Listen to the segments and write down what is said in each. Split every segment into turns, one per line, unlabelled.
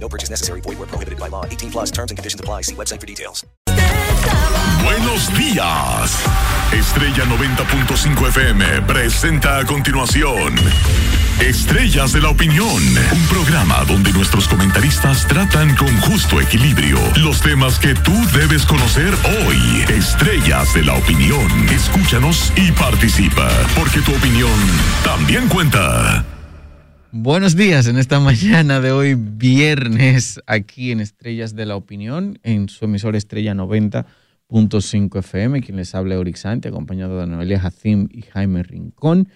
No purchase necessary. Void where prohibited by law. 18 plus terms and conditions apply. See website for details.
Buenos días. Estrella 90.5 FM presenta a continuación Estrellas de la Opinión, un programa donde nuestros comentaristas tratan con justo equilibrio los temas que tú debes conocer hoy. Estrellas de la Opinión. Escúchanos y participa, porque tu opinión también cuenta.
Buenos días en esta mañana de hoy, viernes, aquí en Estrellas de la Opinión, en su emisor Estrella 90.5 FM, quien les habla Orixante, acompañado de Noelia Jacim y Jaime Rincón.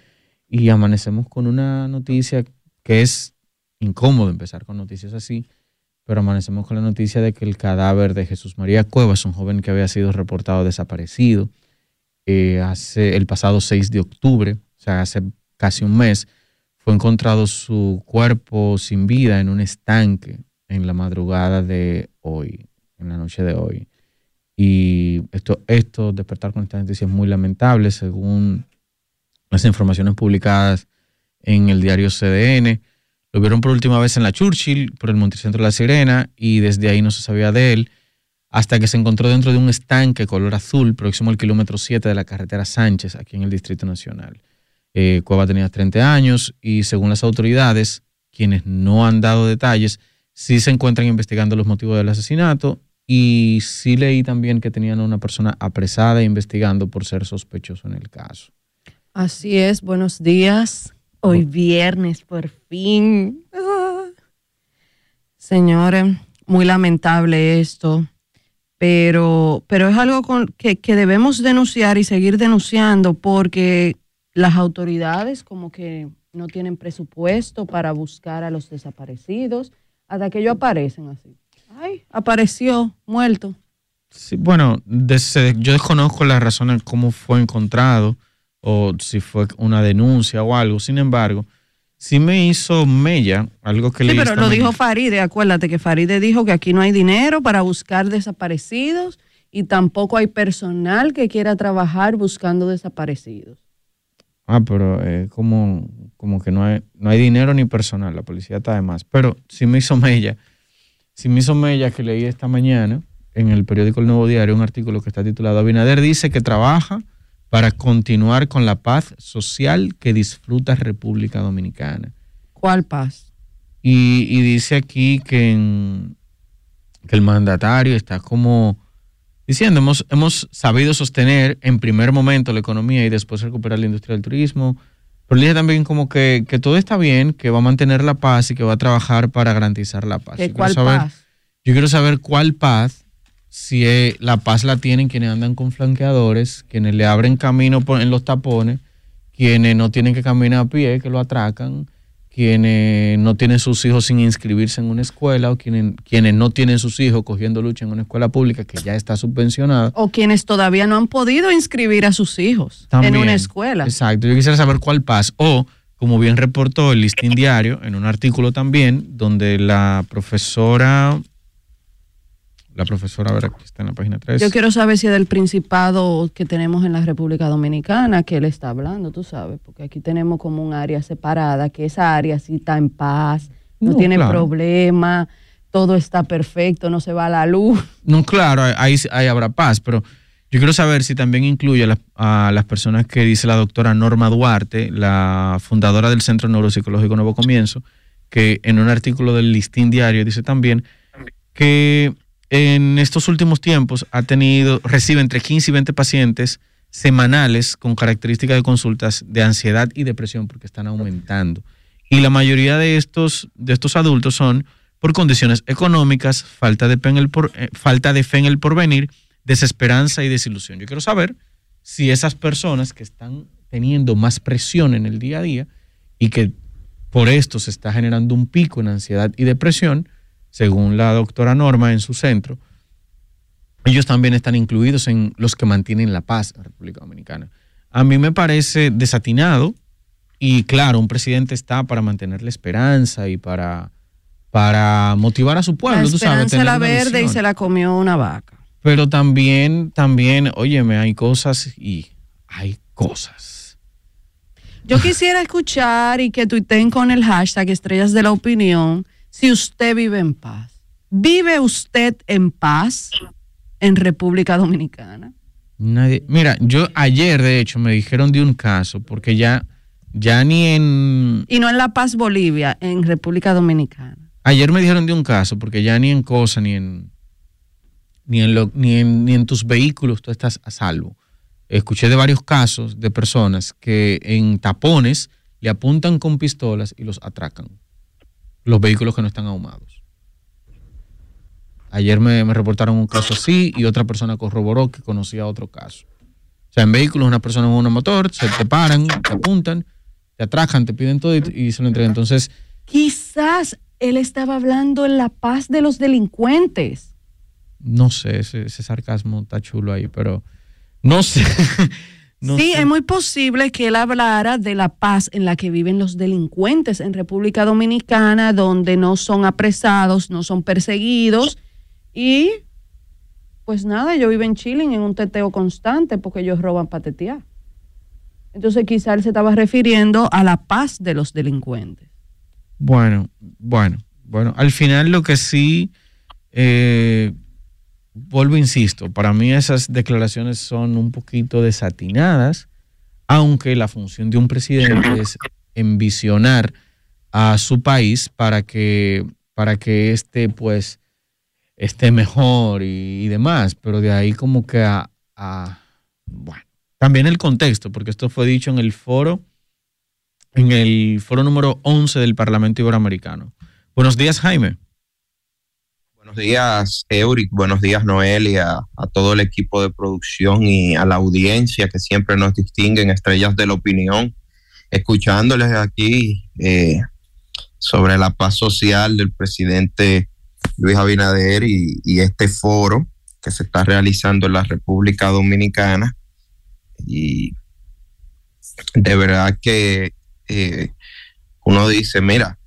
Y amanecemos con una noticia que es incómodo empezar con noticias así, pero amanecemos con la noticia de que el cadáver de Jesús María Cuevas, un joven que había sido reportado desaparecido eh, hace el pasado 6 de octubre, o sea, hace casi un mes, fue encontrado su cuerpo sin vida en un estanque en la madrugada de hoy, en la noche de hoy. Y esto, esto despertar con esta noticia es muy lamentable, según las informaciones publicadas en el diario CDN. Lo vieron por última vez en la Churchill, por el Monticentro de la Sirena, y desde ahí no se sabía de él, hasta que se encontró dentro de un estanque color azul, próximo al kilómetro 7 de la carretera Sánchez, aquí en el Distrito Nacional. Eh, Cueva tenía 30 años y según las autoridades, quienes no han dado detalles, sí se encuentran investigando los motivos del asesinato y sí leí también que tenían a una persona apresada e investigando por ser sospechoso en el caso.
Así es, buenos días. Hoy viernes, por fin. Ah. Señores, muy lamentable esto, pero, pero es algo con, que, que debemos denunciar y seguir denunciando porque las autoridades como que no tienen presupuesto para buscar a los desaparecidos hasta que ellos aparecen así. Ay, apareció, muerto.
Sí, bueno, des- yo desconozco las razones cómo fue encontrado o si fue una denuncia o algo. Sin embargo, sí me hizo mella algo que
Sí,
leí
pero lo
mañana.
dijo Faride, acuérdate que Faride dijo que aquí no hay dinero para buscar desaparecidos y tampoco hay personal que quiera trabajar buscando desaparecidos.
Ah, pero eh, como, como que no hay, no hay dinero ni personal, la policía está de más. Pero sí me hizo mella, sí me hizo mella que leí esta mañana en el periódico El Nuevo Diario un artículo que está titulado Abinader dice que trabaja para continuar con la paz social que disfruta República Dominicana.
¿Cuál paz?
Y, y dice aquí que, en- que el mandatario está como diciendo, hemos, hemos sabido sostener en primer momento la economía y después recuperar la industria del turismo. Pero dice también como que, que todo está bien, que va a mantener la paz y que va a trabajar para garantizar la paz.
¿Qué,
Yo quiero
¿Cuál
saber-
paz?
Yo quiero saber cuál paz, si eh, la paz la tienen quienes andan con flanqueadores, quienes le abren camino por- en los tapones, quienes no tienen que caminar a pie, que lo atracan, quienes no tienen sus hijos sin inscribirse en una escuela o quienes, quienes no tienen sus hijos cogiendo lucha en una escuela pública que ya está subvencionada.
O quienes todavía no han podido inscribir a sus hijos
También.
en una escuela.
Exacto. Yo quisiera saber cuál paz. O, como bien reportó el Listín Diario, en un artículo también, donde la profesora, la profesora, a ver, aquí está en la página 3.
Yo quiero saber si es del principado que tenemos en la República Dominicana que él está hablando, tú sabes, porque aquí tenemos como un área separada, que esa área sí está en paz, no,
No,
tiene
claro.
problema, todo está perfecto, no se va la luz.
No, claro, ahí, ahí habrá paz, pero yo quiero saber si también incluye a las, a las personas que dice la doctora Norma Duarte, la fundadora del Centro Neuropsicológico Nuevo Comienzo, que en un artículo del Listín Diario dice también que en estos últimos tiempos ha tenido, recibe entre 15 y 20 pacientes semanales con características de consultas de ansiedad y depresión porque están aumentando. Y la mayoría de estos, de estos adultos son por condiciones económicas, falta de, por, eh, falta de fe en el porvenir, desesperanza y desilusión. Yo quiero saber si esas personas que están teniendo más presión en el día a día y que por esto se está generando un pico en ansiedad y depresión, según la doctora Norma en su centro, ellos también están incluidos en los que mantienen la paz en la República Dominicana. A mí me parece desatinado y claro, un presidente está para mantener la esperanza y para, para motivar a su pueblo.
La
tú sabes,
esperanza
tener
la verde y se la comió una vaca.
Pero también, también, óyeme, hay cosas y hay cosas.
Yo quisiera escuchar y que tuiteen con el hashtag Estrellas de la Opinión si usted vive en paz. ¿Vive usted en paz en República Dominicana?
Nadie, mira, yo ayer de hecho me dijeron de un caso porque ya, ya ni en,
Y no en La Paz, Bolivia, en República Dominicana.
ayer me dijeron de un caso porque ya ni en cosa ni en, ni en, lo- ni en, ni en tus vehículos tú estás a salvo. Escuché de varios casos de personas que en tapones le apuntan con pistolas y los atracan. Los vehículos que no están ahumados. Ayer me, me reportaron un caso así y otra persona corroboró que conocía otro caso. O sea, en vehículos una persona en un motor, se te paran, te apuntan, te atracan, te piden todo y, y se lo entregan. Entonces,
Quizás él estaba hablando en la paz de los delincuentes.
no sé, ese, ese sarcasmo está chulo ahí, pero no sé. No
sí,
sé.
es muy posible que él hablara de la paz en la que viven los delincuentes en República Dominicana, donde no son apresados, no son perseguidos y pues nada, ellos viven chilling en un teteo constante porque ellos roban patetear. Entonces quizá él se estaba refiriendo a la paz de los delincuentes.
Bueno, bueno, bueno. Al final lo que sí, eh, vuelvo, insisto, para mí esas declaraciones son un poquito desatinadas, aunque la función de un presidente es envisionar a su país para que, para que este pues esté mejor y, y demás, pero de ahí como que a, a- bueno, también el contexto, porque esto fue dicho en el foro en el foro número 11 del Parlamento Iberoamericano. Buenos días, Jaime.
Buenos días, Euric. Buenos días, Noelia, a todo el equipo de producción y a la audiencia que siempre nos distingue en Estrellas de la Opinión. Escuchándoles aquí eh, sobre la paz social del presidente Luis Abinader y, y este foro que se está realizando en la República Dominicana. Y de verdad que eh, uno dice, mira,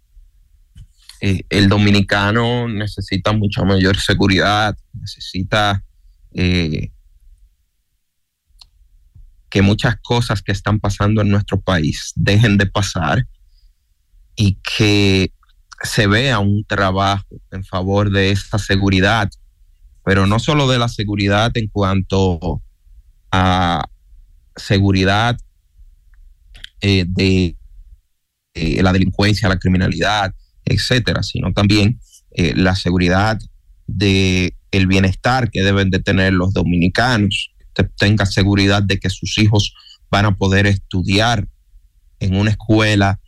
eh, el dominicano necesita mucha mayor seguridad, necesita eh, que muchas cosas que están pasando en nuestro país dejen de pasar y que se vea un trabajo en favor de esta seguridad, pero no solo de la seguridad en cuanto a seguridad eh, de la delincuencia, la criminalidad, etcétera, sino también eh, la seguridad de el bienestar que deben de tener los dominicanos, que tenga seguridad de que sus hijos van a poder estudiar en una escuela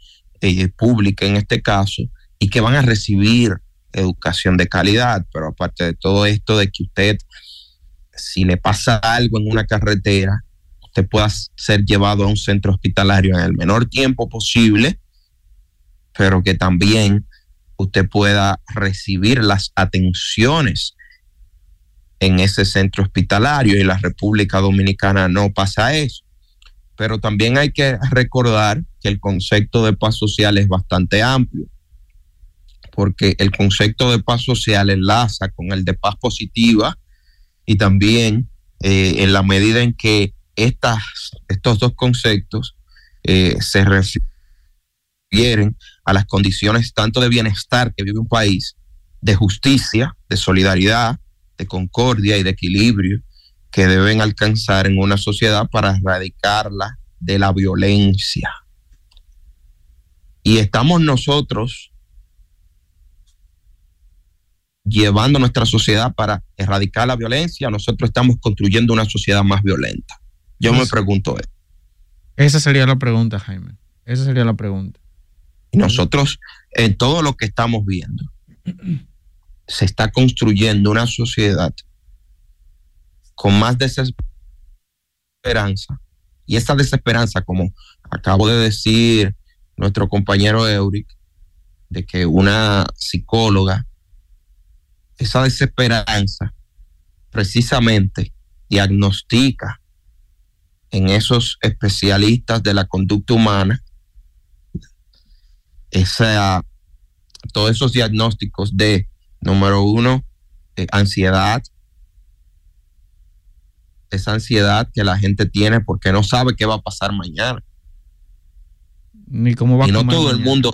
eh, pública en este caso y que van a recibir educación de calidad, pero aparte de todo esto de que usted si le pasa algo en una carretera, usted pueda ser llevado a un centro hospitalario en el menor tiempo posible, pero que también usted pueda recibir las atenciones en ese centro hospitalario y la República Dominicana no pasa eso. Pero también hay que recordar que el concepto de paz social es bastante amplio, porque el concepto de paz social enlaza con el de paz positiva y también eh, en la medida en que estas, estos dos conceptos eh, se refieren a las condiciones tanto de bienestar que vive un país, de justicia, de solidaridad, de concordia y de equilibrio que deben alcanzar en una sociedad para erradicarla de la violencia. Y estamos nosotros llevando nuestra sociedad para erradicar la violencia, nosotros estamos construyendo una sociedad más violenta. Yo me pregunto eso.
Esa sería la pregunta, Jaime. Esa sería la pregunta.
Nosotros, en todo lo que estamos viendo, se está construyendo una sociedad con más desesperanza. Y esa desesperanza, como acabo de decir nuestro compañero Euric, de que una psicóloga, esa desesperanza precisamente diagnostica en esos especialistas de la conducta humana esa, todos esos diagnósticos de, número uno, eh, ansiedad, esa ansiedad que la gente tiene porque no sabe qué va a pasar mañana.
Ni cómo va
y no
a
todo el mundo,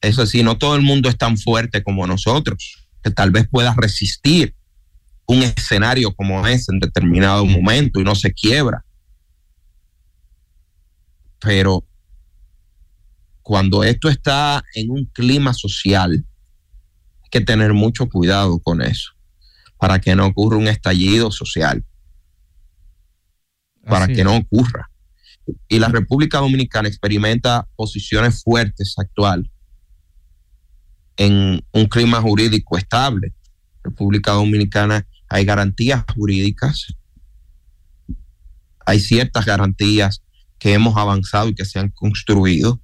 eso sí, no todo el mundo es tan fuerte como nosotros, que tal vez pueda resistir un escenario como ese en determinado momento y no se quiebra. Pero cuando esto está en un clima social, hay que tener mucho cuidado con eso, para que no ocurra un estallido social, para que no ocurra. Y la República Dominicana experimenta posiciones fuertes actual en un clima jurídico estable. República Dominicana hay garantías jurídicas, hay ciertas garantías que hemos avanzado y que se han construido,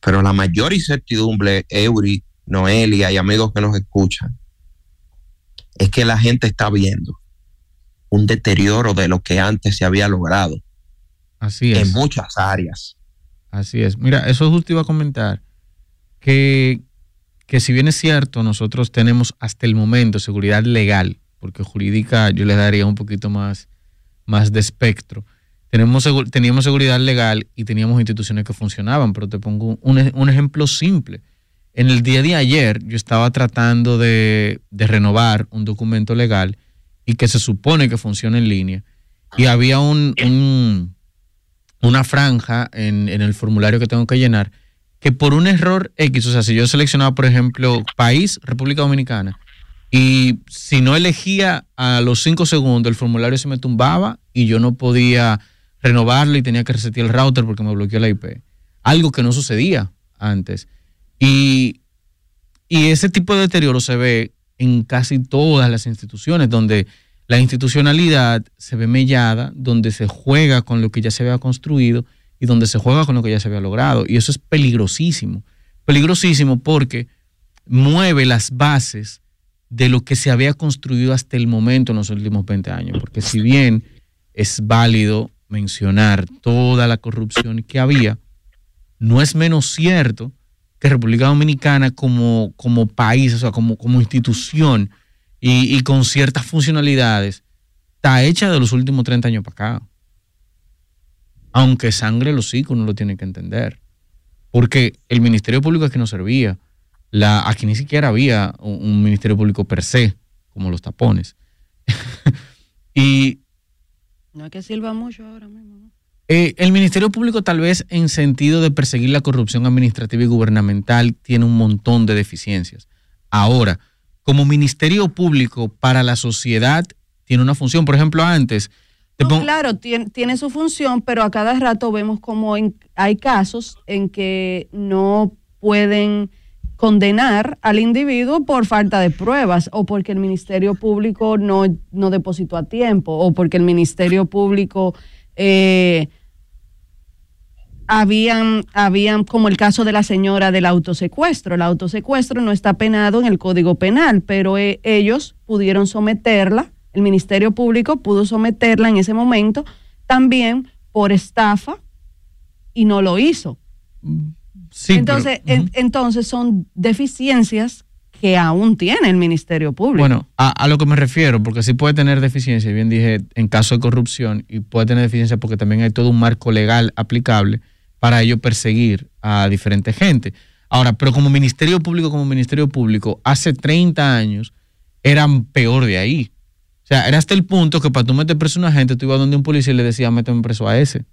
pero la mayor incertidumbre, Eury, Noelia y amigos que nos escuchan, es que la gente está viendo un deterioro de lo que antes se había logrado.
Así es.
En muchas áreas.
Así es. Mira, eso justo iba a comentar que, que si bien es cierto, nosotros tenemos hasta el momento seguridad legal, porque jurídica yo le daría un poquito más, más de espectro. Tenemos, teníamos seguridad legal y teníamos instituciones que funcionaban, pero te pongo un, un ejemplo simple. En el día de ayer yo estaba tratando de, de, renovar un documento legal y que se supone que funciona en línea. Y había un, un una franja en, en, el formulario que tengo que llenar que por un error X, o sea, si yo seleccionaba, por ejemplo, país, República Dominicana, y si no elegía a los cinco segundos, el formulario se me tumbaba y yo no podía renovarlo y tenía que resetear el router porque me bloqueó la IP. Algo que no sucedía antes. Y, y ese tipo de deterioro se ve en casi todas las instituciones, donde la institucionalidad se ve mellada, donde se juega con lo que ya se había construido y donde se juega con lo que ya se había logrado. Y eso es peligrosísimo. Peligrosísimo porque mueve las bases de lo que se había construido hasta el momento en los últimos 20 años. Porque si bien es válido mencionar toda la corrupción que había, no es menos cierto que República Dominicana como, como país, o sea, como, como institución y, y, con ciertas funcionalidades, está hecha de los últimos 30 años para acá. Aunque sangre los hijos no lo tiene que entender. Porque el Ministerio Público que no servía. La, aquí ni siquiera había un, un Ministerio Público per se, como los tapones. y
no es que sirva mucho ahora mismo.
Eh, el Ministerio Público tal vez en sentido de perseguir la corrupción administrativa y gubernamental tiene un montón de deficiencias. Ahora, como Ministerio Público para la sociedad tiene una función. Por ejemplo, antes...
No, claro, tiene, tiene, su función, pero a cada rato vemos como en, hay casos en que no pueden condenar al individuo por falta de pruebas o porque el Ministerio Público no, no depositó a tiempo o porque el Ministerio Público eh, habían, habían, como el caso de la señora del autosecuestro. El autosecuestro no está penado en el Código Penal, pero eh, ellos pudieron someterla, el Ministerio Público pudo someterla en ese momento también por estafa y no lo hizo.
Sí,
entonces,
pero, uh -huh.
en, entonces son deficiencias que aún tiene el Ministerio Público.
Bueno, a, a, lo que me refiero, porque sí puede tener deficiencia, bien dije, en caso de corrupción, y puede tener deficiencia porque también hay todo un marco legal aplicable para ello perseguir a diferente gente. Ahora, pero como Ministerio Público, como Ministerio Público, hace 30 años eran peor de ahí. O sea, era hasta el punto que para tú meter preso a una gente, tú ibas donde un policía y le decía, méteme preso a ese.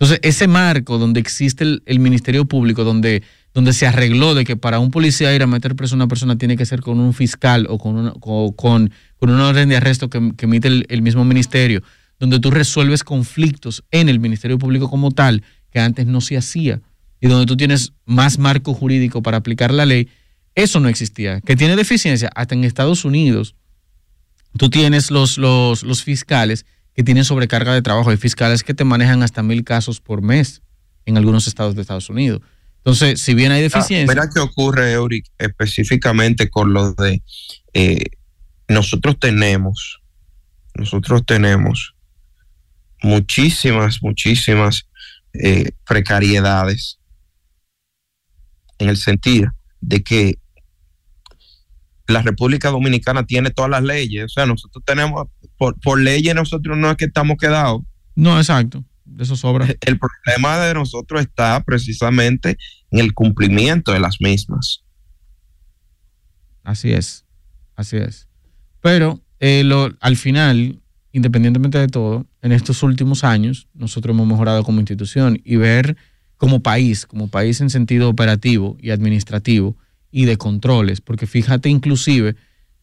Entonces, ese marco donde existe el, Ministerio Público, donde donde se arregló de que para un policía ir a meter preso a una persona tiene que ser con un fiscal o con una, con, con, orden de arresto que, que emite el, el, mismo ministerio, donde tú resuelves conflictos en el Ministerio Público como tal, que antes no se hacía, y donde tú tienes más marco jurídico para aplicar la ley, eso no existía. Que tiene deficiencia, hasta en Estados Unidos, tú tienes los, los, los fiscales que tienen sobrecarga de trabajo. Hay fiscales que te manejan hasta mil casos por mes en algunos estados de Estados Unidos. Entonces, si bien hay deficiencia.
mira qué ocurre, Euric, específicamente con lo de. Eh, nosotros tenemos, nosotros tenemos muchísimas, muchísimas eh, precariedades en el sentido de que la República Dominicana tiene todas las leyes. O sea, nosotros tenemos, por, por leyes nosotros no es que estamos quedados.
No, exacto eso sobra.
El problema de nosotros está precisamente en el cumplimiento de las mismas.
Así es, así es. Pero eh, al final, independientemente de todo, en estos últimos años nosotros hemos mejorado como institución y ver como país, como país en sentido operativo y administrativo y de controles, porque fíjate inclusive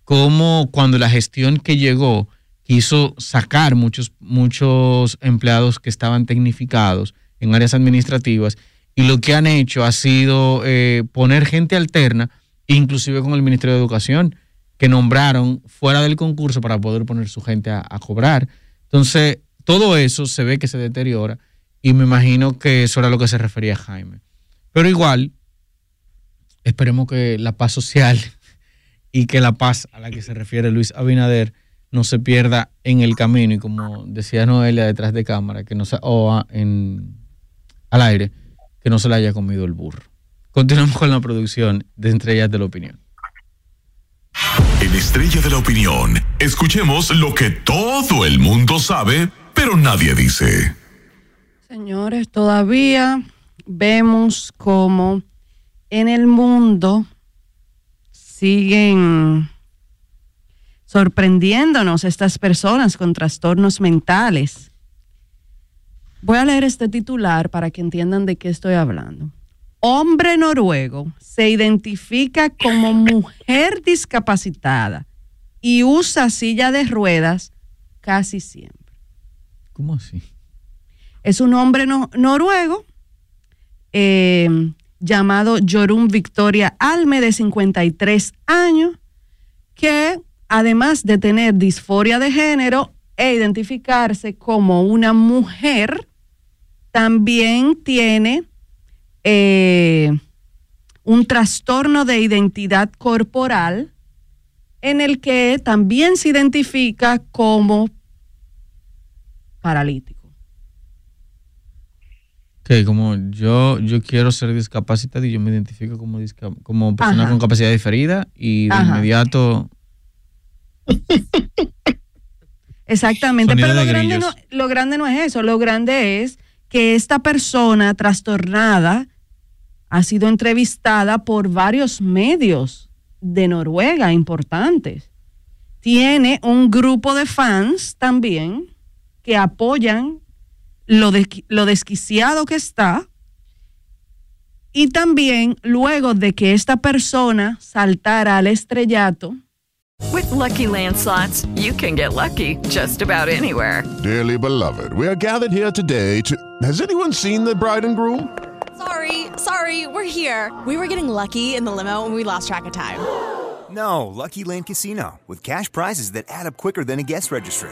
cómo cuando la gestión que llegó quiso sacar muchos, muchos empleados que estaban tecnificados en áreas administrativas y lo que han hecho ha sido eh, poner gente alterna, inclusive con el Ministerio de Educación, que nombraron fuera del concurso para poder poner su gente a, a cobrar. Entonces, todo eso se ve que se deteriora y me imagino que eso era lo que se refería Jaime. Pero igual, esperemos que la paz social y que la paz a la que se refiere Luis Abinader no se pierda en el camino y como decía Noelia detrás de cámara, que no se, o en, al aire, que no se le haya comido el burro. Continuamos con la producción de Estrellas de la Opinión.
En Estrella de la Opinión, escuchemos lo que todo el mundo sabe, pero nadie dice.
Señores, todavía vemos como en el mundo siguen sorprendiéndonos estas personas con trastornos mentales. Voy a leer este titular para que entiendan de qué estoy hablando. Hombre noruego se identifica como mujer discapacitada y usa silla de ruedas casi siempre.
¿Cómo así?
Es un hombre noruego eh, llamado Jorun Victoria Alme, de 53 años, que además de tener disforia de género e identificarse como una mujer, también tiene eh, un trastorno de identidad corporal en el que también se identifica como paralítico.
Que como yo, yo quiero ser discapacitado y yo me identifico como, como persona con capacidad diferida y de inmediato
Exactamente, pero lo grande, no, lo grande, no, es eso, lo grande es que esta persona trastornada ha sido entrevistada por varios medios de Noruega importantes. Tiene un grupo de fans también que apoyan lo, lo desquiciado que está. Y también luego de que esta persona saltara al estrellato,
With lucky landslots, you can get lucky just about anywhere.
Dearly beloved, we are gathered here today to. Has anyone seen the bride and groom?
Sorry, sorry, we're here. We were getting lucky in the limo and we lost track of time.
No, Lucky Land Casino, with cash prizes that add up quicker than a guest registry.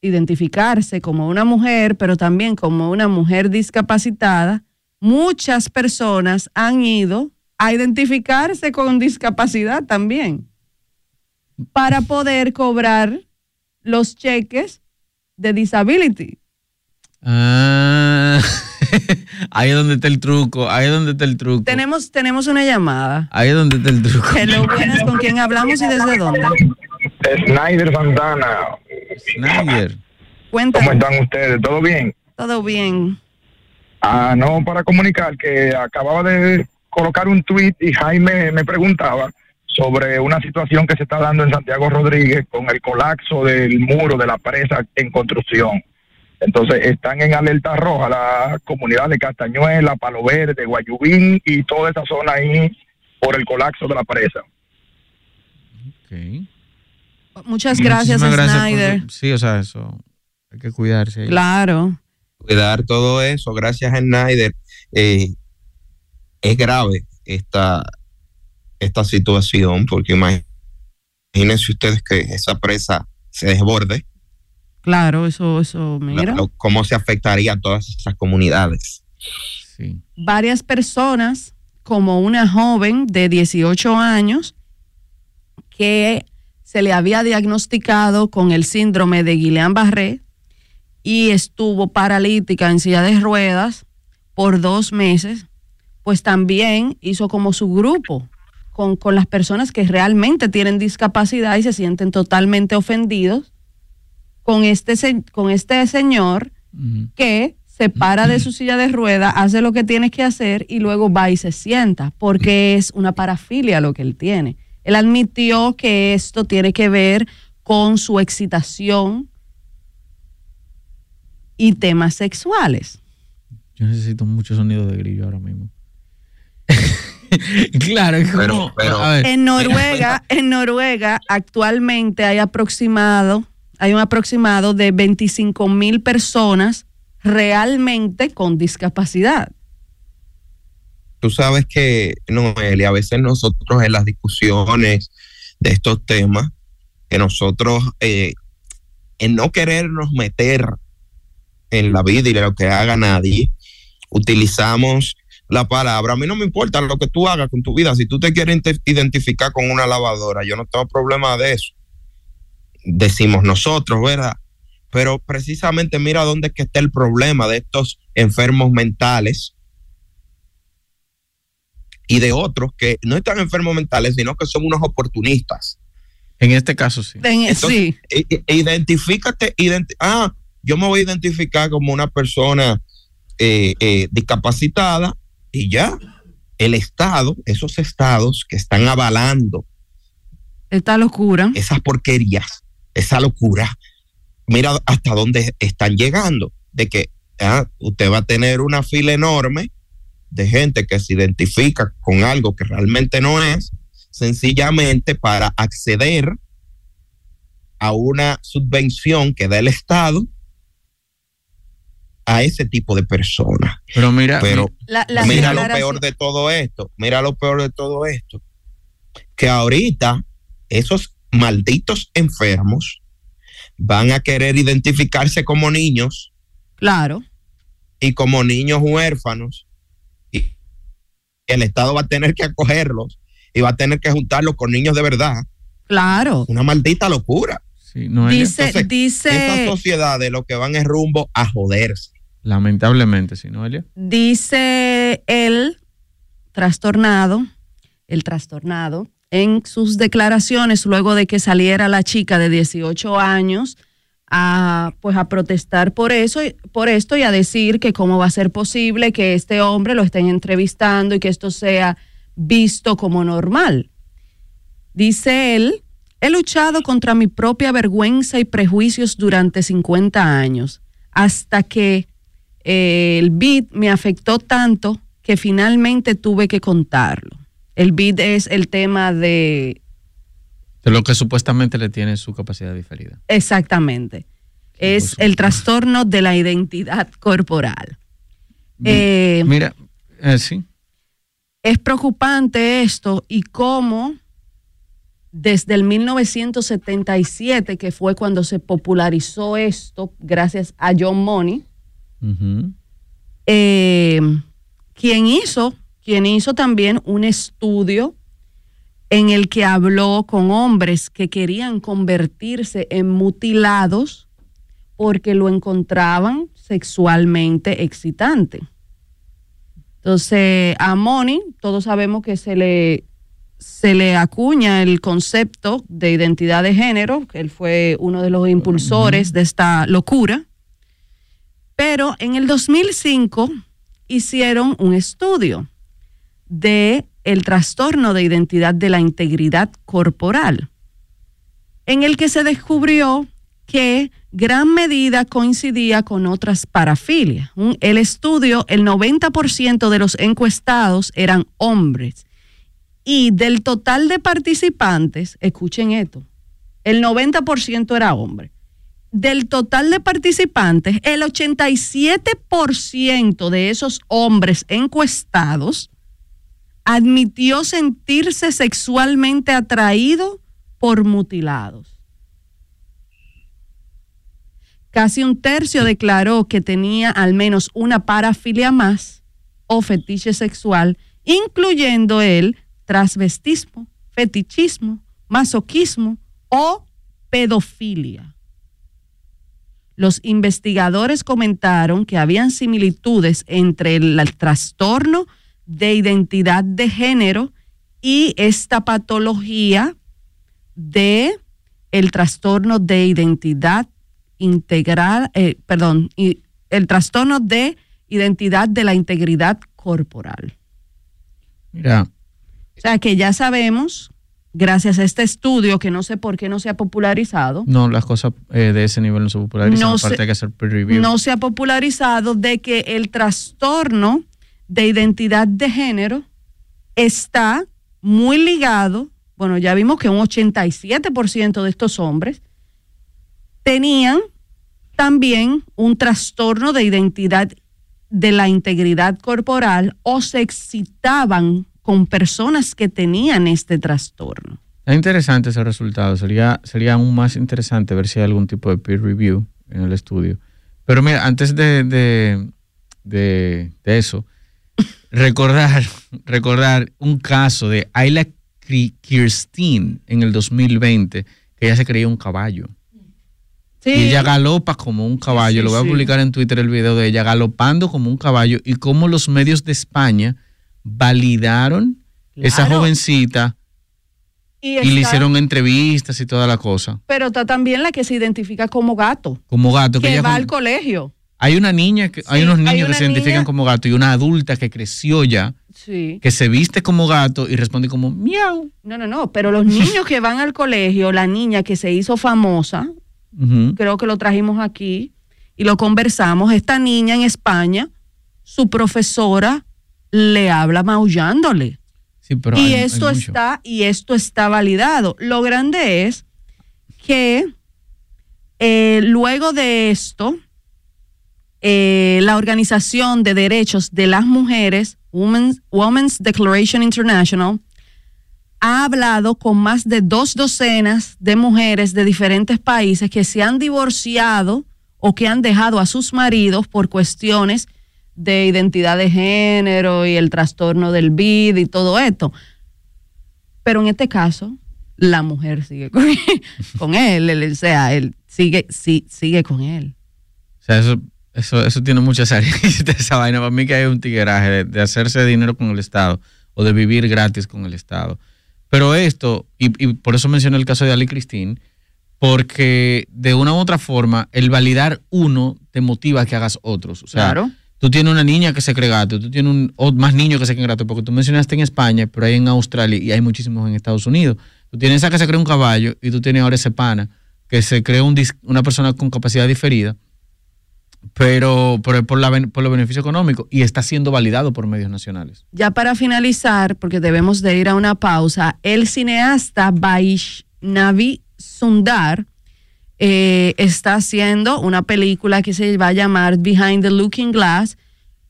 identificarse como una mujer, pero también como una mujer discapacitada, muchas personas han ido a identificarse con discapacidad también para poder cobrar los cheques de disability.
Ah, ahí es donde está el truco, ahí es donde está el truco.
Tenemos, tenemos una llamada.
Ahí es donde está el truco.
Hello, buenas, ¿con quién hablamos y desde dónde?
Snyder Santana.
Snyder.
Cuéntame.
¿Cómo están ustedes? ¿Todo bien?
Todo bien.
Ah, no, para comunicar que acababa de colocar un tweet y Jaime me preguntaba sobre una situación que se está dando en Santiago Rodríguez con el colapso del muro de la presa en construcción. Entonces están en alerta roja la comunidad de Castañuela, Palo Verde, Guayubín y toda esa zona ahí por el colapso de la presa.
Muchas gracias,
gracias
Snyder.
sí, o sea, eso. Hay que cuidarse.
Claro.
cuidar todo eso. Gracias a Snyder. Eh, es grave esta, esta situación porque imagínense ustedes que esa presa se desborde,
Claro, eso, eso, mira.
cómo se afectaría a todas esas comunidades.
varias personas, como una joven de 18 años, que se le había diagnosticado con el síndrome de Guillain-Barré y estuvo paralítica en silla de ruedas por dos meses, pues también hizo como su grupo con, con las personas que realmente tienen discapacidad y se sienten totalmente ofendidos con este, con este señor que se para de su silla de rueda, hace lo que tiene que hacer y luego va y se sienta, porque es una parafilia lo que él tiene. Él admitió que esto tiene que ver con su excitación y temas sexuales.
Yo necesito mucho sonido de grillo ahora mismo. claro, es como. a ver.
En Noruega, en Noruega actualmente hay aproximado, hay un aproximado de 25 mil personas realmente con discapacidad.
Tú sabes que, Noelia, a veces nosotros en las discusiones de estos temas, que nosotros, eh, en no querernos meter en la vida y lo que haga nadie, utilizamos la palabra. A mí no me importa lo que tú hagas con tu vida. Si tú te quieres identificar con una lavadora, yo no tengo problema de eso. Decimos nosotros, ¿verdad? Pero precisamente mira dónde está el problema de estos enfermos mentales y de otros que no están enfermos mentales, sino que son unos oportunistas.
En este caso sí.
sí.
i- i- Identifícate, identi- ah, yo me voy a identificar como una persona eh, eh, discapacitada y ya. El Estado, esos estados que están avalando
Esta locura.
esas porquerías, esa locura, mira hasta dónde están llegando, de que ah, usted va a tener una fila enorme de gente que se identifica con algo que realmente no es, sencillamente para acceder a una subvención que da el Estado a ese tipo de personas.
Pero mira,
Pero
La-
mira lo peor de todo esto, mira lo peor de todo esto, que ahorita esos malditos enfermos van a querer identificarse como niños
Claro.
y como niños huérfanos el Estado va a tener que acogerlos y va a tener que juntarlos con niños de verdad.
Claro.
Una maldita locura.
Dice,
Entonces,
dice,
Esas sociedades lo que van es rumbo a joderse.
Lamentablemente, sí, Noelia.
dice el trastornado, el trastornado, en sus declaraciones luego de que saliera la chica de 18 años a pues a protestar por eso por esto y a decir que cómo va a ser posible que este hombre lo estén entrevistando y que esto sea visto como normal. Dice él, he luchado contra mi propia vergüenza y prejuicios durante 50 años, hasta que eh, el BID me afectó tanto que finalmente tuve que contarlo. El BID es el tema de,
De lo que supuestamente le tiene su capacidad diferida.
exactamente, es el trastorno de la identidad corporal. Eh,
Mira, eh, sí.
es preocupante esto y cómo desde el 1977, que fue cuando se popularizó esto, gracias a John Money, eh, quien hizo, quien hizo también un estudio en el que habló con hombres que querían convertirse en mutilados porque lo encontraban sexualmente excitante. Entonces, a Moni, todos sabemos que se le, se le acuña el concepto de identidad de género, que él fue uno de los impulsores de esta locura. Pero en el 2005 hicieron un estudio de el trastorno de identidad de la integridad corporal, en el que se descubrió que gran medida coincidía con otras parafilias. El estudio, el 90% de los encuestados eran hombres y del total de participantes, escuchen esto, el 90% era hombre. Del total de participantes, el 87% de esos hombres encuestados admitió sentirse sexualmente atraído por mutilados. Casi un tercio declaró que tenía al menos una parafilia más o fetiche sexual, incluyendo el transvestismo, fetichismo, masoquismo o pedofilia. Los investigadores comentaron que habían similitudes entre el, el trastorno de identidad de género y esta patología de el trastorno de identidad integral, eh, perdón, y el trastorno de identidad de la integridad corporal.
Mira,
O sea que ya sabemos, gracias a este estudio que no sé por qué no se ha popularizado,
no, las cosas eh, de ese nivel no se popularizan,
No
aparte
se-
hay que hacer peer review.
no se ha popularizado de que el trastorno de identidad de género está muy ligado, bueno, ya vimos que un 87% de estos hombres tenían también un trastorno de identidad de la integridad corporal o se excitaban con personas que tenían este trastorno.
Es interesante ese resultado. Sería, sería aún más interesante ver si hay algún tipo de peer review en el estudio. Pero mira, antes de, de, de- de eso, recordar, recordar un caso de Ayla Kirstein en el 2020, que ella se creía un caballo.
Sí.
Y ella galopa como un caballo.
Sí,
Lo voy
sí.
a publicar en Twitter el video de ella galopando como un caballo y cómo los medios de España validaron esa jovencita
Y,
y le hicieron entrevistas y toda la cosa.
Pero está también la que se identifica como gato,
Como gato. Que
que
ella
va
con-
al colegio.
Hay una niña, que, hay unos
hay
niños que se identifican como gato y una adulta que creció ya,
Sí.
que se viste como gato y responde como miau.
No, no, no, pero los niños que van al colegio, la niña que se hizo famosa, creo que lo trajimos aquí y lo conversamos, esta niña en España, su profesora le habla maullándole.
Sí, pero
y
hay-
esto está y esto está validado. Lo grande es que eh, luego de esto, eh, la Organización de Derechos de las Mujeres, Women's, Declaration International, ha hablado con más de dos docenas de mujeres de diferentes países que se han divorciado o que han dejado a sus maridos por cuestiones de identidad de género y el trastorno del BID y todo esto. Pero en este caso, la mujer sigue con, él, o sea, él sigue, sí, sigue con él.
O sea, eso, eso, eso tiene muchas aristas, esa vaina. Para mí que hay un tigueraje de, de hacerse dinero con el Estado o de vivir gratis con el Estado. Pero esto, y, y por eso mencioné el caso de Ali Cristín, porque de una u otra forma, el validar uno te motiva a que hagas otros. O sea,
Claro.
tú tienes una niña que se cree gato, tú tienes un, o más niños que se creen gato, porque tú mencionaste en España, pero hay en Australia y hay muchísimos en Estados Unidos. Tú tienes esa que se cree un caballo y tú tienes ahora ese pana que se cree un una persona con capacidad diferida, pero, pero por, la, por los beneficios económicos y está siendo validado por medios nacionales.
Ya para finalizar, porque debemos de ir a una pausa, el cineasta Vaishnavi Sundar eh, está haciendo una película que se va a llamar Behind the Looking Glass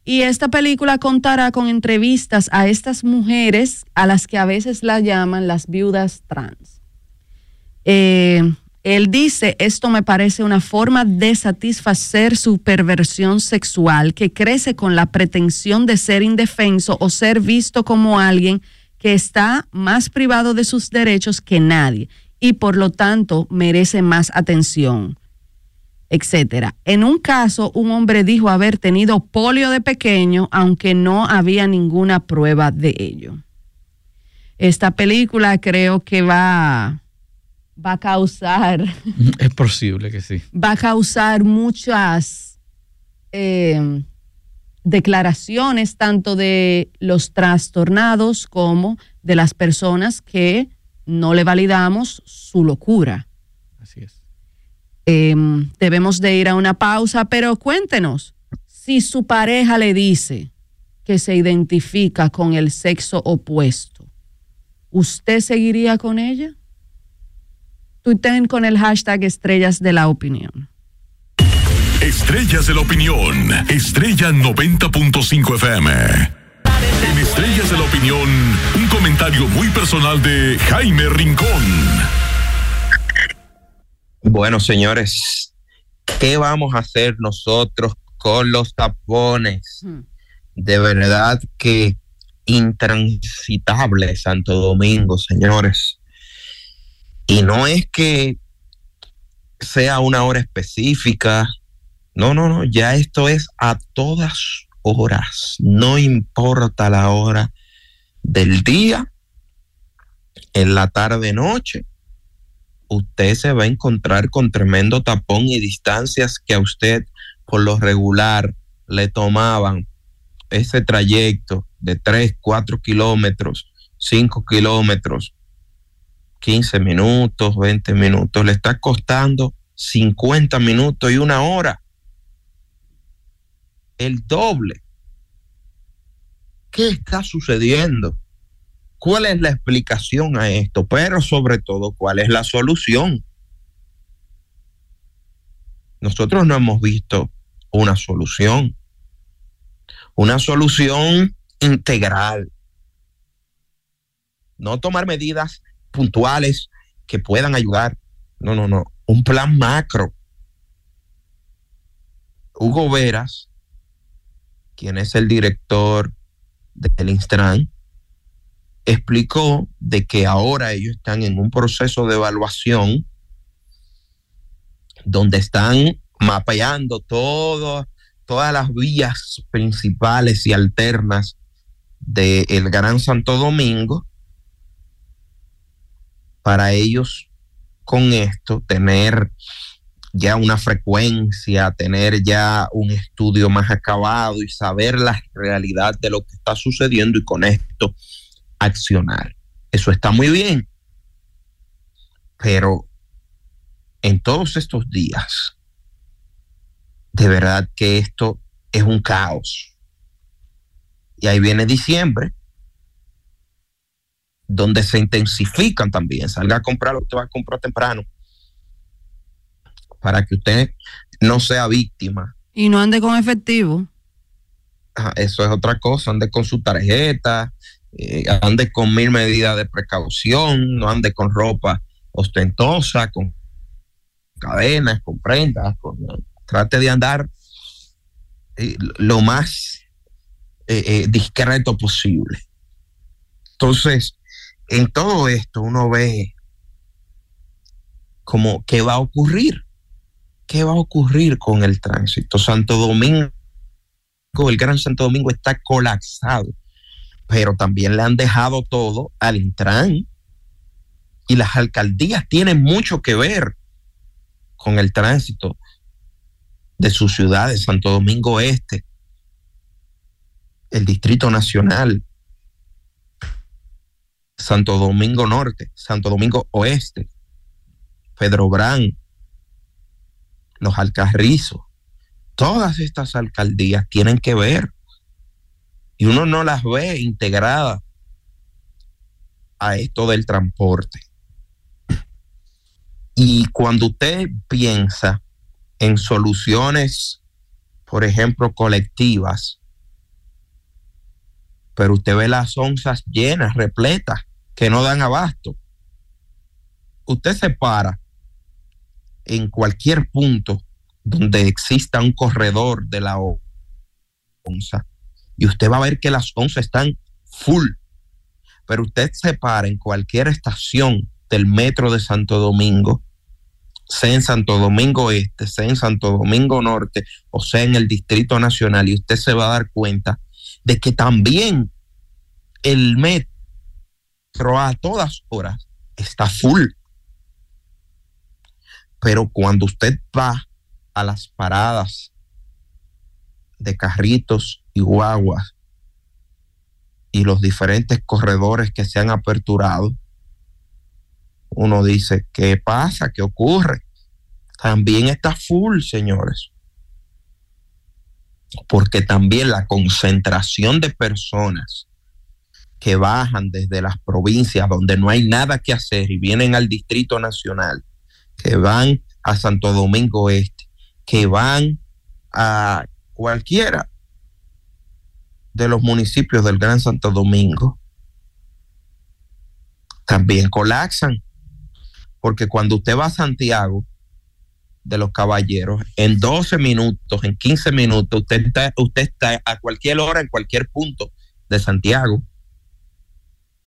y esta película contará con entrevistas a estas mujeres a las que a veces las llaman las viudas trans. Eh, Él dice, esto me parece una forma de satisfacer su perversión sexual que crece con la pretensión de ser indefenso o ser visto como alguien que está más privado de sus derechos que nadie y por lo tanto merece más atención, etcétera. En un caso, un hombre dijo haber tenido polio de pequeño, aunque no había ninguna prueba de ello. Esta película creo que va, va a causar,
Es posible que sí.
va a causar muchas eh, declaraciones tanto de los trastornados como de las personas que no le validamos su locura.
Así es.
Em, debemos de ir a una pausa, pero cuéntenos, si su pareja le dice que se identifica con el sexo opuesto, ¿usted seguiría con ella? Tuiten con el hashtag estrellas de la opinión.
Estrellas de la opinión. Estrella 90.5 FM. En Estrellas de la opinión, un comentario muy personal de Jaime Rincón.
Bueno, señores, ¿qué vamos a hacer nosotros con los tapones? De verdad que intransitable Santo Domingo, señores. Y no es que sea una hora específica. No, no, no, ya esto es a todas horas. No importa la hora del día, en la tarde, noche, usted se va a encontrar con tremendo tapón y distancias que a usted por lo regular le tomaban ese trayecto de 3, 4 kilómetros, 5 kilómetros, 15 minutos, 20 minutos, le está costando 50 minutos y una hora. El doble. ¿Qué está sucediendo? ¿Cuál es la explicación a esto? Pero sobre todo, ¿cuál es la solución? Nosotros no hemos visto una solución. Una solución integral. No tomar medidas puntuales que puedan ayudar. No, no, no. Un plan macro. Hugo Veras, quien es el director del Instran, explicó de que ahora ellos están en un proceso de evaluación donde están mapeando todas las vías principales y alternas del el Gran Santo Domingo para ellos con esto tener ya una frecuencia, tener ya un estudio más acabado y saber la realidad de lo que está sucediendo y con esto accionar. Eso está muy bien. Pero en todos estos días, de verdad que esto es un caos. Y ahí viene diciembre, donde se intensifican también. Salga a comprar lo que usted va a comprar temprano, para que usted no sea víctima.
Y no ande con efectivo.
Eso es otra cosa, ande con su tarjeta, eh, ande con mil medidas de precaución, no ande con ropa ostentosa, con cadenas, con prendas, con- trate de andar eh, lo más eh, discreto posible. Entonces, en todo esto uno ve como qué va a ocurrir, qué va a ocurrir con el tránsito. Santo Domingo, el Gran Santo Domingo está colapsado, pero también le han dejado todo al Intran y las alcaldías tienen mucho que ver con el tránsito de su ciudad, de Santo Domingo Este, el Distrito Nacional, Santo Domingo Norte, Santo Domingo Oeste, Pedro Brán, Los Alcarrizos, todas estas alcaldías tienen que ver y uno no las ve integradas a esto del transporte. Y cuando usted piensa en soluciones, por ejemplo, colectivas, pero usted ve las onzas llenas, repletas, que no dan abasto. Usted se para en cualquier punto donde exista un corredor de la onza y usted va a ver que las onzas están full. Pero usted se para en cualquier estación del metro de Santo Domingo, sea en Santo Domingo Este, sea en Santo Domingo Norte o sea en el Distrito Nacional y usted se va a dar cuenta de que también el metro a todas horas está full. Pero cuando usted va a las paradas de carritos y guaguas y los diferentes corredores que se han aperturado, uno dice, ¿qué pasa? ¿Qué ocurre? También está full, señores. Porque también la concentración de personas que bajan desde las provincias donde no hay nada que hacer y vienen al Distrito Nacional, que van a Santo Domingo Este, que van a cualquiera de los municipios del Gran Santo Domingo, también colapsan. Porque cuando usted va a Santiago de los Caballeros, en 12 minutos, en 15 minutos, usted está, usted está a cualquier hora, en cualquier punto de Santiago.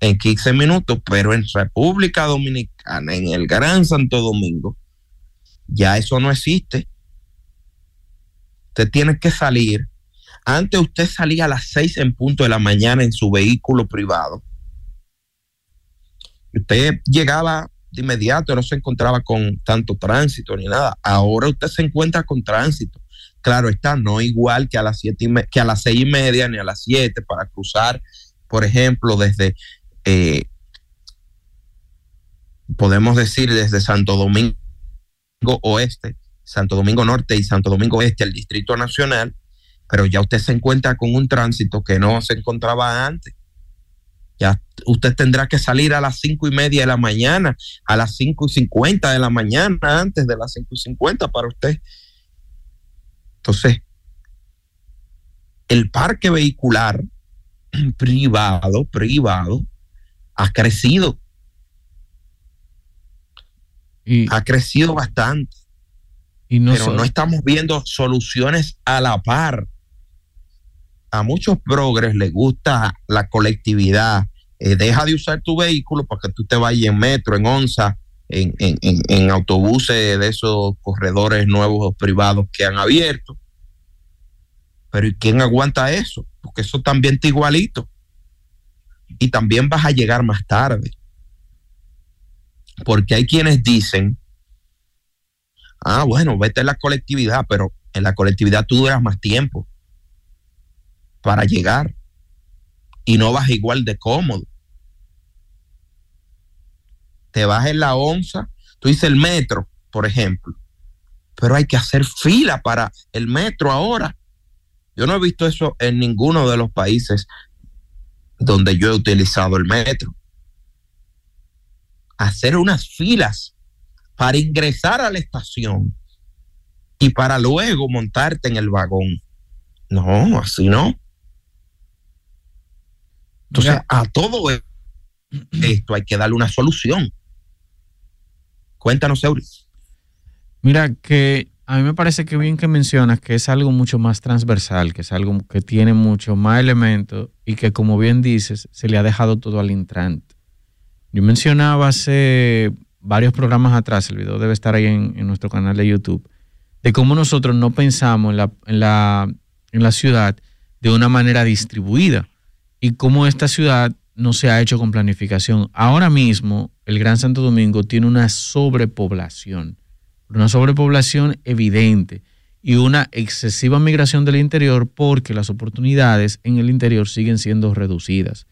en 15 minutos, pero en República Dominicana, en el Gran Santo Domingo, ya eso no existe. Usted tiene que salir. Antes usted salía a las 6 en punto de la mañana en su vehículo privado. Usted llegaba de inmediato, no se encontraba con tanto tránsito ni nada. Ahora usted se encuentra con tránsito. Claro está, no igual que a las siete y que a las seis y media ni a las siete para cruzar, por ejemplo, desde eh, podemos decir desde Santo Domingo Oeste, Santo Domingo Norte y Santo Domingo Este al Distrito Nacional, pero ya usted se encuentra con un tránsito que no se encontraba antes. Ya usted tendrá que salir a las cinco y media de la mañana, a las cinco y cincuenta de la mañana, antes de las cinco y cincuenta para usted. Entonces, el parque vehicular privado, privado, ha crecido. ha crecido bastante.
Y no
pero
solo-
no estamos viendo soluciones a la par. A muchos progres les gusta la colectividad. Eh, deja de usar tu vehículo para que tú te vayas en metro, en onza, en, en, en, en autobuses de esos corredores nuevos privados que han abierto. Pero ¿y quién aguanta eso? Porque eso también está igualito. Y también vas a llegar más tarde. Porque hay quienes dicen, ah, bueno, vete en la colectividad, pero en la colectividad tú duras más tiempo para llegar y no vas igual de cómodo. Te vas en la onza, tú dices el metro, por ejemplo, pero hay que hacer fila para el metro ahora. Yo no he visto eso en ninguno de los países donde yo he utilizado el metro. Hacer unas filas para ingresar a la estación y para luego montarte en el vagón. No, así no. Entonces, a todo e- esto hay que darle una solución. Cuéntanos, Eury.
Mira que a mí me parece que bien que mencionas que es algo mucho más transversal, que es algo que tiene mucho más elementos y que, como bien dices, se le ha dejado todo al intrante. Yo mencionaba hace varios programas atrás, el video debe estar ahí en, nuestro canal de YouTube, de cómo nosotros no pensamos en la, en la, en la ciudad de una manera distribuida y cómo esta ciudad no se ha hecho con planificación. Ahora mismo, el Gran Santo Domingo tiene una sobrepoblación una sobrepoblación evidente y una excesiva migración del interior porque las oportunidades en el interior siguen siendo reducidas.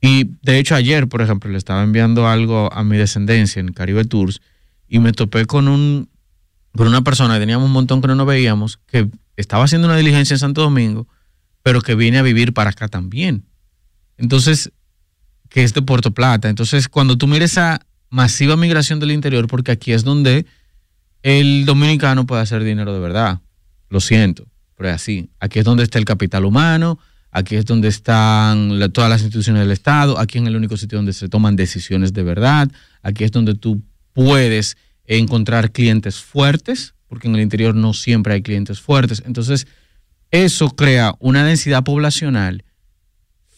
Y de hecho ayer, por ejemplo, le estaba enviando algo a mi descendencia en Caribe Tours y me topé con, un, con una persona, teníamos un montón que no nos veíamos, que estaba haciendo una diligencia en Santo Domingo, pero que viene a vivir para acá también. Entonces, que es de Puerto Plata. Entonces, cuando tú mires esa masiva migración del interior, porque aquí es donde el dominicano puede hacer dinero de verdad. Lo siento, pero es así. Aquí es donde está el capital humano, aquí es donde están todas las instituciones del Estado, aquí es el único sitio donde se toman decisiones de verdad, aquí es donde tú puedes encontrar clientes fuertes, porque en el interior no siempre hay clientes fuertes. Entonces, eso crea una densidad poblacional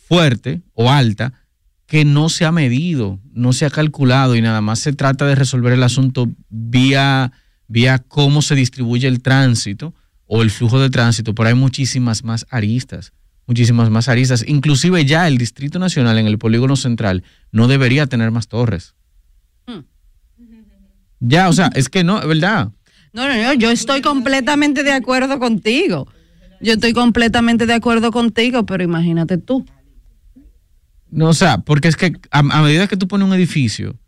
fuerte o alta que no se ha medido, no se ha calculado y nada más se trata de resolver el asunto vía vía cómo se distribuye el tránsito o el flujo de tránsito, pero hay muchísimas más aristas, muchísimas más aristas. Inclusive ya el Distrito Nacional en el polígono central no debería tener más torres. Hmm. Ya, o sea, es que no, es verdad.
No, no, no, yo estoy completamente de acuerdo contigo. Yo estoy completamente de acuerdo contigo, pero imagínate tú.
No, o sea, porque es que a medida que tú pones un edificio,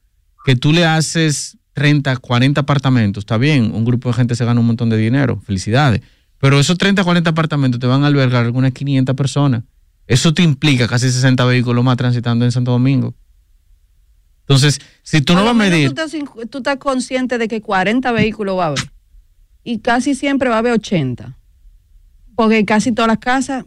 que tú le haces 30, 40 apartamentos, está bien, un grupo de gente se gana un montón de dinero, felicidades. Pero esos 30, 40 apartamentos te van a albergar algunas 500 personas. Eso te implica casi 60 vehículos más transitando en Santo Domingo. Entonces, si tú no vas a medir...
Tú estás, tú estás, consciente de que 40 vehículos va a haber. Y casi siempre va a haber 80. Porque casi todas las casas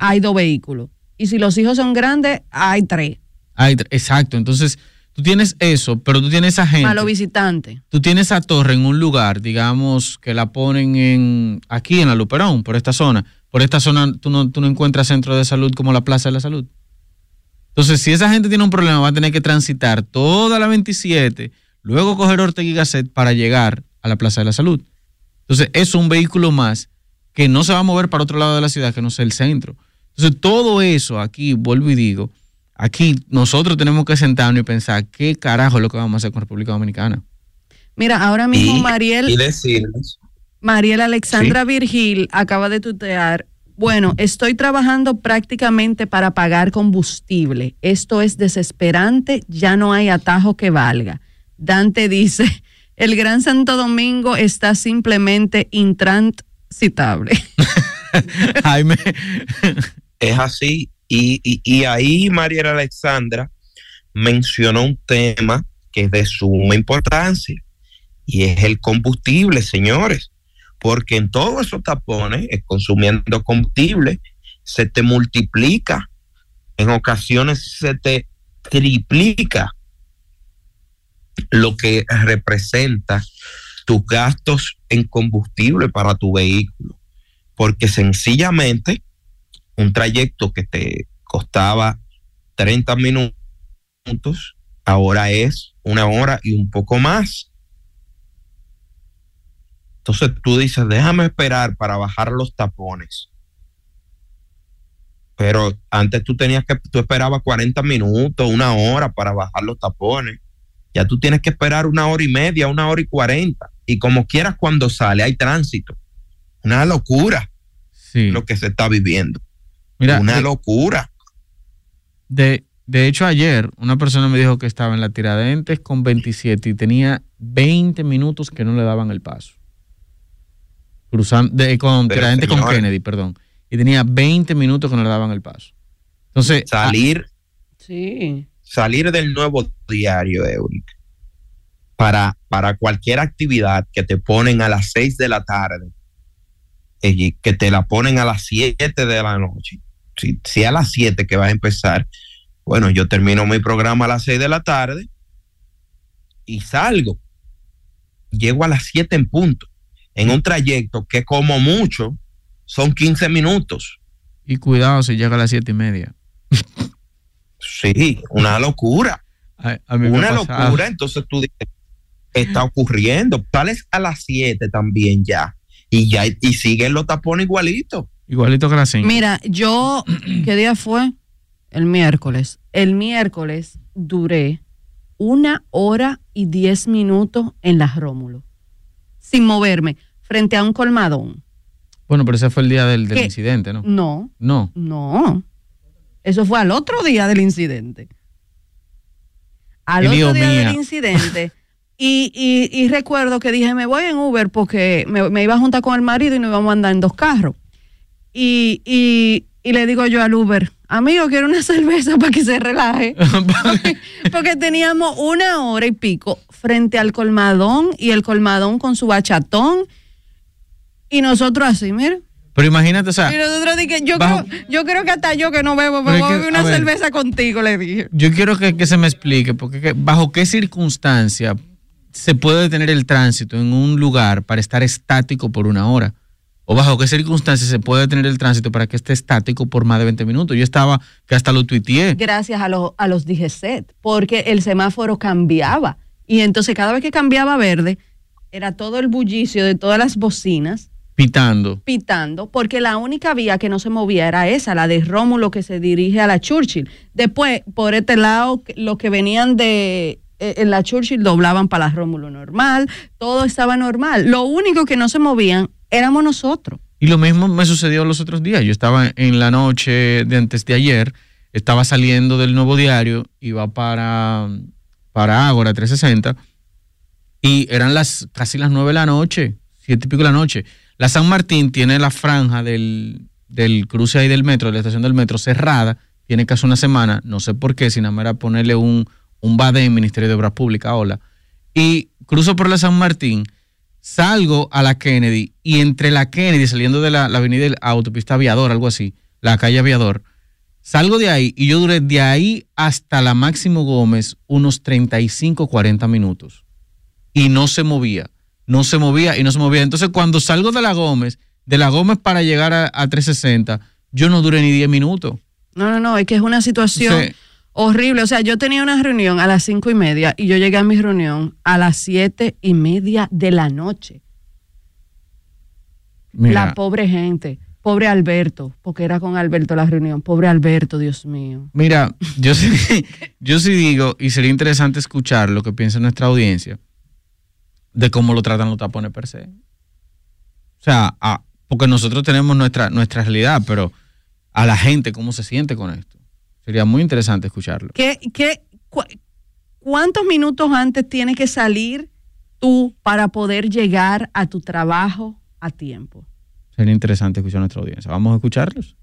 hay dos vehículos. Y si los hijos son grandes, hay tres.
Hay, exacto. Entonces, Tú tienes eso, pero tú tienes a gente.
A los visitantes.
Tú tienes a torre en un lugar, digamos, que la ponen en aquí en la Luperón, por esta zona. Por esta zona tú no, tú no encuentras centro de salud como la Plaza de la Salud. Entonces, si esa gente tiene un problema, va a tener que transitar toda la 27, luego coger Ortega y Gasset para llegar a la Plaza de la Salud. Entonces, es un vehículo más que no se va a mover para otro lado de la ciudad, que no sea el centro. Entonces, todo eso aquí, vuelvo y digo, Aquí nosotros tenemos que sentarnos y pensar qué carajo es lo que vamos a hacer con República Dominicana.
Mira, ahora mismo Mariel.
Y decirles.
Mariel Alexandra Virgil acaba de tutear. Bueno, estoy trabajando prácticamente para pagar combustible. Esto es desesperante, ya no hay atajo que valga. Dante dice, el Gran Santo Domingo está simplemente intransitable.
Jaime.
es así y, ahí María Alexandra mencionó un tema que es de suma importancia y es el combustible, señores, porque en todos esos tapones, consumiendo combustible, se te multiplica, en ocasiones se te triplica lo que representa tus gastos en combustible para tu vehículo, porque sencillamente un trayecto que te costaba 30 minutos, ahora es una hora y un poco más. Entonces tú dices, déjame esperar para bajar los tapones. Pero antes tú tenías que, tú esperabas 40 minutos, una hora para bajar los tapones. Ya tú tienes que esperar una hora y media, una hora y cuarenta. Y como quieras cuando sale, hay tránsito. Una locura lo que se está viviendo. Mira, una locura.
De, de hecho, ayer una persona me dijo que estaba en la Tiradentes con 27 y tenía 20 minutos que no le daban el paso. Cruzando, con Tiradentes con Kennedy, perdón. Y tenía 20 minutos que no le daban el paso. Entonces.
Salir.
sí.
Salir del nuevo diario, Euric. Para, para cualquier actividad que te ponen a las 6 de la tarde, eh, que te la ponen a las 7 de la noche si, a las 7 que vas a empezar, bueno, yo termino mi programa a las 6 de la tarde y salgo. Llego a las 7 en punto. en un trayecto que como mucho son 15 minutos.
Y cuidado si llega a las siete y media.
Sí, una locura.
A, a
una locura. Entonces tú dices, está ocurriendo. Sales a las 7 también ya. Y ya, y siguen los tapones igualito.
Igualito que las cinco.
Mira, yo, ¿qué día fue? El miércoles. El miércoles duré una hora y diez minutos en la Rómulo, sin moverme, frente a un colmadón.
Bueno, pero ese fue el día del, incidente, ¿no?
No,
No.
no. Eso fue al otro día del incidente. Al otro día
mía.
del incidente. Y, y- y recuerdo que dije, me voy en Uber porque me, me iba a juntar con el marido y nos íbamos a andar en dos carros. Y, y- y le digo yo al Uber, amigo, quiero una cerveza para que se relaje. porque, porque teníamos una hora y pico frente al colmadón y el colmadón con su bachatón. Y nosotros así, mira.
Pero imagínate, o sea,
Y nosotros dije, yo,
bajo-
creo, yo creo que hasta yo que no bebo,
Pero
voy a una
ver.
cerveza contigo, le dije.
yo quiero que, que se me explique, porque que- bajo qué circunstancia se puede detener el tránsito en un lugar para estar estático por una hora. O bajo qué circunstancia se puede detener el tránsito para que esté estático por más de 20 minutos. Yo estaba, que hasta lo tuiteé.
Gracias a, los a los DGCET, porque el semáforo cambiaba. Y entonces cada vez que cambiaba verde, era todo el bullicio de todas las bocinas
pitando.
pitando, porque la única vía que no se movía era esa, la de Rómulo que se dirige a la Churchill. Después, por este lado, los que venían de eh, en la Churchill doblaban para la Rómulo normal, todo estaba normal. Lo único que no se movían éramos nosotros.
Y lo mismo me sucedió los otros días. Yo estaba en la noche de antes de ayer, estaba saliendo del nuevo diario, iba para, para Ágora 360 y eran las casi las nueve de la noche, siete y pico de la noche. La San Martín tiene la franja del, del cruce ahí del metro, de la estación del metro cerrada, tiene casi una semana, no sé por qué, sin era ponerle un, un BADEM, Ministerio de Obras Públicas, hola. Y cruzo por la San Martín, salgo a la Kennedy y entre la Kennedy, saliendo de la, la avenida de la autopista Aviador, algo así, la calle Aviador, salgo de ahí y yo duré de ahí hasta la Máximo Gómez unos 35, 40 minutos. Y no se movía, no se movía y no se movía. Entonces cuando salgo de la Gómez, de la Gómez para llegar a, a 360, yo no duré ni 10 minutos.
No, no, no, es que es una situación. Horrible. O sea, yo tenía una reunión a las cinco y media y yo llegué a mi reunión a las siete y media de la noche.
Mira,
La pobre gente, pobre Alberto, porque era con Alberto la reunión, pobre Alberto, Dios mío.
Mira, yo sí, yo sí digo, y sería interesante escuchar lo que piensa nuestra audiencia de cómo lo tratan los tapones per se. O sea, a- porque nosotros tenemos nuestra, nuestra realidad, pero a la gente, ¿cómo se siente con esto? Sería muy interesante escucharlo.
¿Qué, qué, cu- ¿Cuántos minutos antes tienes que salir tú para poder llegar a tu trabajo a tiempo?
Sería interesante escuchar a nuestra audiencia. Vamos a escucharlos.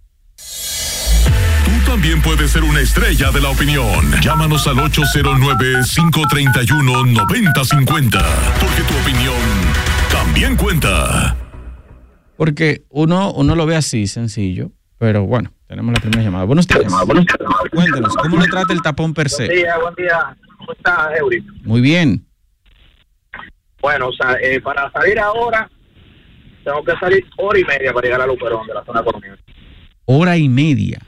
Tú también puedes ser una estrella de la opinión. Llámanos al 809-531-9050. Porque tu opinión también cuenta.
Porque uno, uno lo ve así, sencillo, pero bueno, tenemos la primera llamada. Buenos días. Cuéntenos, ¿cómo lo trata el tapón per se?
Sí, eh, buen día. ¿Cómo está, Eury?
Muy bien.
Bueno, o sea, eh, para salir ahora, tengo que salir hora y media para llegar a Luperón de la zona colonial.
Hora y media.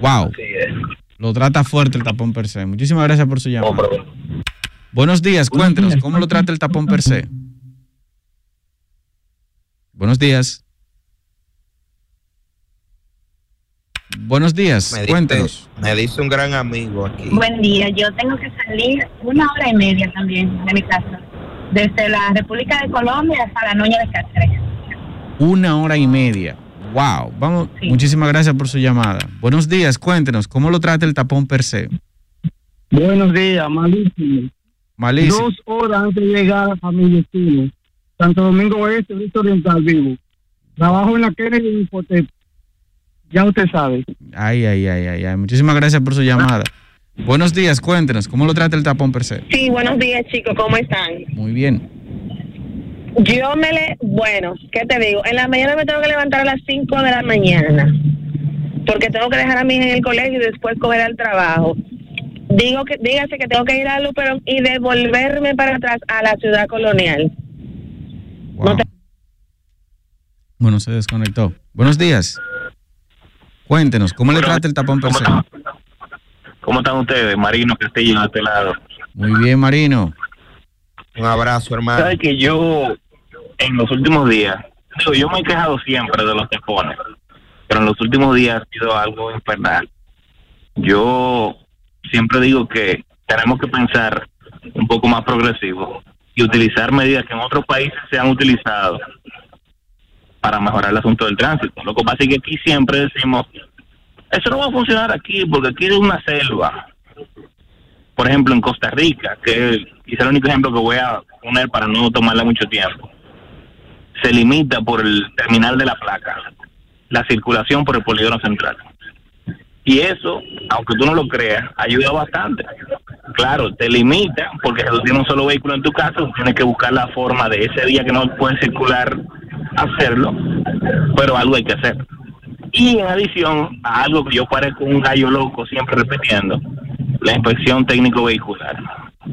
Wow.
Así es.
Lo trata fuerte el tapón per se. Muchísimas gracias por su llamada. Buenos días, cuéntenos, ¿cómo lo trata el tapón per se? Buenos días. Buenos días,
Me dice,
cuéntenos.
me dice un gran amigo aquí.
Buen día, yo tengo que salir una hora y media también de mi casa, desde la República de Colombia hasta la Noña de Cáceres.
Una hora y media. Wow. Vamos, muchísimas gracias por su llamada. Buenos días, cuéntenos, ¿cómo lo trata el tapón per se?
Buenos días, malísimo.
Malísimo.
Dos horas antes de llegar a mi destino. Santo Domingo Oeste, Oriental, vivo. Trabajo en la Kennedy en Infotep. Ya usted sabe.
Ay, ay, ay, ay, ay. Muchísimas gracias por su llamada. Buenos días, cuéntenos, ¿cómo lo trata el tapón per se?
Sí, buenos días, chicos, ¿cómo están?
Muy bien.
Yo me le. Bueno, ¿qué te digo? En la mañana me tengo que levantar a las 5 de la mañana. Porque tengo que dejar a mi hija en el colegio y después coger al trabajo. Digo que, dígase que tengo que ir a Luperón y devolverme para atrás a la ciudad colonial.
Wow. Bueno, se desconectó. Buenos días. Cuéntenos, ¿cómo le trata el tapón per se?
¿Cómo están ustedes? Marino Castillo de este lado.
Muy bien, Marino.
Un abrazo, hermano.
Sabes que yo, en los últimos días, digo, yo me he quejado siempre de los tapones, pero en los últimos días ha sido algo infernal. Yo siempre digo que tenemos que pensar un poco más progresivo y utilizar medidas que en otros países se han utilizado para mejorar el asunto del tránsito. Lo que pasa es que aquí siempre decimos, eso no va a funcionar aquí porque aquí es una selva. Por ejemplo, en Costa Rica, que es el único ejemplo que voy a poner para no tomarle mucho tiempo, se limita por el terminal de la placa, la circulación por el polígono central. Y eso, aunque tú no lo creas, ayuda bastante. Claro, te limita porque si tú tienes un solo vehículo en tu casa, tienes que buscar la forma de ese día que no puedes circular, hacerlo, pero algo hay que hacer. Y en adición a algo que yo parezco un gallo loco siempre repitiendo, la inspección técnico vehicular.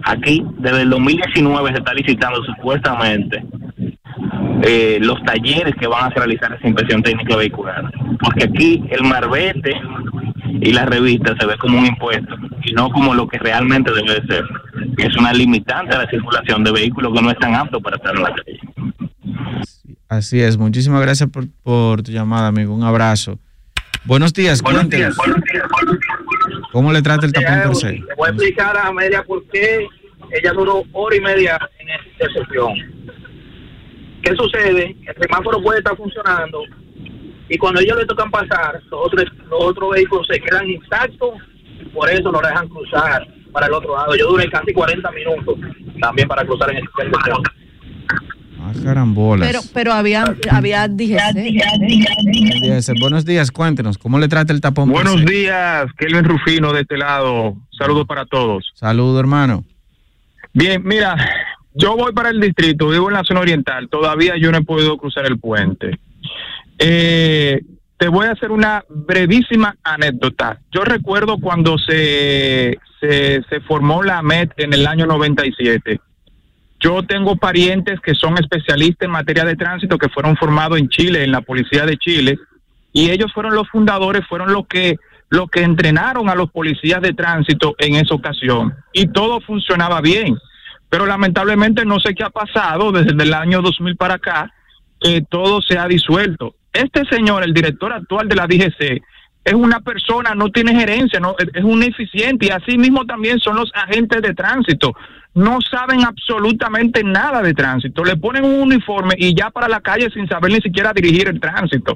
Aquí, desde el 2019 se está licitando supuestamente eh, los talleres que van a realizar esa inspección técnica vehicular. Porque aquí el marbete y la revista se ve como un impuesto y no como lo que realmente debe de ser. Es una limitante a la circulación de vehículos que no están aptos para estar en la calle.
Así es. Muchísimas gracias por, por tu llamada, amigo. Un abrazo. Buenos días,
Buenos días.
¿Cómo le trata el tapón se?
Le voy a explicar a Amelia por qué ella duró hora y media en esa intersección. ¿Qué sucede? El semáforo puede estar funcionando y cuando ellos le tocan pasar, los otros, los otros vehículos se quedan intactos y por eso no dejan cruzar para el otro lado. Yo duré casi 40 minutos también para cruzar en esa intersección.
Ah, carambolas.
Pero, pero había, había DGC.
Buenos días, cuéntenos, ¿cómo le trata el tapón
Buenos días, Kelvin Rufino de este lado. Saludos para todos.
Saludo, hermano.
Bien, mira, yo voy para el distrito, vivo en la zona oriental. Todavía yo no he podido cruzar el puente. Eh, te voy a hacer una brevísima anécdota. Yo recuerdo cuando se, se, se formó la MET en el año 97. Yo tengo parientes que son especialistas en materia de tránsito que fueron formados en Chile, en la Policía de Chile, y ellos fueron los fundadores, fueron los que los que entrenaron a los policías de tránsito en esa ocasión y todo funcionaba bien. Pero lamentablemente no sé qué ha pasado desde el año 2000 para acá, que todo se ha disuelto. Este señor, el director actual de la DGC, es una persona, no tiene gerencia, no, es un eficiente y así mismo también son los agentes de tránsito. No saben absolutamente nada de tránsito. Le ponen un uniforme y ya para la calle sin saber ni siquiera dirigir el tránsito.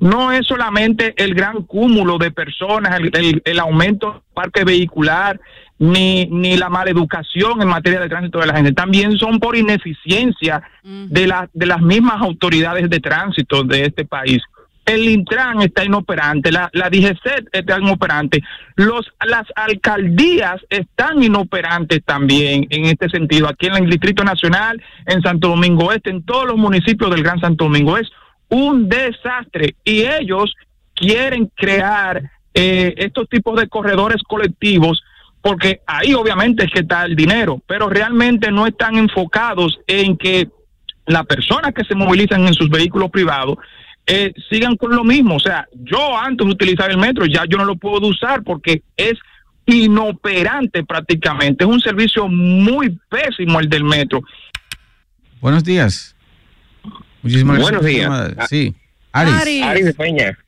No es solamente el gran cúmulo de personas, el, el- el aumento del parque vehicular, ni, ni la maleducación en materia de tránsito de la gente. También son por ineficiencia de, la, de las mismas autoridades de tránsito de este país. El Intran está inoperante, la, la DGCET está inoperante, los, las alcaldías están inoperantes también en este sentido, aquí en el Distrito Nacional, en Santo Domingo Este, en todos los municipios del Gran Santo Domingo. Es un desastre y ellos quieren crear eh, estos tipos de corredores colectivos porque ahí obviamente es que está el dinero, pero realmente no están enfocados en que las personas que se movilizan en sus vehículos privados eh, sigan con lo mismo. O sea, yo antes de utilizar el metro ya yo no lo puedo usar porque es inoperante prácticamente. Es un servicio muy pésimo el del metro.
Buenos días. Muchísimas gracias.
Buenos días.
llamada. Sí. Aris.
Aris de Peña.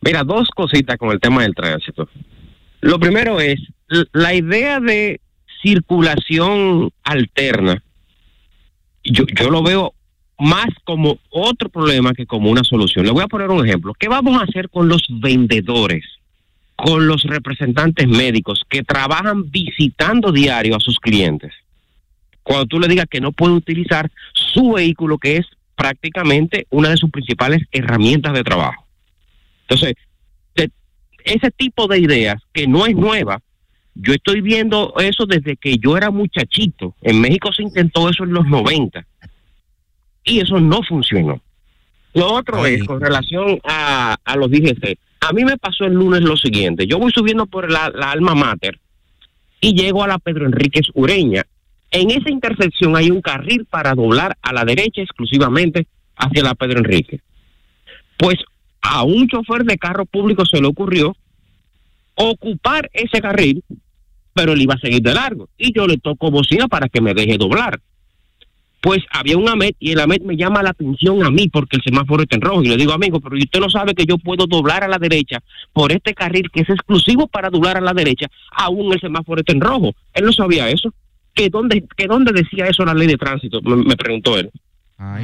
Mira, dos cositas con el tema del tránsito. Lo primero es la idea de circulación alterna. Yo, yo lo veo más como otro problema que como una solución. Le voy a poner un ejemplo. ¿Qué vamos a hacer con los vendedores, con los representantes médicos que trabajan visitando diario a sus clientes? Cuando tú le digas que no puede utilizar su vehículo, que es prácticamente una de sus principales herramientas de trabajo. Entonces, ese tipo de ideas que no es nueva, yo estoy viendo eso desde que yo era muchachito. En México se intentó eso en los 90 y eso no funcionó. Lo otro es con relación a, a los DGC. A mí me pasó el lunes lo siguiente. Yo voy subiendo por la, la Alma Mater y llego a la Pedro Enríquez Ureña. En esa intersección hay un carril para doblar a la derecha exclusivamente hacia la Pedro Enrique. Pues a un chofer de carro público se le ocurrió ocupar ese carril, pero él iba a seguir de largo. Y yo le toco bocina para que me deje doblar. Pues había un AMET y el AMET me llama la atención a mí porque el semáforo está en rojo. Y le digo, amigo, pero usted no sabe que yo puedo doblar a la derecha por este carril que es exclusivo para doblar a la derecha, aún el semáforo está en rojo. Él no sabía eso. ¿Que dónde, que dónde decía eso la ley de tránsito? Me, me preguntó él.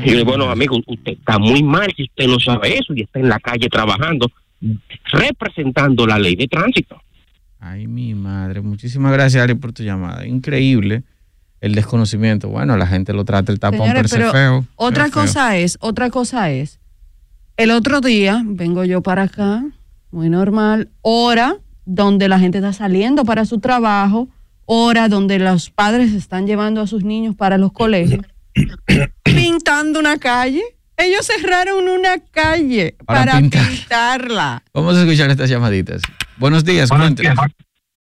y le digo, bueno, amigo, usted está muy mal si usted no sabe eso y está en la calle trabajando, representando la ley de tránsito.
Ay, mi madre. Muchísimas gracias, Ari, por tu llamada. Increíble el desconocimiento. Bueno, la gente lo trata el tapón
Señores,
per se
pero
feo.
Otra
feo.
cosa es, otra cosa es, el otro día vengo yo para acá, muy normal, hora donde la gente está saliendo para su trabajo, hora donde los padres están llevando a sus niños para los colegios, pintando una calle. Ellos cerraron una calle
Para
para,
pintar.
pintarla.
Vamos a escuchar estas llamaditas. Buenos días, cuéntenos.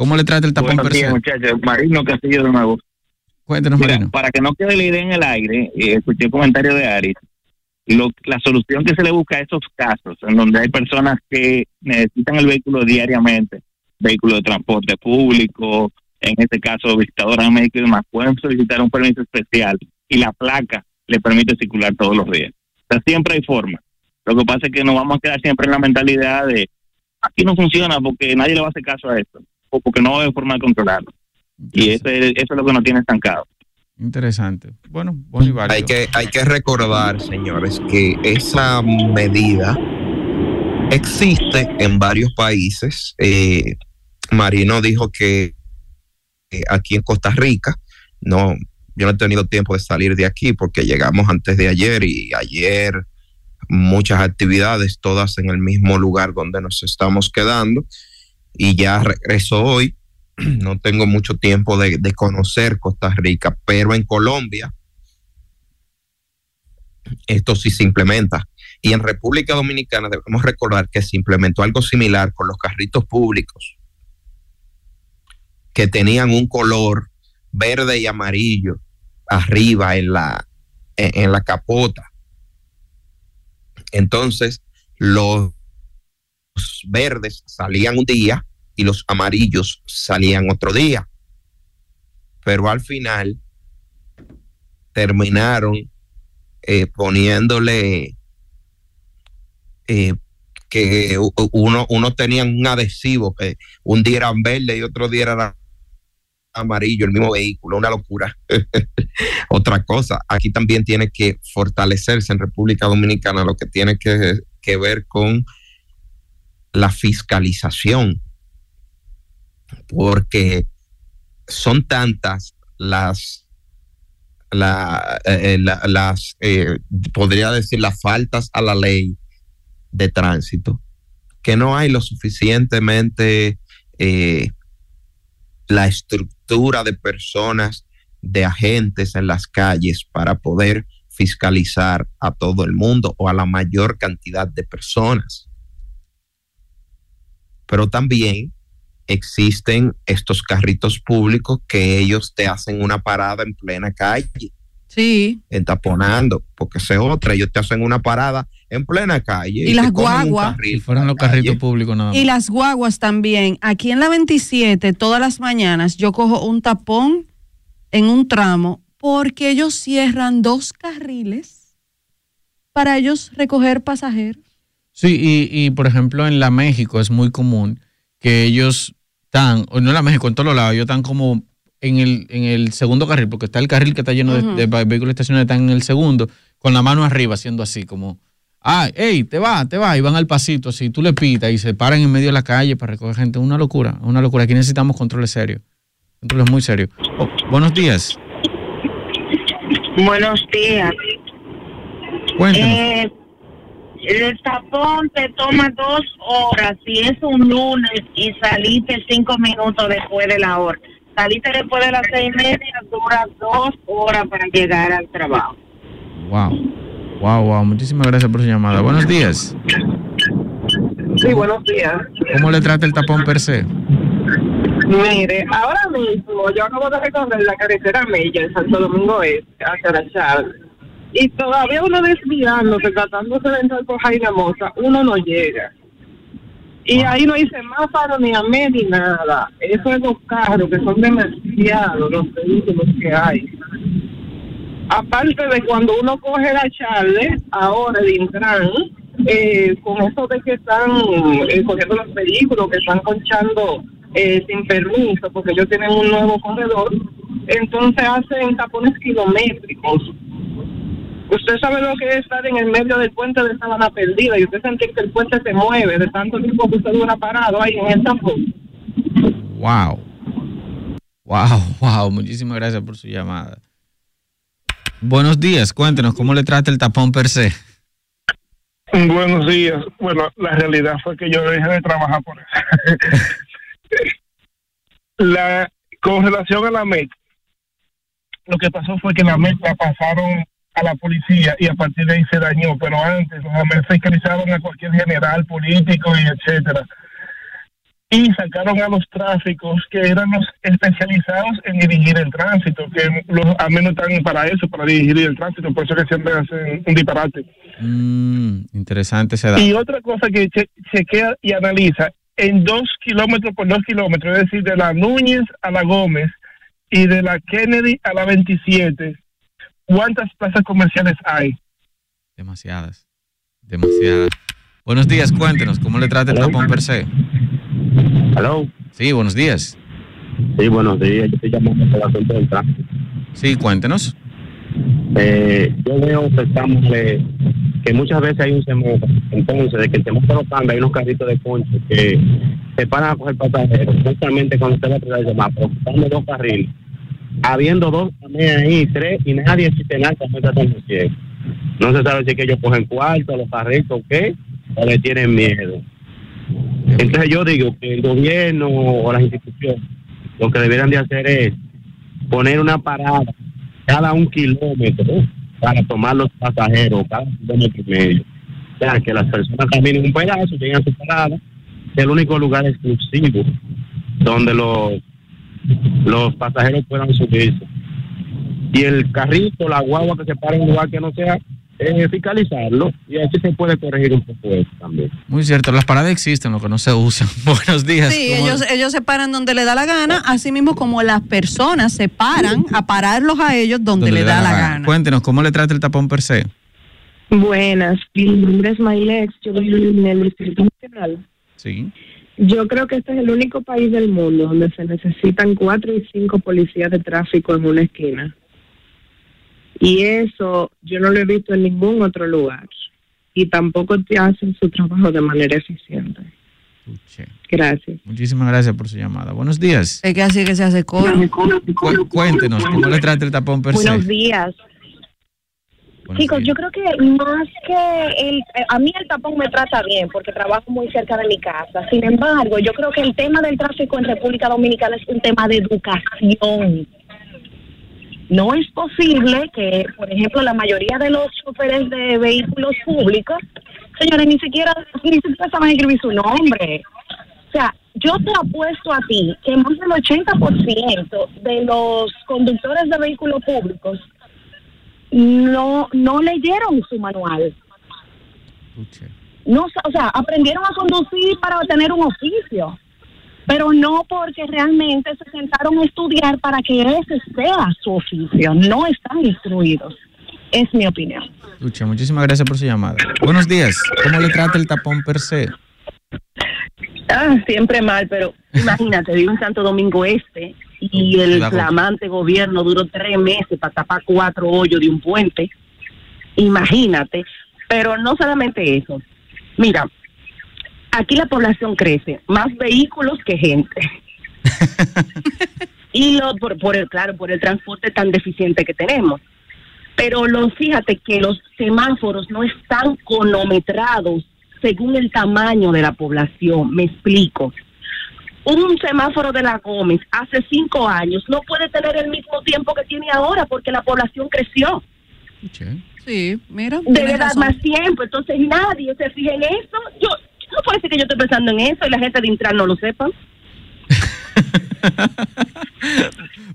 ¿Cómo le trata el tapón
muchachos. Marino Castillo de nuevo.
Cuéntanos,
Mira,
Marino.
para que no quede la idea en el aire, eh, escuché el comentario de Ari. Lo, la solución que se le busca a esos casos, en donde hay personas que necesitan el vehículo diariamente, vehículo de transporte público, en este caso visitadores médicos y demás, pueden solicitar un permiso especial y la placa le permite circular todos los días. O sea, siempre hay forma. Lo que pasa es que nos vamos a quedar siempre en la mentalidad de aquí no funciona porque nadie le va a hacer caso a esto, porque no hay forma de controlarlo. Y eso es, eso es lo que nos tiene estancado.
Interesante. Bueno, bueno y válido.
Hay que, hay que recordar, señores, que esa medida existe en varios países. Eh, Marino dijo que eh, aquí en Costa Rica, no, yo no he tenido tiempo de salir de aquí porque llegamos antes de ayer y ayer muchas actividades, todas en el mismo lugar donde nos estamos quedando y ya regreso hoy. No tengo mucho tiempo de, conocer Costa Rica, pero en Colombia esto sí se implementa. Y en República Dominicana debemos recordar que se implementó algo similar con los carritos públicos que tenían un color verde y amarillo arriba en la, en la capota. Entonces, los verdes salían un día y los amarillos salían otro día. Pero al final terminaron eh, poniéndole eh, que uno, tenía un adhesivo, que un día eran verde y otro día era amarillo, el mismo vehículo, una locura. Otra cosa, aquí también tiene que fortalecerse en República Dominicana lo que tiene que ver con la fiscalización, porque son tantas las la, eh, la- las eh, podría decir las faltas a la ley de tránsito que no hay lo suficientemente eh, la estructura de personas de agentes en las calles para poder fiscalizar a todo el mundo o a la mayor cantidad de personas pero también existen estos carritos públicos que ellos te hacen una parada en plena calle
Sí.
entaponando, porque esa es otra. Ellos te hacen una parada en plena calle.
Y las guaguas.
carril
Si fueran los carritos públicos nada más.
Y las guaguas también. Aquí en la 27, todas las mañanas, yo cojo un tapón en un tramo porque ellos cierran dos carriles para ellos recoger pasajeros.
Sí, y, y por ejemplo en la México es muy común que ellos están, o no en la México, en todos lados, ellos están como en el, en el segundo carril, porque está el carril que está lleno de, vehículos estacionados, están en el segundo, con la mano arriba, haciendo así, como, ah, hey, te va, te va, y van al pasito, así, tú le pitas y se paran en medio de la calle para recoger gente. Una locura, una locura. Aquí necesitamos controles serios, controles muy serios. Oh, buenos días,
Buenos días.
cuéntanos.
Eh, el tapón te toma dos horas si es un lunes y saliste cinco minutos después de la hora. Saliste después de las seis y media, dura dos horas para llegar al trabajo.
Wow, wow, wow, muchísimas gracias por su llamada. Buenos días.
Sí, buenos días.
¿Cómo le trata el tapón per se?
Mire, ahora mismo yo acabo de recorrer la carretera Mella en Santo Domingo Este hacia la Charles. Y todavía uno desviándose, tratándose de entrar por Jaina Moza, uno no llega. Y ahí no hay semáforo ni a ni nada. Eso es los carros, que son demasiados los vehículos que hay. Aparte de cuando uno coge la Charles, ahora el Intran, eh, con eso de que están eh, cogiendo los vehículos, que están conchando eh, sin permiso, porque ellos tienen un nuevo corredor, entonces hacen tapones kilométricos. Usted sabe lo que es estar en el medio del puente de Sabana Perdida y usted siente que el puente se mueve de tanto tiempo que usted dura parado ahí en el tapón.
Wow. Wow, wow. Muchísimas gracias por su llamada. Buenos días. Cuéntenos cómo le trata el tapón per se.
Buenos días. Bueno, la realidad fue que yo dejé de trabajar por eso. la, con relación a la MET, lo que pasó fue que la MET la pasaron a la policía y a partir de ahí se dañó, pero antes los AMET fiscalizaban a cualquier general político y etcétera. Y sacaron a los tráficos que eran los especializados en dirigir el tránsito, que los AMET no están para eso, para dirigir el tránsito, por eso que siempre hacen un disparate.
Mm, interesante ese dato.
Y otra cosa que che- chequea y analiza, en dos kilómetros por dos kilómetros, es decir, de la Núñez a la Gómez y de la Kennedy a la 27, ¿cuántas plazas comerciales hay?
Demasiadas. Demasiadas. Buenos días. Cuéntenos cómo le trata el tapón per se.
Hello.
Sí, buenos días.
Sí, buenos días. Yo estoy llamando por asunto del tránsito.
Sí, cuéntenos.
Eh, yo veo que estamos eh, que muchas veces hay un semáforo. Entonces, de que el semáforo cambia, hay unos carritos de concho que se paran a coger pasajeros. Justamente cuando usted va a tirar el semáforo, dando dos carriles. Habiendo dos ahí, tres, y nadie existe nada que. No se sabe si es que ellos cogen cuarto, los carritos o qué, o le tienen miedo. Entonces yo digo que el gobierno o las instituciones lo que debieran de hacer es poner una parada cada un kilómetro para tomar los pasajeros, cada kilómetro y medio. O sea, que las personas caminen un pedazo, a su parada, es el único lugar exclusivo donde los, los pasajeros puedan subirse. Y el carrito, la guagua que se para en un lugar que no sea, eh, fiscalizarlo y así se puede corregir un poco eso también.
Muy cierto, las paradas existen, lo que no se usan. Buenos días.
Sí,
¿cómo-
ellos, ellos se paran donde le da la gana, así mismo como las personas se paran a pararlos a ellos donde,
donde
le da, la gana.
Cuéntenos cómo le trata el tapón per se.
Buenas, mi nombre es Mailex, yo vivo en el Distrito Nacional.
Sí.
Yo creo que este es el único país del mundo donde se necesitan cuatro y cinco policías de tráfico en una esquina. Y eso yo no lo he visto en ningún otro lugar. Y tampoco te hacen su trabajo de manera eficiente. Gracias.
Muchísimas gracias por su llamada. Buenos días.
Es que así que se hace coro.
Cu- cuéntenos cómo le trata el tapón per se.
Buenos días. Chicos, yo creo que más que el, eh, a mí el tapón me trata bien porque trabajo muy cerca de mi casa. Sin embargo, yo creo que el tema del tráfico en República Dominicana es un tema de educación. No es posible que, por ejemplo, la mayoría de los choferes de vehículos públicos, señores, ni siquiera, ni siquiera saben escribir su nombre. O sea, yo te apuesto a ti que más del 80% de los conductores de vehículos públicos
no, no leyeron su manual. No, o sea, aprendieron a conducir para tener un oficio, pero no porque realmente se sentaron a estudiar para que ese sea su oficio. No están instruidos. Es mi opinión.
Lucha, muchísimas gracias por su llamada. Buenos días. ¿Cómo le trata el tapón per se?
Ah, siempre mal, pero imagínate, vivo en Santo Domingo Este y el flamante gobierno duró tres meses para tapar cuatro hoyos de un puente. Imagínate. Pero no solamente eso. Mira, aquí la población crece, más vehículos que gente. y lo por, por el claro, por el transporte tan deficiente que tenemos. Pero lo, fíjate que los semáforos no están cronometrados según el tamaño de la población. Me explico. Un semáforo de la Gómez hace cinco años no puede tener el mismo tiempo que tiene ahora porque la población creció.
Sí, mira.
Debe dar
razón.
más tiempo. Entonces nadie se fija en eso. Yo no puede ser que yo esté pensando en eso y la gente de Intran no lo sepa.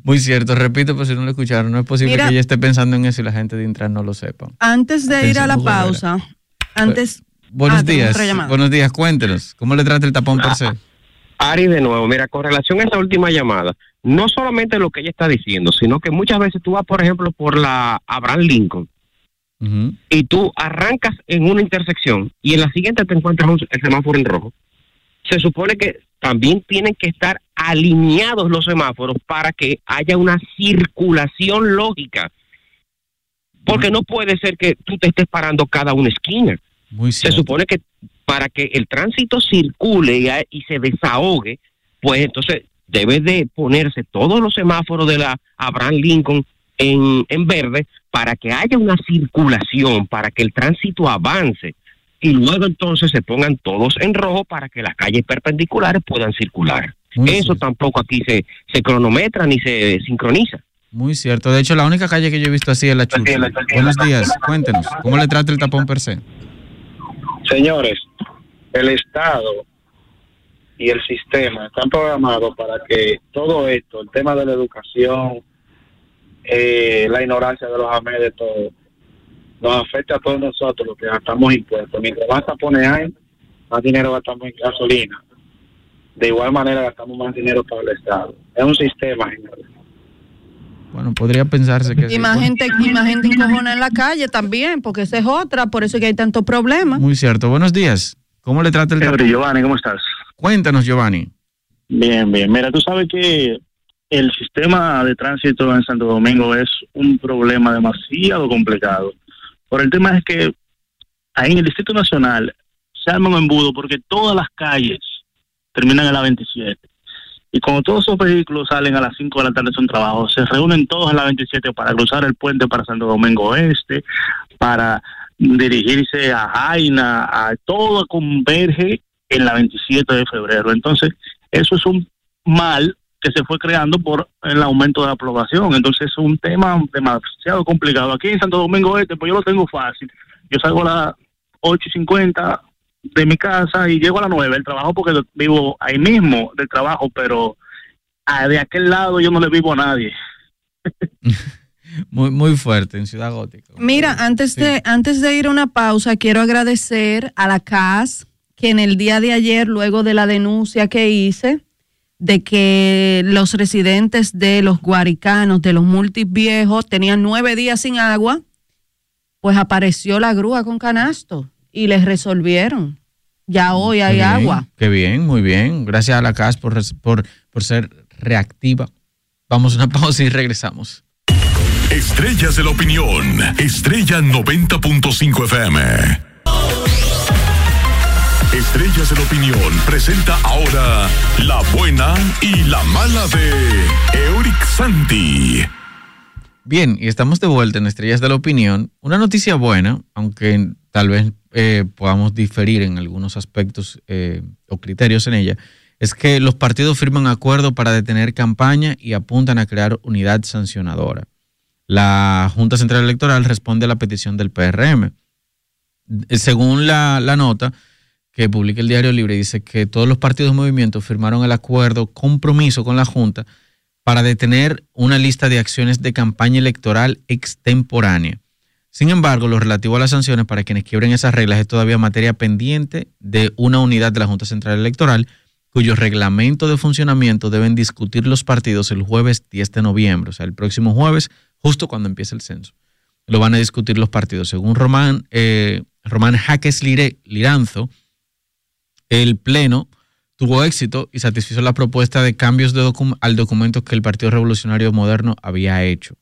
Muy cierto, repito, por si no lo escucharon, no es posible
Mira-
que ella esté pensando en eso y la gente de Intran no lo sepa.
Antes de ir a la pausa, antes.
Buenos
Ah,
días, buenos días, cuéntenos, ¿cómo le trata el tapón per se?
Ari, de nuevo, mira, con relación a esa última llamada, no solamente lo que ella está diciendo, sino que muchas veces tú vas, por ejemplo, por la Abraham Lincoln y tú arrancas en una intersección y en la siguiente te encuentras un- el semáforo en rojo. Se supone que también tienen que estar alineados los semáforos para que haya una circulación lógica. Porque no puede ser que tú te estés parando cada una esquina.
Muy
se supone que para que el tránsito circule y, se desahogue, pues entonces debe de ponerse todos los semáforos de la Abraham Lincoln en, en verde para que haya una circulación, para que el tránsito avance. Y luego entonces se pongan todos en rojo para que las calles perpendiculares puedan circular. Eso tampoco aquí se, se cronometra ni se sincroniza.
Muy cierto, de hecho la única calle que yo he visto así es la Chucha. Buenos días, cuéntenos, ¿cómo le trata el tapón per se?
Señores, el Estado y el sistema están programados para que todo esto, el tema de la educación, eh, la ignorancia de los amedes, todo, nos afecta a todos nosotros los que gastamos impuestos. Mientras más tapones hay, más dinero gastamos en gasolina. De igual manera gastamos más dinero para el Estado. Es un sistema, señores.
Bueno, podría pensarse que
Y
sí.
más gente, y más gente encojona en la calle también, porque esa es otra, por eso es que hay tantos problemas.
Muy cierto, buenos días, ¿cómo le trata el?
Henry, Giovanni, ¿cómo estás?
Cuéntanos, Giovanni.
Bien, bien. Mira, tú sabes que el sistema de tránsito en Santo Domingo es un problema demasiado complicado. Por el tema es que ahí en el Distrito Nacional se arma un embudo porque todas las calles terminan en la 27. Y cuando todos esos vehículos salen a las 5 de la tarde de su trabajo, se reúnen todos en la 27 para cruzar el puente para Santo Domingo Oeste, para dirigirse a Jaina, a todo converge en la 27 de febrero. Entonces, eso es un mal que se fue creando por el aumento de la aprobación. Entonces, es un tema demasiado complicado. Aquí en Santo Domingo Este, pues yo lo tengo fácil. Yo salgo a las 8 y 50 de mi casa y llego a las 9 del trabajo porque vivo ahí mismo del trabajo, pero ah, de aquel lado yo no le vivo a nadie.
Muy, muy fuerte en Ciudad Gótica.
Mira, antes de, antes de ir a una pausa, quiero agradecer a la CAS que en el día de ayer, luego de la denuncia que hice, de que los residentes de los guaricanos, de los multiviejos, tenían nueve días sin agua, pues apareció la grúa con canasto y les resolvieron. Ya hoy hay
Qué bien,
agua.
Qué bien, muy bien. Gracias a la CAS por, por, por ser reactiva. Vamos a una pausa y regresamos.
Estrellas de la opinión. Estrella 90.5 FM. Estrellas de la opinión presenta ahora la buena y la mala de Euric Santi.
Bien, y estamos de vuelta en Estrellas de la Opinión. Una noticia buena, aunque tal vez eh, podamos diferir en algunos aspectos eh, o criterios en ella, es que los partidos firman acuerdo para detener campaña y apuntan a crear unidad sancionadora. La Junta Central Electoral responde a la petición del PRM. Eh, Según la, la nota que publica el Diario Libre, dice que todos los partidos y movimientos firmaron el acuerdo compromiso con la Junta para detener una lista de acciones de campaña electoral extemporánea. Sin embargo, lo relativo a las sanciones para quienes quiebren esas reglas es todavía materia pendiente de una unidad de la Junta Central Electoral, cuyo reglamento de funcionamiento deben discutir los partidos el jueves 10 de noviembre, o sea, el próximo jueves, justo cuando empiece el censo. Lo van a discutir los partidos. Según Román, eh, Román Jaques Liranzo, el Pleno tuvo éxito y satisfizo la propuesta de cambios al documento que el Partido Revolucionario Moderno había hecho.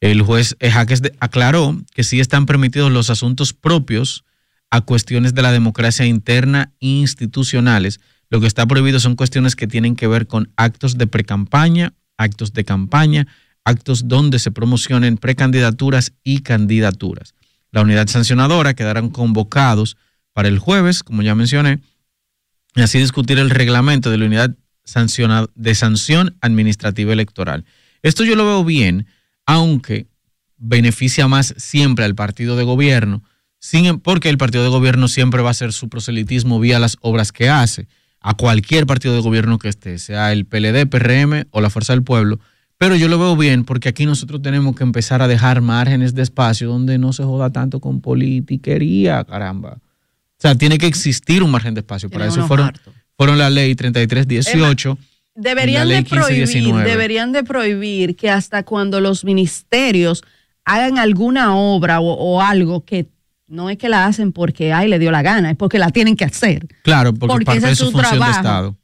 El juez Jaques aclaró que sí están permitidos los asuntos propios a cuestiones de la democracia interna institucionales. Lo que está prohibido son cuestiones que tienen que ver con actos de precampaña, actos de campaña, actos donde se promocionen precandidaturas y candidaturas. La unidad sancionadora quedarán convocados para el jueves, como ya mencioné, y así discutir el reglamento de la unidad de sanción administrativa electoral. Esto yo lo veo bien, aunque beneficia más siempre al partido de gobierno, sin, em, porque el partido de gobierno siempre va a hacer su proselitismo vía las obras que hace, a cualquier partido de gobierno que esté, sea el PLD, PRM o la Fuerza del Pueblo. Pero yo lo veo bien porque aquí nosotros tenemos que empezar a dejar márgenes de espacio donde no se joda tanto con politiquería, caramba. O sea, tiene que existir un margen de espacio. Para eso fueron la ley 3318.
Deberían de prohibir,
1519.
deberían de prohibir que hasta cuando los ministerios hagan alguna obra o, o algo que no es que la hacen porque ay le dio la gana, es porque la tienen que hacer.
Claro, porque,
Porque
parte
ese
de
es su
función de
trabajo.
Estado.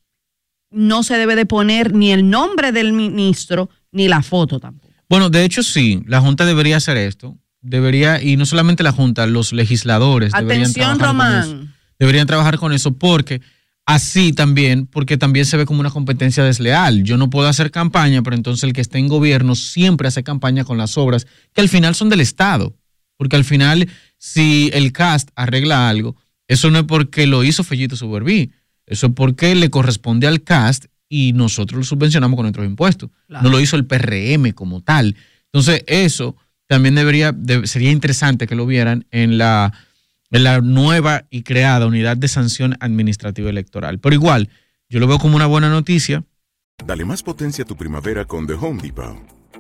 No se debe de poner ni el nombre del ministro ni la foto tampoco.
Bueno, de hecho sí, la Junta debería hacer esto. Debería, y no solamente la Junta, los legisladores deberían
Atención,
trabajar con eso.
Román.
Deberían trabajar con eso porque así también, porque también se ve como una competencia desleal. Yo no puedo hacer campaña, pero entonces el que esté en gobierno siempre hace campaña con las obras que al final son del Estado. Porque al final, si el cast arregla algo, eso no es porque lo hizo Fellito Suberví, eso es porque le corresponde al cast y nosotros lo subvencionamos con nuestros impuestos. No lo hizo el PRM como tal. Entonces, eso también debería, de- sería interesante que lo vieran en la, en la nueva y creada unidad de sanción administrativa electoral. Pero igual, yo lo veo como una buena noticia.
Dale más potencia a tu primavera con The Home Depot.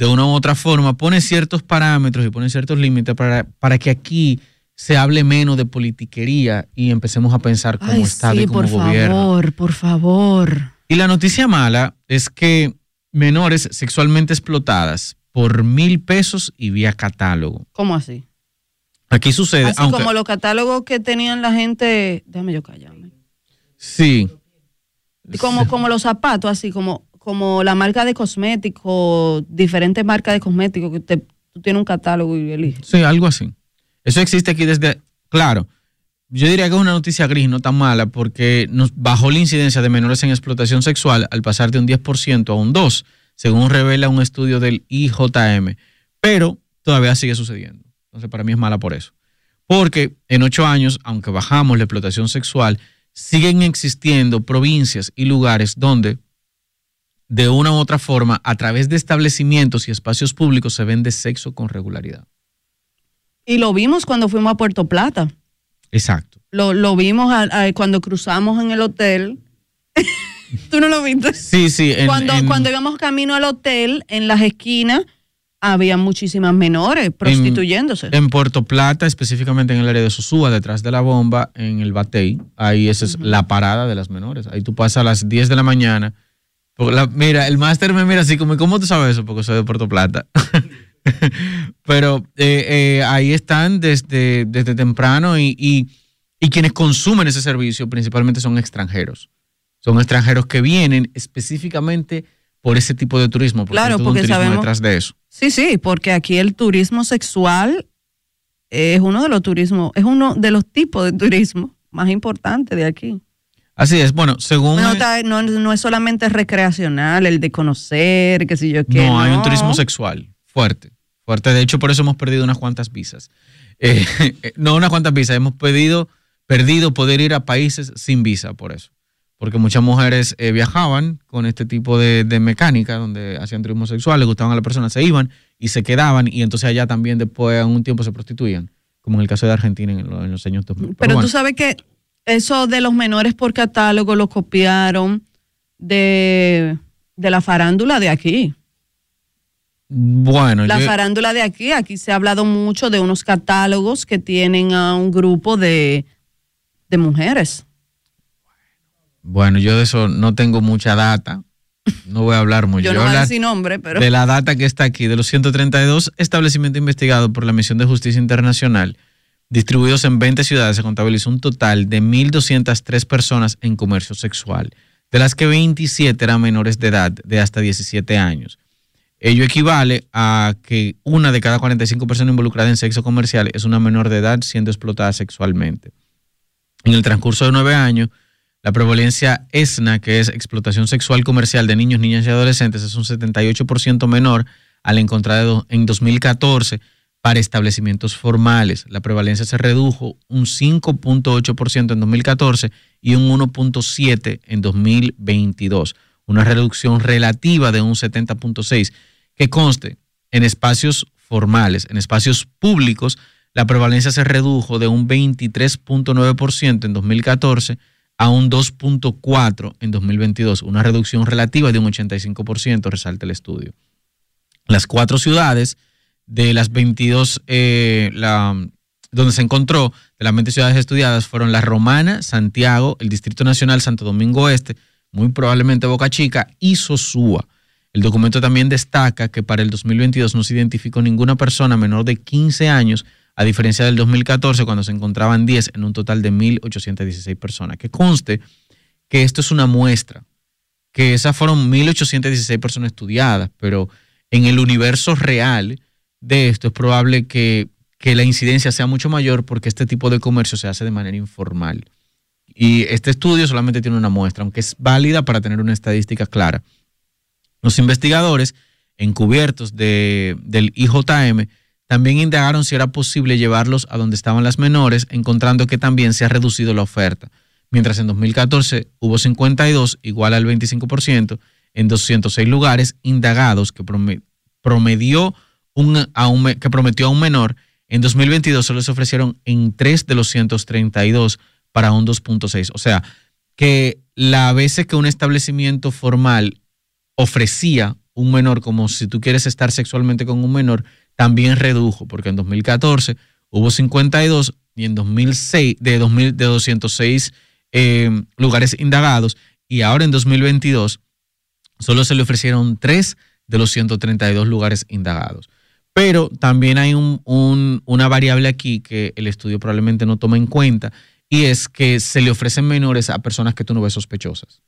de una u otra forma pone ciertos parámetros y pone ciertos límites para, para que aquí se hable menos de politiquería y empecemos a pensar como
Ay,
Estado
sí,
y como
por
gobierno.
favor, por favor.
Y la noticia mala es que menores sexualmente explotadas por mil pesos y vía catálogo.
¿Cómo así?
Aquí sucede,
Así
aunque
como los catálogos que tenían la gente, déjame yo callarme.
sí,
Como, como los zapatos, así como, como la marca de cosméticos, diferentes marcas de cosméticos, que te, tú tienes un catálogo y eliges.
sí, algo así. Eso existe aquí desde, claro, yo diría que es una noticia gris, no tan mala, porque nos bajó la incidencia de menores en explotación sexual al pasar de un 10% a un 2%, según revela un estudio del IJM. Pero todavía sigue sucediendo. Entonces, para mí es mala por eso. Porque en ocho años, aunque bajamos la explotación sexual, siguen existiendo provincias y lugares donde, de una u otra forma, a través de establecimientos y espacios públicos, se vende sexo con regularidad.
Y lo vimos cuando fuimos a Puerto Plata.
Exacto.
Lo, lo vimos a- a- cuando cruzamos en el hotel. ¿Tú no lo viste?
Sí, sí. en-
cuando,
en-
cuando íbamos camino al hotel, en las esquinas, había muchísimas menores prostituyéndose.
En, en Puerto Plata, específicamente en el área de Sosúa, detrás de la bomba, en el Batey, ahí esa es la parada de las menores. Ahí tú pasas a las 10 de la mañana. La- mira, el máster me mira así como, ¿cómo tú sabes eso? Porque soy de Puerto Plata. Pero eh, eh, ahí están desde, desde temprano y, y- y quienes consumen ese servicio principalmente son extranjeros. Son extranjeros que vienen específicamente por ese tipo de turismo, porque
Claro,
hay todo un
porque
turismo
sabemos-
detrás de eso.
Sí, sí, porque aquí el turismo sexual es uno de los turismos, es uno de los tipos de turismo más importantes de aquí.
Así es, bueno, según...
No, está- no- no es solamente recreacional, el de conocer, qué sé yo qué.
No, hay un turismo sexual fuerte, fuerte. De hecho, por eso hemos perdido unas cuantas visas. Eh, no unas cuantas visas, hemos pedido, perdido poder ir a países sin visa por eso. Porque muchas mujeres eh, viajaban con este tipo de, de mecánica, donde hacían turismo sexual, les gustaban a la persona, se iban y se quedaban, y entonces allá también después, en un tiempo, se prostituían, como en el caso de Argentina en, lo- en los años 2000.
Pero
bueno.
tú sabes que eso de los menores por catálogo lo copiaron de, de la farándula de aquí.
Bueno,
La
yo-
farándula de aquí, aquí se ha hablado mucho de unos catálogos que tienen a un grupo de, de mujeres.
bueno, yo de eso no tengo mucha data. No voy a hablar mucho.
Yo no
voy a hablar
decir nombre, pero...
de la data que está aquí, de los 132 establecimientos investigados por la Misión de Justicia Internacional, distribuidos en 20 ciudades, se contabilizó un total de 1.203 personas en comercio sexual, de las que 27 eran menores de edad de hasta 17 años. Ello equivale a que una de cada 45 personas involucradas en sexo comercial es una menor de edad siendo explotada sexualmente. En el transcurso de nueve años, la prevalencia ESNA, que es explotación sexual comercial de niños, niñas y adolescentes, es un 78% menor al encontrado en 2014 para establecimientos formales. La prevalencia se redujo un 5.8% en 2014 y un 1.7% en 2022. Una reducción relativa de un 70.6%. Que conste, en espacios formales, en espacios públicos, la prevalencia se redujo de un 23.9% en 2014 a un 2.4% en 2022, una reducción relativa de un 85%, resalta el estudio. Las cuatro ciudades de las 22 eh, donde se encontró de las 20 ciudades estudiadas fueron La Romana, Santiago, el Distrito Nacional, Santo Domingo Este, muy probablemente Boca Chica y Sosúa. El documento también destaca que para el 2022 no se identificó ninguna persona menor de 15 años, a diferencia del 2014, cuando se encontraban 10 en un total de 1.816 personas. Que conste que esto es una muestra, que esas fueron 1.816 personas estudiadas, pero en el universo real de esto es probable que, que la incidencia sea mucho mayor porque este tipo de comercio se hace de manera informal. Y este estudio solamente tiene una muestra, aunque es válida para tener una estadística clara. Los investigadores encubiertos de, del IJM también indagaron si era posible llevarlos a donde estaban las menores, encontrando que también se ha reducido la oferta. Mientras en 2014 hubo 52, igual al 25%, en 206 lugares indagados que prome- promedió un, a un que prometió a un menor, en 2022 solo se ofrecieron en 3 de los 132 para un 2.6. O sea, que la veces que un establecimiento formal ofrecía un menor como si tú quieres estar sexualmente con un menor, también redujo, porque en 2014 hubo 52 y en 2006 de, 2000, de 206 eh, lugares indagados y ahora en 2022 solo se le ofrecieron 3 de los 132 lugares indagados. Pero también hay un- un- una variable aquí que el estudio probablemente no toma en cuenta y es que se le ofrecen menores a personas que tú no ves sospechosas.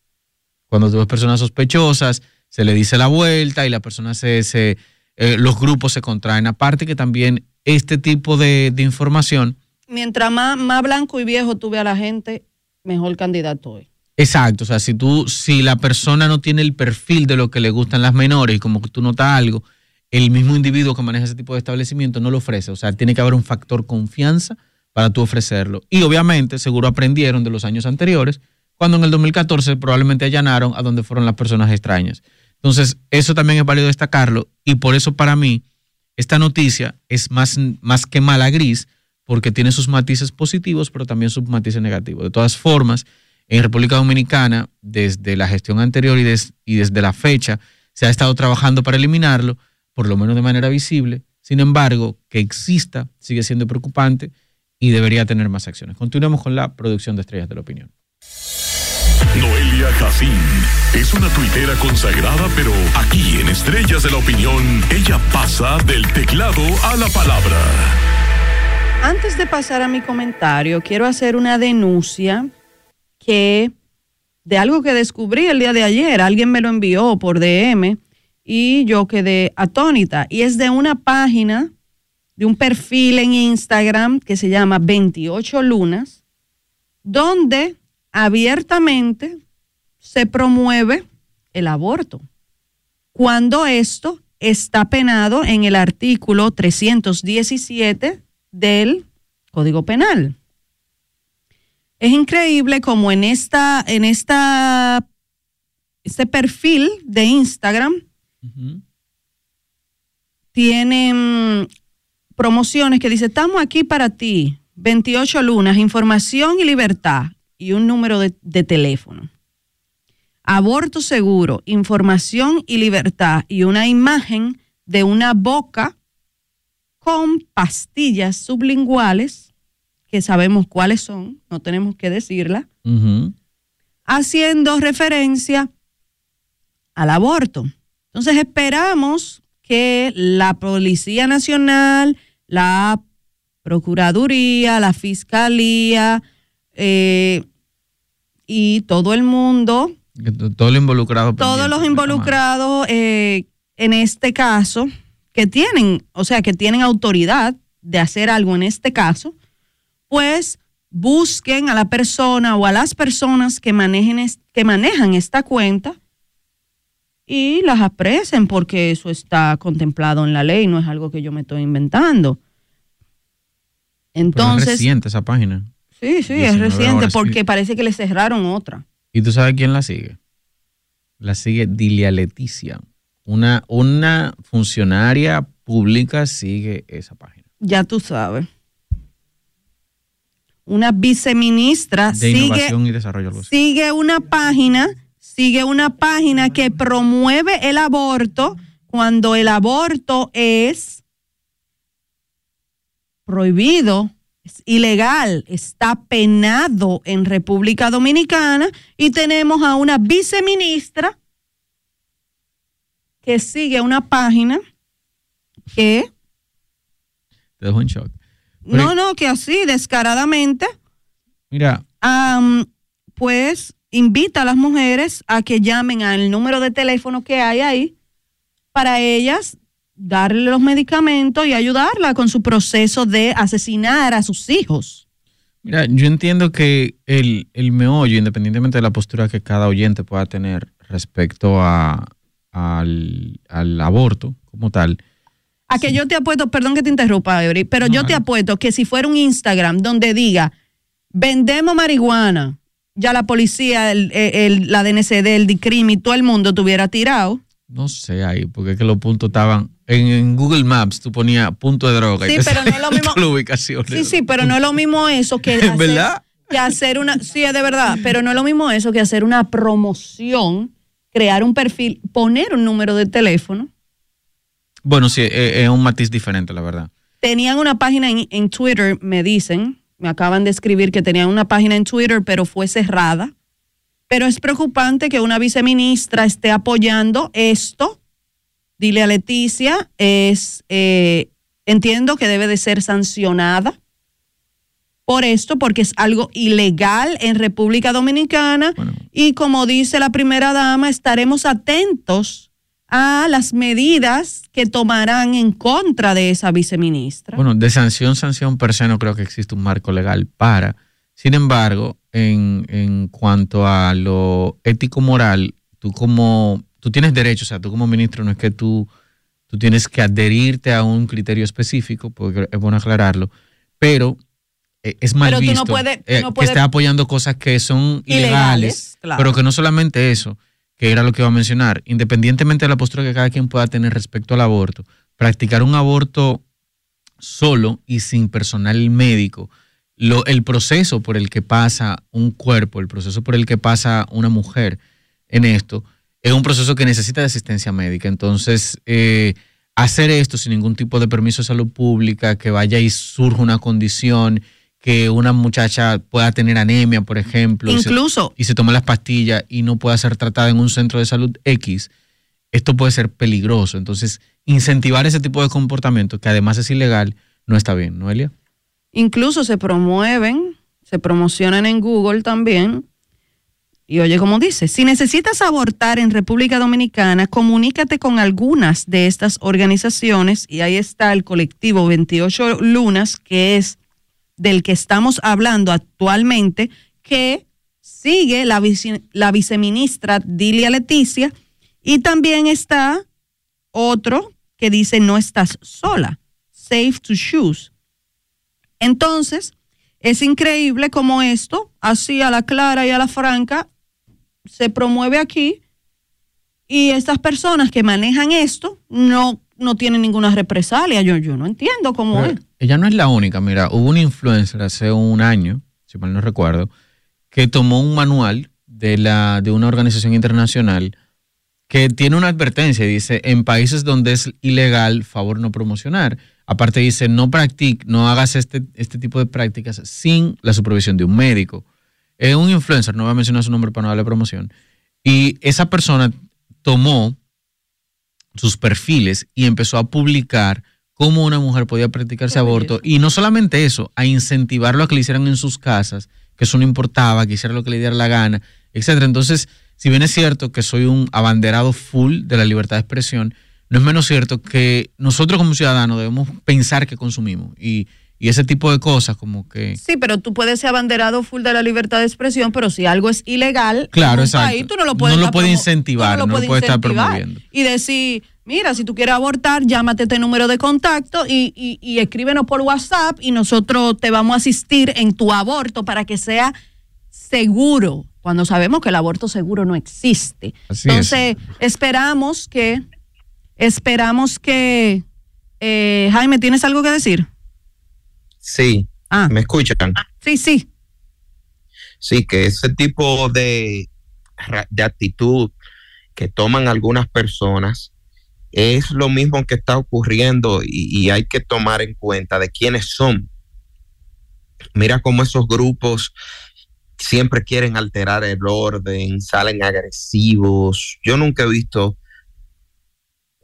Cuando tú ves personas sospechosas, se le dice la vuelta y la persona se, se eh, los grupos se contraen. Aparte que también este tipo de, de información,
Mientras más, más blanco y viejo tú veas a la gente, mejor candidato es.
exacto, o sea, si tú, si la persona no tiene el perfil de lo que le gustan las menores y como que tú notas algo, el mismo individuo que maneja ese tipo de establecimiento no lo ofrece. O sea, tiene que haber un factor confianza para tú ofrecerlo. Y obviamente, seguro aprendieron de los años anteriores, cuando en el 2014 probablemente allanaron a donde fueron las personas extrañas. Entonces, eso también es válido destacarlo y por eso para mí esta noticia es más, más que mala gris porque tiene sus matices positivos, pero también sus matices negativos. De todas formas, en República Dominicana, desde la gestión anterior y, y desde la fecha, se ha estado trabajando para eliminarlo, por lo menos de manera visible. Sin embargo, que exista sigue siendo preocupante y debería tener más acciones. Continuemos con la producción de Estrellas de la Opinión.
Noelia Jacín es una tuitera consagrada, pero aquí en Estrellas de la Opinión, ella pasa del teclado a la palabra.
Antes de pasar a mi comentario, quiero hacer una denuncia que de algo que descubrí el día de ayer, alguien me lo envió por DM y yo quedé atónita. Y es de una página, de un perfil en Instagram que se llama 28 Lunas, donde abiertamente se promueve el aborto, cuando esto está penado en el artículo 317 del Código Penal. Es increíble como en esta, en esta, este perfil de Instagram tienen promociones que dice, estamos aquí para ti, 28 lunas, información y libertad y un número de, de teléfono. Aborto seguro, información y libertad y una imagen de una boca con pastillas sublinguales, que sabemos cuáles son, no tenemos que decirla, haciendo referencia al aborto. Entonces esperamos que la Policía Nacional, la Procuraduría, la Fiscalía eh, y todo el mundo,
Todo lo involucrado.
todos los involucrados eh, en este caso, que tienen, o sea, que tienen autoridad de hacer algo en este caso, pues busquen a la persona o a las personas que manejen que manejan esta cuenta y las apresen porque eso está contemplado en la ley, no es algo que yo me estoy inventando.
Pero es
Entonces,
reciente esa página.
sí, sí,
19
es reciente porque parece que le cerraron otra.
¿Y tú sabes quién la sigue? La sigue Dilia Leticia. Una, una funcionaria pública sigue esa página.
Ya tú sabes. Una viceministra
De
sigue
innovación y desarrollo.
sigue una página, sigue una página que promueve el aborto cuando el aborto es prohibido, es ilegal, está penado en República Dominicana y tenemos a una viceministra que sigue una página que
Te dejo en shock.
no, no, que así descaradamente
Mira,
pues invita a las mujeres a que llamen al número de teléfono que hay ahí para ellas darle los medicamentos y ayudarla con su proceso de asesinar a sus hijos.
mira, yo entiendo que el, el meollo, independientemente de la postura que cada oyente pueda tener respecto a, al, al aborto como tal,
A que yo te apuesto, perdón que te interrumpa, Eury, pero yo te apuesto que si fuera un Instagram donde diga, vendemos marihuana, ya la policía, el, el- la DNCD, el DICRIM y todo el mundo tuviera tirado.
no sé ahí, porque es que los puntos estaban en, en Google Maps, tú ponías punto de droga
Sí,
y
pero no es lo mismo.
toda la ubicación.
Sí, sí, pero no es lo mismo eso que hacer,
¿Verdad?
que hacer una, sí, es de verdad, pero no es lo mismo eso que hacer una promoción, crear un perfil, poner un número de teléfono.
Bueno, sí, es, es un matiz diferente, la verdad.
Tenían una página en, en Twitter, me dicen, me acaban de escribir que tenían una página en Twitter, pero fue cerrada. Pero es preocupante que una viceministra esté apoyando esto. Dile a Leticia, es, eh, entiendo que debe de ser sancionada por esto, porque es algo ilegal en República Dominicana. Y como dice la primera dama, estaremos atentos a las medidas que tomarán en contra de esa viceministra.
Bueno, de sanción, sanción per se no creo que exista un marco legal para. Sin embargo, en, en cuanto a lo ético-moral, tú como, tú tienes derecho, o sea, tú como ministro no es que tú, tú tienes que adherirte a un criterio específico, porque es bueno aclararlo, pero eh, es mal
Pero tú no
visto
puedes- tú
eh, que esté apoyando cosas que son
Ilegales,
ilegales,
claro.
pero que no solamente eso, que era lo que iba a mencionar, independientemente de la postura que cada quien pueda tener respecto al aborto, practicar un aborto solo y sin personal médico, lo, el proceso por el que pasa un cuerpo, el proceso por el que pasa una mujer en esto, es un proceso que necesita de asistencia médica. Entonces, eh, hacer esto sin ningún tipo de permiso de salud pública, que vaya y surja una condición, que una muchacha pueda tener anemia, por ejemplo, y se-
Incluso-
y se tome las pastillas y no pueda ser tratada en un centro de salud X, esto puede ser peligroso. Entonces, incentivar ese tipo de comportamiento, que además es ilegal, no está bien, ¿no, Elia?
Incluso se promueven, se promocionan en Google también. Y oye, como dice, si necesitas abortar en República Dominicana, comunícate con algunas de estas organizaciones y ahí está el colectivo 28 Lunas, que es del que estamos hablando actualmente, que sigue la, vice- la viceministra Dilia Leticia y también está otro que dice no estás sola, safe to choose. Entonces, es increíble como esto, así a la clara y a la franca, se promueve aquí y estas personas que manejan esto no, no tienen ninguna represalia. Yo, yo no entiendo cómo
Pero
es.
Ella no es la única. Mira, hubo un influencer hace un año, si mal no recuerdo, que tomó un manual de, la, de una organización internacional que tiene una advertencia. Dice, en países donde es ilegal, favor no promocionar. Aparte dice, no practique, no hagas este, este tipo de prácticas sin la supervisión de un médico. Es un influencer, no voy a mencionar su nombre para no darle promoción. Y esa persona tomó sus perfiles y empezó a publicar cómo una mujer podía practicarse aborto. Y no solamente eso, a incentivarlo a que lo hicieran en sus casas, que eso no importaba, que hiciera lo que le diera la gana, etcétera. Entonces, si bien es cierto que soy un abanderado full de la libertad de expresión, no es menos cierto que nosotros como ciudadanos debemos pensar que consumimos. Y, y ese tipo de cosas como que...
Sí, pero tú puedes ser abanderado full de la libertad de expresión, pero si algo es ilegal
Claro, exacto.
país, tú no lo puedes,
No lo puede incentivar, no lo
puedes
puede estar
incentivar.
promoviendo.
Y decir, mira, si tú quieres abortar, llámate este número de contacto y, y, y escríbenos por WhatsApp y nosotros te vamos a asistir en tu aborto para que sea seguro, cuando sabemos que el aborto seguro no existe.
Así
Entonces, esperamos que, esperamos que, eh, Jaime, ¿tienes algo que decir?
Sí. ¿Me escuchan?
Sí, sí.
Sí, que ese tipo de, de actitud que toman algunas personas es lo mismo que está ocurriendo y, y hay que tomar en cuenta de quiénes son. Mira cómo esos grupos siempre quieren alterar el orden, salen agresivos. Yo nunca he visto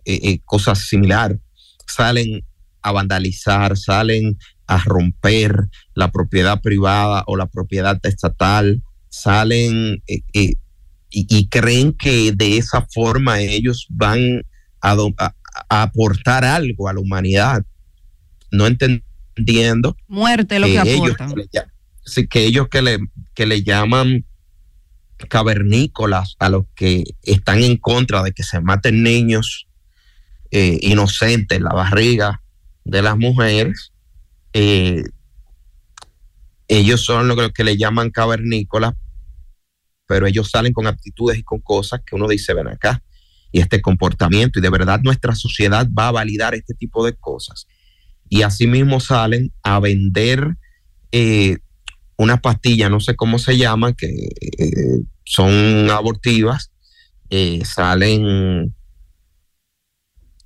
eh, eh, cosas similares. Salen a vandalizar, salen a romper la propiedad privada o la propiedad estatal, salen eh, eh, y, y creen que de esa forma ellos van a, do- a- a aportar algo a la humanidad, no entendiendo
Muerte lo que
ellos
aportan.
que le que ellos que le, que le llaman cavernícolas a los que están en contra de que se maten niños eh, inocentes en la barriga de las mujeres, eh, ellos son lo que, le llaman cavernícolas, pero ellos salen con actitudes y con cosas que uno dice, ven acá, y este comportamiento, y de verdad nuestra sociedad va a validar este tipo de cosas. Y asimismo salen a vender eh, una pastilla, no sé cómo se llama, que eh, son abortivas, eh, salen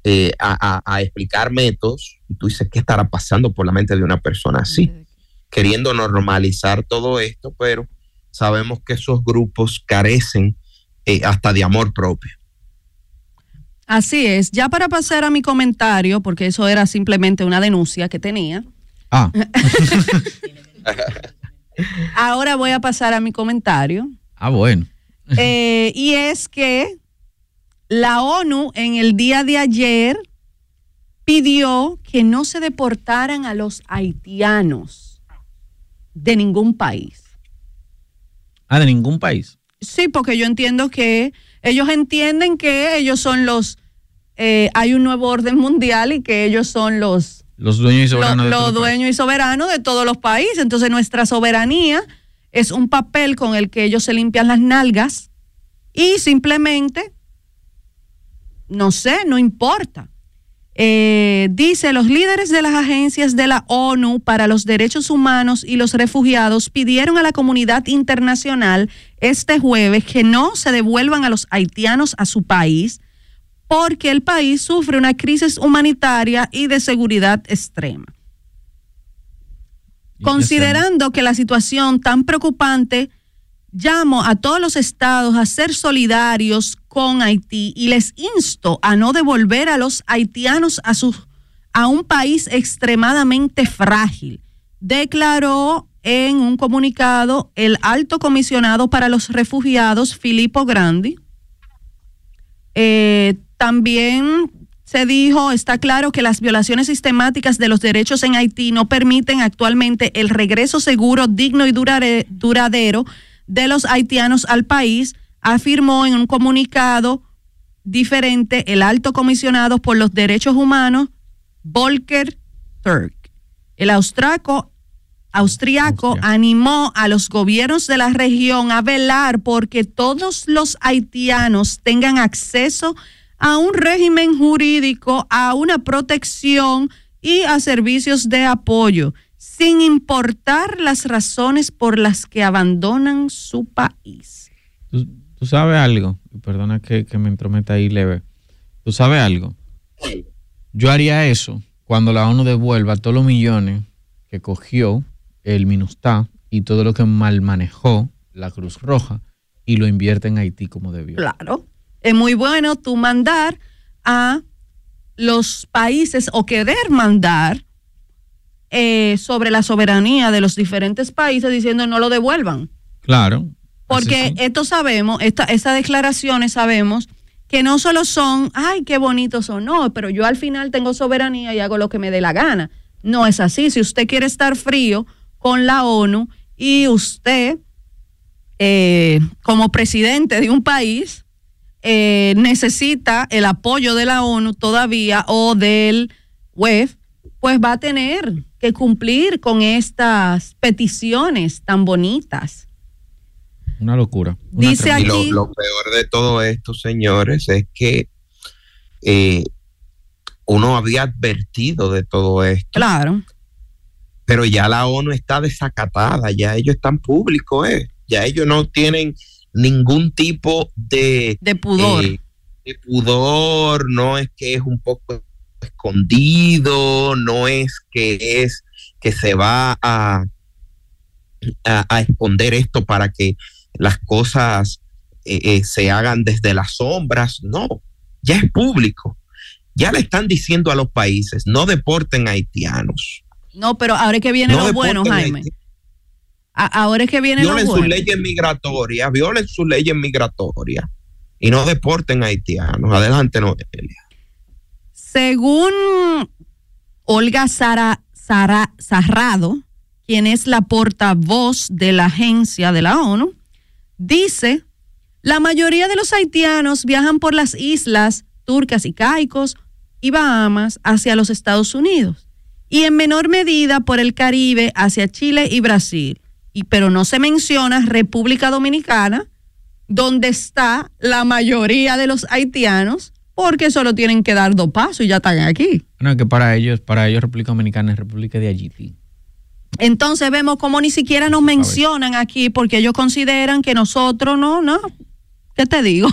eh, a, a- a explicar métodos, y tú dices, ¿qué estará pasando por la mente de una persona así? Queriendo normalizar todo esto, pero sabemos que esos grupos carecen eh, hasta de amor propio.
Así es. Ya para pasar a mi comentario, porque eso era simplemente una denuncia que tenía.
Ah.
Ahora voy a pasar a mi comentario.
Ah, bueno.
Eh, y es que la ONU en el día de ayer pidió que no se deportaran a los haitianos de ningún país.
Ah, de ningún país.
Sí, porque yo entiendo que ellos entienden que ellos son los, eh, hay un nuevo orden mundial y que ellos son los,
Los dueños y soberanos
los
país.
dueños y soberanos de todos los países. Entonces nuestra soberanía es un papel con el que ellos se limpian las nalgas y simplemente, no sé, no importa. Eh, dice, los líderes de las agencias de la ONU para los derechos humanos y los refugiados pidieron a la comunidad internacional este jueves que no se devuelvan a los haitianos a su país porque el país sufre una crisis humanitaria y de seguridad extrema. Considerando que la situación tan preocupante, llamo a todos los estados a ser solidarios con Haití y les insto a no devolver a los haitianos a, su, a un país extremadamente frágil, declaró en un comunicado el alto comisionado para los refugiados, Filippo Grandi. Eh, también se dijo, está claro que las violaciones sistemáticas de los derechos en Haití no permiten actualmente el regreso seguro, digno y duradero de los haitianos al país, afirmó en un comunicado diferente el alto comisionado por los derechos humanos, Volker Turk. El austraco, austriaco animó a los gobiernos de la región a velar porque todos los haitianos tengan acceso a un régimen jurídico, a una protección y a servicios de apoyo, sin importar las razones por las que abandonan su país.
¿Tú, tú sabes algo? Perdona que, que me entrometa ahí leve. ¿Tú sabes algo? Yo haría eso cuando la ONU devuelva todos los millones que cogió el MINUSTA y todo lo que mal manejó la Cruz Roja y lo invierte en Haití como debió.
Claro. Es muy bueno tú mandar a los países o querer mandar eh, sobre la soberanía de los diferentes países diciendo no lo devuelvan.
Claro.
Porque esto sabemos, esta, estas declaraciones sabemos que no solo son, ay, qué bonitos son, no, pero yo al final tengo soberanía y hago lo que me dé la gana. No es así. Si usted quiere estar frío con la ONU y usted, eh, como presidente de un país, eh, necesita el apoyo de la ONU todavía o del WEF, pues va a tener que cumplir con estas peticiones tan bonitas.
Una locura. Una
Dice
Y lo, lo peor de todo esto, señores, es que eh, uno había advertido de todo esto.
Claro.
Pero ya la ONU está desacatada, ya ellos están públicos, ¿eh? ya ellos no tienen ningún tipo de,
de pudor.
eh, de pudor, no es que es un poco escondido, no es que es que se va a, a, a esconder esto para que las cosas eh, eh, se hagan desde las sombras, no, ya es público. Ya le están diciendo a los países, no deporten haitianos.
No, pero ahora es que viene
No
lo bueno, Jaime. Ahora es que viene lo
violen sus leyes migratorias, violen sus leyes migratorias y no deporten haitianos. Adelante, Noelia.
Según Olga Sara, Sara- Sarrado, quien es la portavoz de la agencia de la ONU, dice, la mayoría de los haitianos viajan por las islas turcas y caicos y Bahamas hacia los Estados Unidos y en menor medida por el Caribe hacia Chile y Brasil. Y, pero no se menciona República Dominicana, donde está la mayoría de los haitianos, porque solo tienen que dar dos pasos y ya están aquí.
No, que para ellos, para ellos República Dominicana es República de Haití.
Entonces vemos como ni siquiera nos mencionan aquí porque ellos consideran que nosotros no, no. ¿Qué te digo?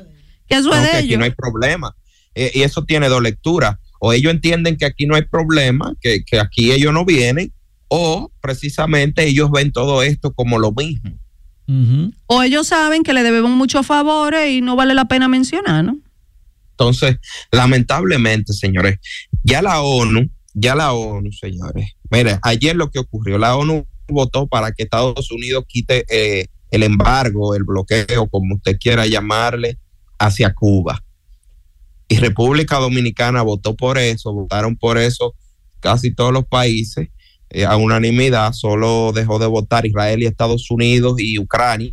que eso
No,
es
que
de
aquí
ellos.
no hay problema. Eh, y eso tiene dos lecturas. O ellos entienden que aquí no hay problema, que, que aquí ellos no vienen, o precisamente ellos ven todo esto como lo mismo.
O ellos saben que le debemos muchos favores y no vale la pena mencionar, ¿no?
Entonces, lamentablemente, señores, ya la ONU, ya la ONU, señores, mire, ayer lo que ocurrió, la ONU votó para que Estados Unidos quite eh, el embargo, el bloqueo, como usted quiera llamarle, hacia Cuba. Y República Dominicana votó por eso, votaron por eso casi todos los países eh, a unanimidad, solo dejó de votar Israel y Estados Unidos y Ucrania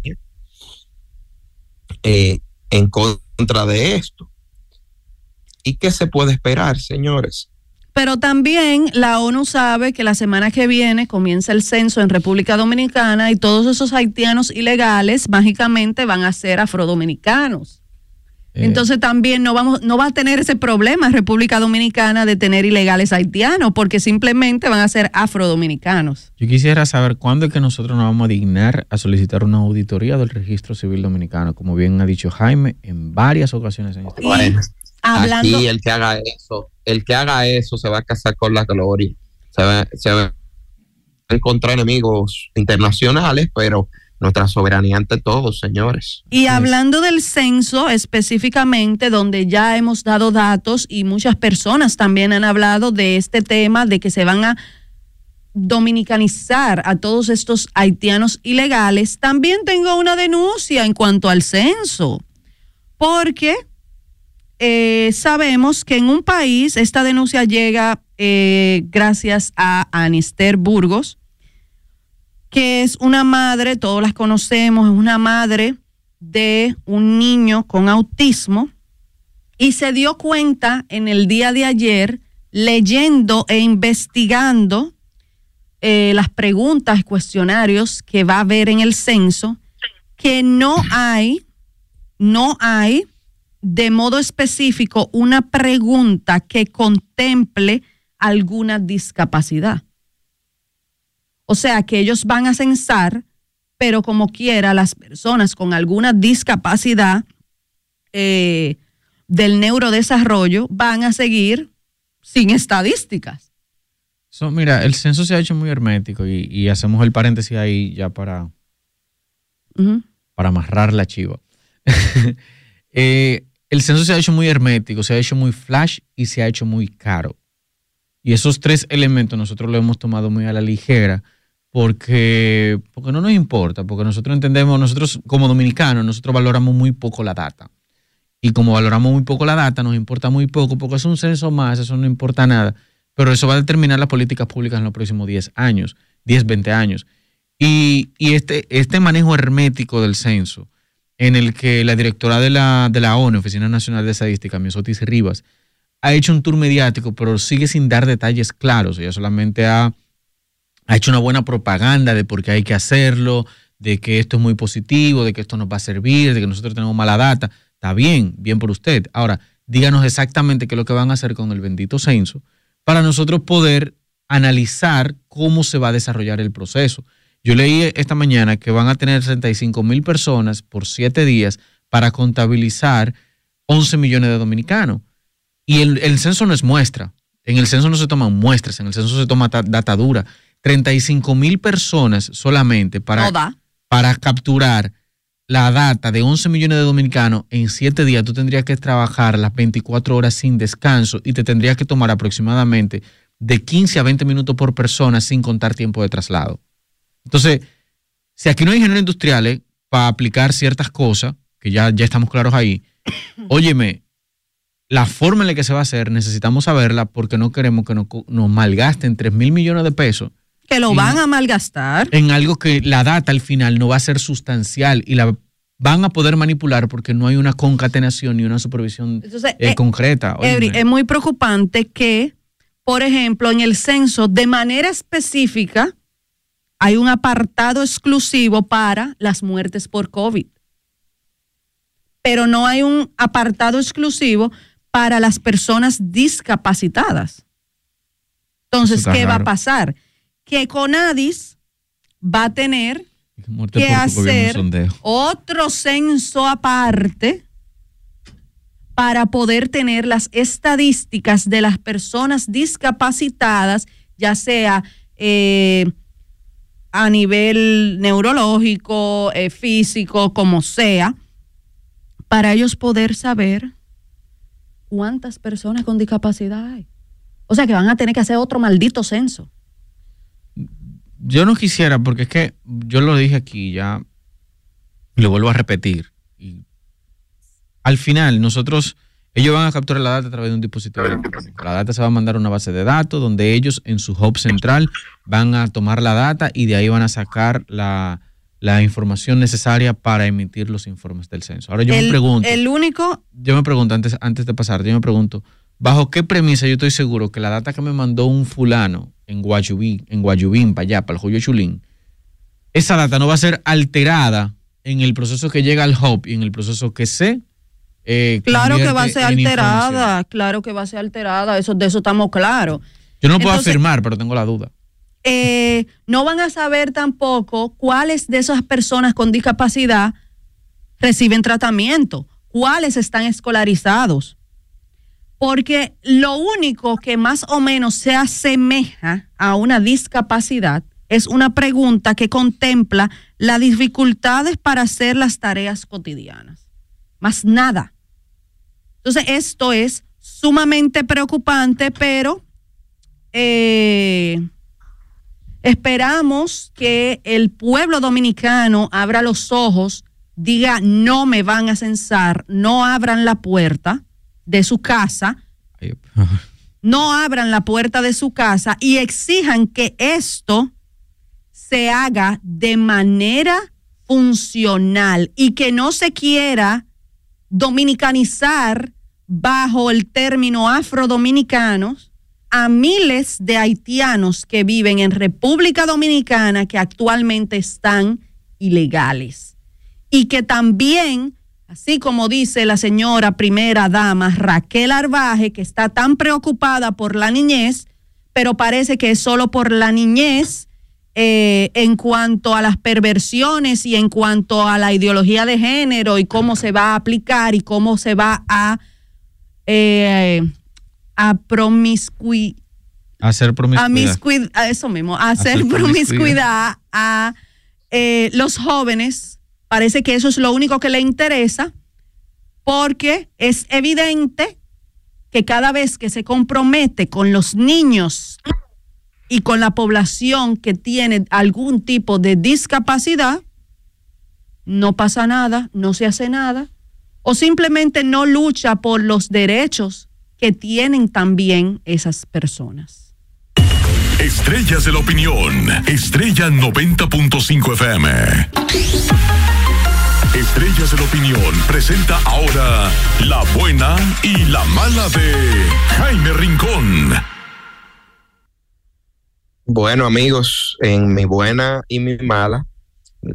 eh, en contra de esto. ¿Y qué se puede esperar, señores?
Pero también la ONU sabe que la semana que viene comienza el censo en República Dominicana y todos esos haitianos ilegales mágicamente van a ser afrodominicanos. Entonces también no vamos, no va a tener ese problema República Dominicana de tener ilegales haitianos, porque simplemente van a ser afrodominicanos.
Yo quisiera saber cuándo es que nosotros nos vamos a dignar a solicitar una auditoría del registro civil dominicano, como bien ha dicho Jaime en varias ocasiones en este
Bueno,
hablando-
aquí el que haga eso, el que haga eso se va a casar con la gloria. Se va, se va a encontrar enemigos internacionales, pero nuestra soberanía ante todo, señores.
Y hablando del censo específicamente, donde ya hemos dado datos y muchas personas también han hablado de este tema, de que se van a dominicanizar a todos estos haitianos ilegales, también tengo una denuncia en cuanto al censo, porque eh, sabemos que en un país esta denuncia llega eh, gracias a Anister Burgos, que es una madre, todos las conocemos, es una madre de un niño con autismo y se dio cuenta en el día de ayer, leyendo e investigando eh, las preguntas, cuestionarios que va a haber en el censo, que no hay, no hay de modo específico una pregunta que contemple alguna discapacidad. O sea que ellos van a censar, pero como quiera, las personas con alguna discapacidad eh, del neurodesarrollo van a seguir sin estadísticas.
mira, el censo se ha hecho muy hermético y, hacemos el paréntesis ahí ya para, para amarrar la chiva. Eh, el censo se ha hecho muy hermético, se ha hecho muy flash y se ha hecho muy caro. Y esos tres elementos nosotros lo hemos tomado muy a la ligera porque, porque no nos importa, porque nosotros entendemos, nosotros como dominicanos, nosotros valoramos muy poco la data. Y como valoramos muy poco la data, nos importa muy poco, porque es un censo más, eso no importa nada. Pero eso va a determinar las políticas públicas en los próximos 10 años, 10, 20 años. Y, y este, este manejo hermético del censo, en el que la directora de la, de la ONU, Oficina Nacional de Estadística, Miosotis Rivas, ha hecho un tour mediático, pero sigue sin dar detalles claros. Ella solamente ha, ha hecho una buena propaganda de por qué hay que hacerlo, de que esto es muy positivo, de que esto nos va a servir, de que nosotros tenemos mala data. Está bien, bien por usted. Ahora, díganos exactamente qué es lo que van a hacer con el bendito censo para nosotros poder analizar cómo se va a desarrollar el proceso. Yo leí esta mañana que van a tener 35 mil personas por siete días para contabilizar 11 millones de dominicanos. Y el, censo no es muestra. En el censo no se toman muestras, en el censo se toma data dura. 35 mil personas solamente para, para capturar la data de 11 millones de dominicanos en siete días. Tú tendrías que trabajar las 24 horas sin descanso y te tendrías que tomar aproximadamente de 15 a 20 minutos por persona sin contar tiempo de traslado. Entonces, si aquí no hay ingenieros industriales para aplicar ciertas cosas, que ya, ya estamos claros ahí, óyeme, la forma en la que se va a hacer necesitamos saberla porque no queremos que nos, malgasten 3 mil millones de pesos.
Que lo van a malgastar.
En algo que la data al final no va a ser sustancial y la van a poder manipular porque no hay una concatenación ni una supervisión eh, eh, concreta.
es muy preocupante que, por ejemplo, en el censo, de manera específica, hay un apartado exclusivo para las muertes por COVID. Pero no hay un apartado exclusivo para las personas discapacitadas. Entonces, ¿qué va a pasar? Que Conadis va a tener que hacer otro censo aparte para poder tener las estadísticas de las personas discapacitadas, ya sea eh, a nivel neurológico, eh, físico, como sea, para ellos poder saber cuántas personas con discapacidad hay. O sea que van a tener que hacer otro maldito censo.
Yo no quisiera, porque es que yo lo dije aquí ya, lo vuelvo a repetir. Al final, nosotros ellos van a capturar la data a través de un dispositivo electrónico. La data se va a mandar a una base de datos donde ellos en su hub central van a tomar la data y de ahí van a sacar la, información necesaria para emitir los informes del censo. Ahora yo me pregunto.
El único.
Yo me pregunto, antes, antes de pasar, yo me pregunto, ¿bajo qué premisa yo estoy seguro que la data que me mandó un fulano en Guayubín, en Guayubín, para allá, para el Joyo Chulín, esa data no va a ser alterada en el proceso que llega al hub y en el proceso que se
eh, claro que va a ser alterada, claro que va a ser alterada, eso, de eso estamos claros.
Yo no puedo afirmar, pero tengo la duda.
Eh, no van a saber tampoco cuáles de esas personas con discapacidad reciben tratamiento, cuáles están escolarizados. Porque lo único que más o menos se asemeja a una discapacidad es una pregunta que contempla las dificultades para hacer las tareas cotidianas más nada. Entonces, esto es sumamente preocupante, pero eh, esperamos que el pueblo dominicano abra los ojos, diga, no me van a censar, no abran la puerta de su casa, no abran la puerta de su casa y exijan que esto se haga de manera funcional y que no se quiera dominicanizar bajo el término afrodominicanos a miles de haitianos que viven en República Dominicana que actualmente están ilegales. Y que también, así como dice la señora primera dama Raquel Arbaje, que está tan preocupada por la niñez, pero parece que es solo por la niñez eh, en cuanto a las perversiones y en cuanto a la ideología de género y cómo se va a aplicar y cómo se va a, eh, a
Hacer promiscuidad.
a, eso mismo, a hacer,
Hacer
promiscuidad a eh, los jóvenes. Parece que eso es lo único que le interesa porque es evidente que cada vez que se compromete con los niños y con la población que tiene algún tipo de discapacidad, no pasa nada, no se hace nada, o simplemente no lucha por los derechos que tienen también esas personas.
Estrellas de la opinión. Estrella 90.5 FM. Estrellas de la opinión presenta ahora la buena y la mala de Jaime Rincón.
Bueno, amigos, en mi buena y mi mala,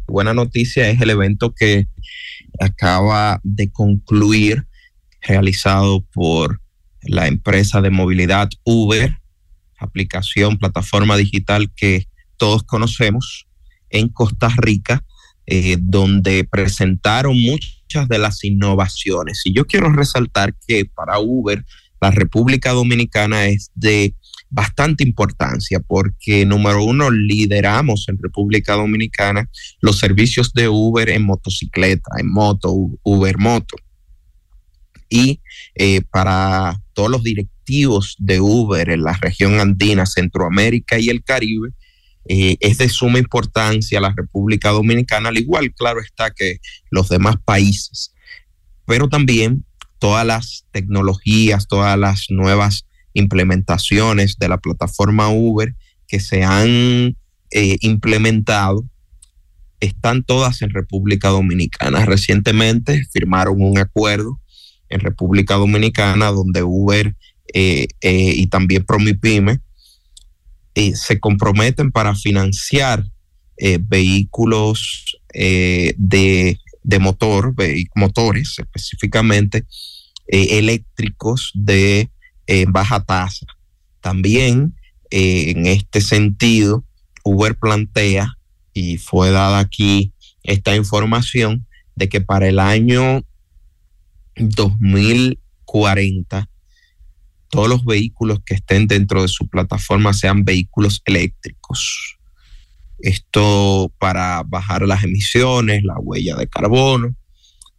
buena noticia es el evento que acaba de concluir, realizado por la empresa de movilidad Uber, aplicación, plataforma digital que todos conocemos en Costa Rica, eh, donde presentaron muchas de las innovaciones. Y yo quiero resaltar que para Uber, la República Dominicana es de bastante importancia porque, número uno, lideramos en República Dominicana los servicios de Uber en motocicleta, en moto, Uber Moto. Y eh, para todos los directivos de Uber en la región andina, Centroamérica y el Caribe, eh, es de suma importancia la República Dominicana, al igual, claro está, que los demás países. Pero también todas las tecnologías, todas las nuevas implementaciones de la plataforma Uber que se han eh, implementado están todas en República Dominicana. Recientemente firmaron un acuerdo en República Dominicana donde Uber eh, eh, y también Promipyme se comprometen para financiar eh, vehículos eh, de, de motor, motores específicamente eléctricos de eh, baja tasa. También eh, en este sentido, Uber plantea, y fue dada aquí esta información, de que para el año 2040 todos los vehículos que estén dentro de su plataforma sean vehículos eléctricos. Esto para bajar las emisiones, la huella de carbono,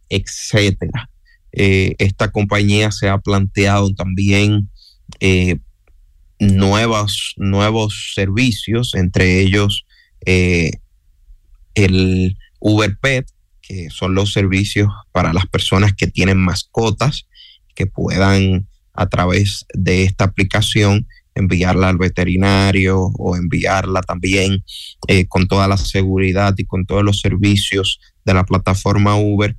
etcétera. Eh, esta compañía se ha planteado también eh, nuevos, servicios, entre ellos eh, el Uber Pet, que son los servicios para las personas que tienen mascotas, que puedan a través de esta aplicación enviarla al veterinario o enviarla también con toda la seguridad y con todos los servicios de la plataforma Uber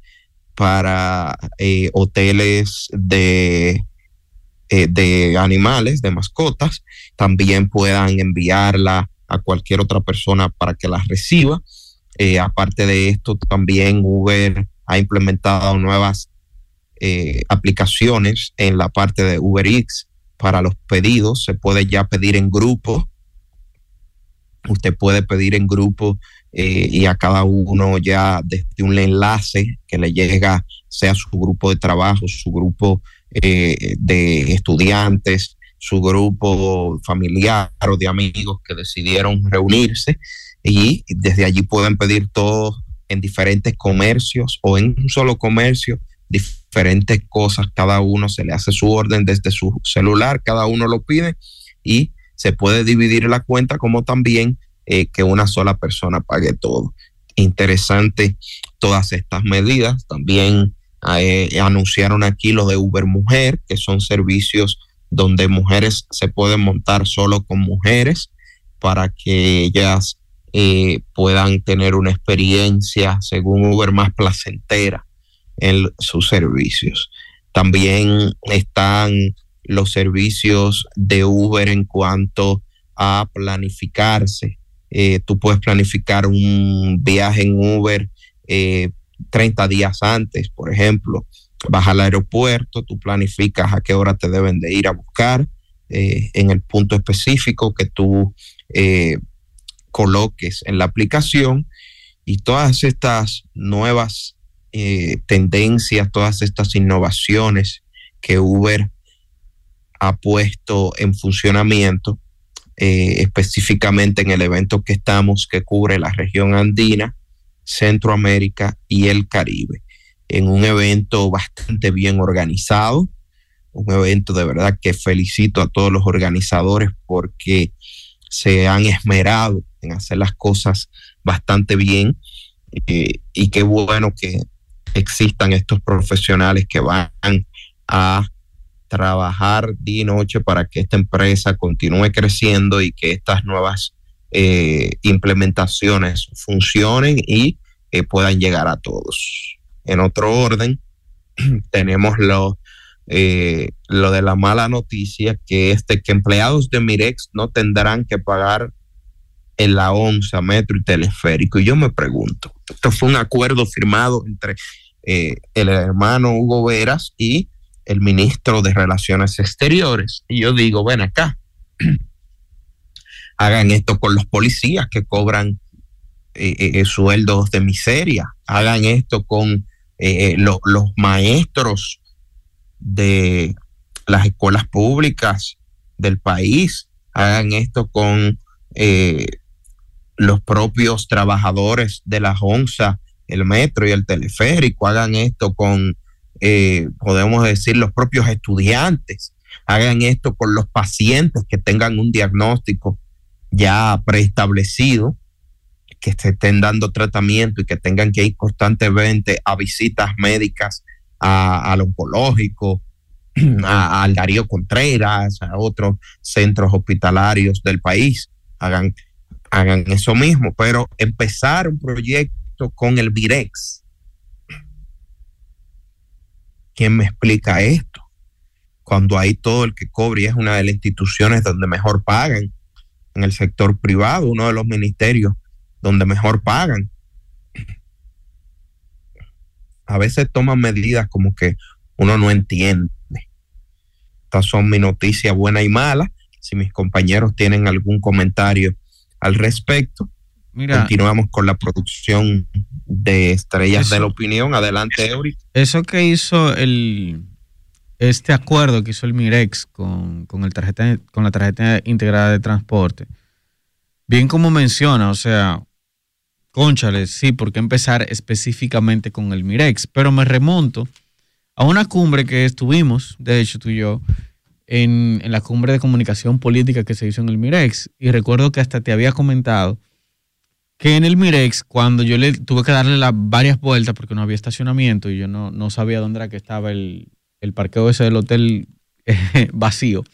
para eh, hoteles de, eh, de animales, de mascotas, también puedan enviarla a cualquier otra persona para que la reciba. Eh, aparte de esto, también Uber ha implementado nuevas aplicaciones en la parte de Uber Eats para los pedidos. Se puede ya pedir en grupo. Usted puede pedir en grupo eh, y a cada uno ya desde un enlace que le llega, sea su grupo de trabajo, su grupo eh, de estudiantes, su grupo familiar o de amigos que decidieron reunirse y desde allí pueden pedir todo en diferentes comercios o en un solo comercio diferentes cosas, cada uno se le hace su orden desde su celular, cada uno lo pide y se puede dividir la cuenta como también eh, que una sola persona pague todo. Interesante todas estas medidas. También eh, anunciaron aquí lo de Uber Mujer, que son servicios donde mujeres se pueden montar solo con mujeres para que ellas eh, puedan tener una experiencia, según Uber, más placentera en sus servicios. También están los servicios de Uber en cuanto a planificarse. Eh, tú puedes planificar un viaje en Uber eh, 30 días antes, por ejemplo. Vas al aeropuerto, tú planificas a qué hora te deben de ir a buscar eh, en el punto específico que tú eh, coloques en la aplicación y todas estas nuevas tendencias, todas estas innovaciones que Uber ha puesto en funcionamiento, específicamente en el evento que estamos, que cubre la región andina, Centroamérica y el Caribe, en un evento bastante bien organizado, un evento de verdad que felicito a todos los organizadores porque se han esmerado en hacer las cosas bastante bien eh, y qué bueno que existan estos profesionales que van a trabajar día y noche para que esta empresa continúe creciendo y que estas nuevas eh, implementaciones funcionen y eh, puedan llegar a todos. En otro orden, tenemos lo, eh, lo de la mala noticia, que es que empleados de Mirex no tendrán que pagar en la onza, metro y teleférico. Y yo me pregunto, esto fue un acuerdo firmado entre el hermano Hugo Veras y el ministro de Relaciones Exteriores. Y yo digo, ven acá, hagan esto con los policías que cobran eh, sueldos de miseria, hagan esto con los maestros de las escuelas públicas del país, hagan esto con eh, los propios trabajadores de la ONSA, el metro y el teleférico, hagan esto con, eh, podemos decir, los propios estudiantes, hagan esto con los pacientes que tengan un diagnóstico ya preestablecido, que se estén dando tratamiento y que tengan que ir constantemente a visitas médicas al oncológico, al Darío Contreras, a otros centros hospitalarios del país. Hagan, hagan eso mismo, pero empezar un proyecto con el Virex. ¿Quién me explica esto? Cuando hay todo el que cobre es una de las instituciones donde mejor pagan, en el sector privado, uno de los ministerios donde mejor pagan a veces toman medidas como que uno no entiende. Estas son mis noticias buenas y malas. Si mis compañeros tienen algún comentario al respecto, continuamos con la producción de Estrellas de la Opinión. Adelante, Eury.
Eso que hizo el este acuerdo que hizo el Mirex con, el tarjeta, con la tarjeta integrada de transporte, bien como menciona, o sea, Conchale, sí, porque empezar específicamente con el Mirex, pero me remonto a una cumbre que estuvimos, de hecho tú y yo, en, la cumbre de comunicación política que se hizo en el Mirex, y recuerdo que hasta te había comentado que en el Mirex, cuando yo le tuve que darle varias vueltas porque no había estacionamiento y yo no, no sabía dónde era que estaba el, el parqueo ese del hotel vacío,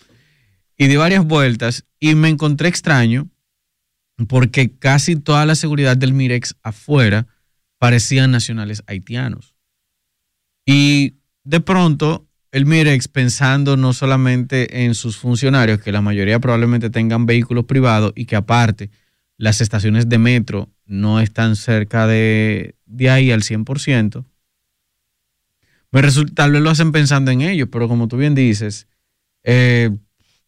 y di varias vueltas y me encontré extraño porque casi toda la seguridad del Mirex afuera parecían nacionales haitianos. Y de pronto el Mirex pensando no solamente en sus funcionarios, que la mayoría probablemente tengan vehículos privados y que aparte las estaciones de metro no están cerca de, ahí al 100%, me resulta, tal vez lo hacen pensando en ellos, pero como tú bien dices, eh,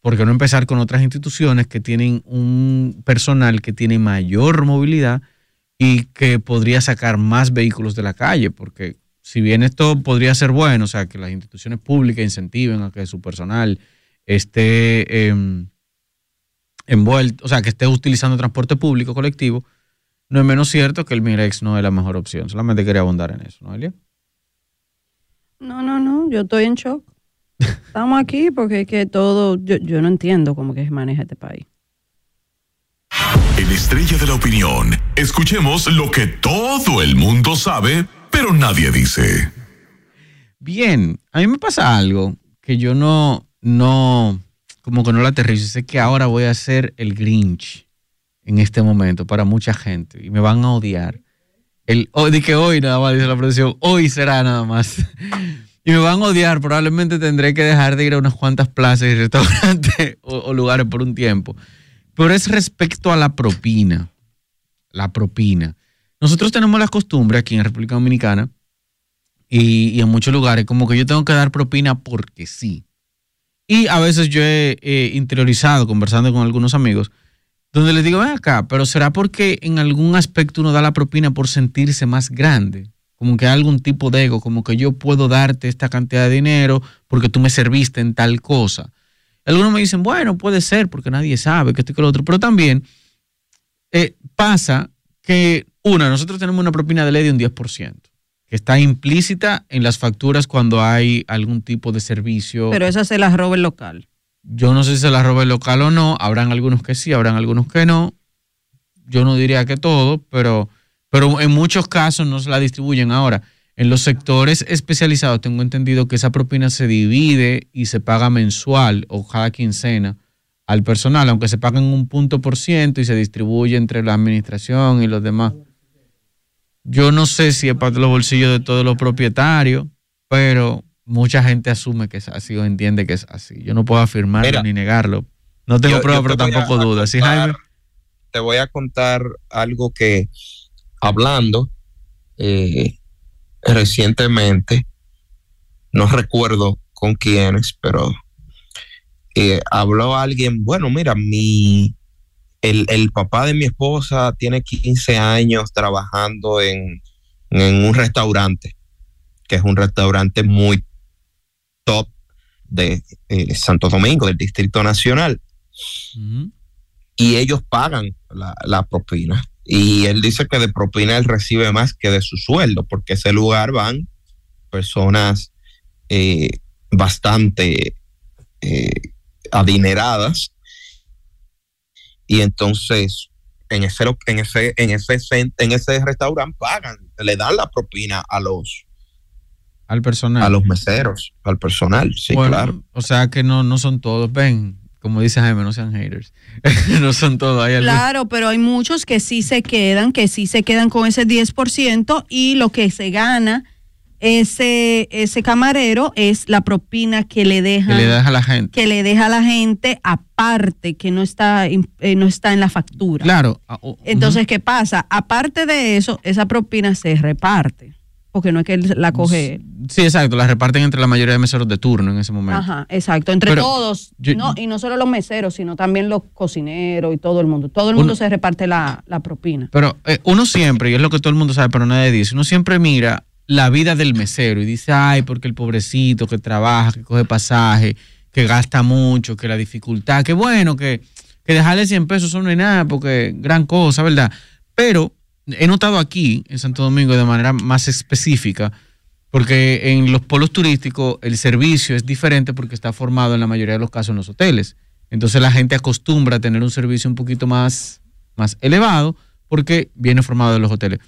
¿por qué no empezar con otras instituciones que tienen un personal que tiene mayor movilidad y que podría sacar más vehículos de la calle? Porque si bien esto podría ser bueno, o sea, que las instituciones públicas incentiven a que su personal esté em, envuelto, o sea, que esté utilizando transporte público colectivo, no es menos cierto que el Mirex no es la mejor opción. Solamente quería abundar en eso, ¿no, Elia?
No, no, no, yo estoy en shock. Estamos aquí porque es que todo, yo, no entiendo cómo que se maneja este país.
En Estrella de la Opinión, escuchemos lo que todo el mundo sabe, pero nadie dice.
Bien, a mí me pasa algo que yo no, no, como que no lo aterrizo. Sé que ahora voy a ser el Grinch en este momento para mucha gente y me van a odiar. El, oh, que hoy nada más dice la producción, hoy será nada más. y me van a odiar, probablemente tendré que dejar de ir a unas cuantas plazas y restaurantes o, lugares por un tiempo. Pero es respecto a la propina. La propina. Nosotros tenemos la costumbre aquí en República Dominicana y en muchos lugares como que yo tengo que dar propina porque sí. Y a veces yo he interiorizado conversando con algunos amigos donde les digo, ven acá, pero será porque en algún aspecto uno da la propina por sentirse más grande, como que hay algún tipo de ego, como que yo puedo darte esta cantidad de dinero porque tú me serviste en tal cosa. Algunos me dicen, bueno, puede ser porque nadie sabe que esto y que lo otro, pero también eh, pasa que, una, nosotros tenemos una propina de ley de un 10%, que está implícita en las facturas cuando hay algún tipo de servicio.
Pero esa se la roba el local.
Yo no sé si se la roba el local o no, habrán algunos que sí, habrán algunos que no. Yo no diría que todo, pero, pero en muchos casos no se la distribuyen. Ahora, en los sectores especializados tengo entendido que esa propina se divide y se paga mensual o cada quincena al personal, aunque se paga en un punto por ciento y se distribuye entre la administración y los demás. Yo no sé si es para los bolsillos de todos los propietarios, pero mucha gente asume que es así o entiende que es así. Yo no puedo afirmarlo
Mira,
ni negarlo. No tengo
yo-
pruebas,
yo
pero
te
tampoco dudas. ¿Sí, Jaime?
Te voy a contar algo que hablando eh, recientemente, no recuerdo con quiénes, pero eh, habló alguien, bueno, mira, mi, el, el papá de mi esposa tiene 15 años trabajando en, en un restaurante, que es un restaurante muy top de eh, Santo Domingo, del Distrito Nacional y ellos pagan la, la propina. Y él dice que de propina él recibe más que de su sueldo, porque ese lugar van personas eh, bastante eh, adineradas. Y entonces en ese, en ese, en ese, en ese restaurante pagan, le dan la propina a los,
al personal.
a los meseros, al personal, sí,
Bueno,
claro.
O sea que no, no son todos. Ven, como dice Jaime, no sean haters. no son todos. Hay
Claro, pero hay muchos que sí se quedan, que sí se quedan con ese 10% y lo que se gana ese, ese camarero es la propina que le deja
que le das a la gente.
que le deja a la gente aparte que no está eh, no está en la factura.
Claro. ah, oh,
Entonces, ¿qué pasa? Aparte de eso, esa propina se reparte, porque no es que él la coge.
Sí, exacto. La reparten entre la mayoría de meseros de turno en ese momento.
Ajá, exacto, entre
Pero
todos,
yo-
no, y no solo los meseros, sino también los cocineros y todo el mundo. Todo el mundo
Uno-
se reparte la, la propina.
Pero eh, uno siempre, y es lo que todo el mundo sabe, pero nadie dice, uno siempre mira la vida del mesero y dice, ay, porque el pobrecito que trabaja, que coge pasaje, que gasta mucho, que la dificultad, que bueno, que, que dejarle 100 pesos eso no es nada, porque gran cosa, ¿verdad? Pero he notado aquí, en Santo Domingo, de manera más específica, porque en los polos turísticos el servicio es diferente porque está formado en la mayoría de los casos en los hoteles. Entonces la gente acostumbra a tener un servicio un poquito más, más elevado porque viene formado de los hoteles.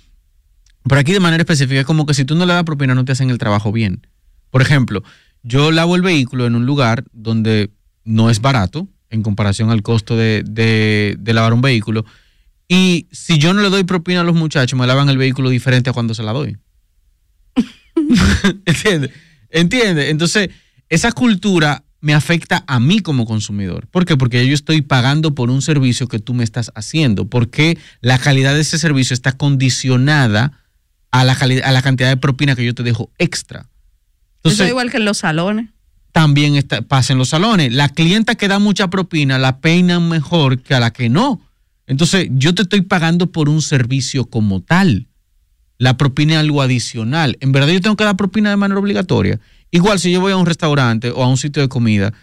Pero aquí de manera específica es como que si tú no le das propina no te hacen el trabajo bien. Por ejemplo, yo lavo el vehículo en un lugar donde no es barato en comparación al costo de, de- lavar un vehículo. Y si yo no le doy propina a los muchachos, me lavan el vehículo diferente a cuando se la doy. ¿Entiendes? ¿Entiendes? Entonces, esa cultura me afecta a mí como consumidor. ¿Por qué? Porque yo estoy pagando por un servicio que tú me estás haciendo. Porque la calidad de ese servicio está condicionada a la, calidad, a la cantidad de propina que yo te dejo extra.
Eso
Entonces,
es igual que en los salones.
también está, pasa en los salones. La clienta que da mucha propina la peinan mejor que a la que no. Entonces, yo te estoy pagando por un servicio como tal. La propina es algo adicional. En verdad, yo tengo que dar propina de manera obligatoria. Igual si yo voy a un restaurante o a un sitio de comida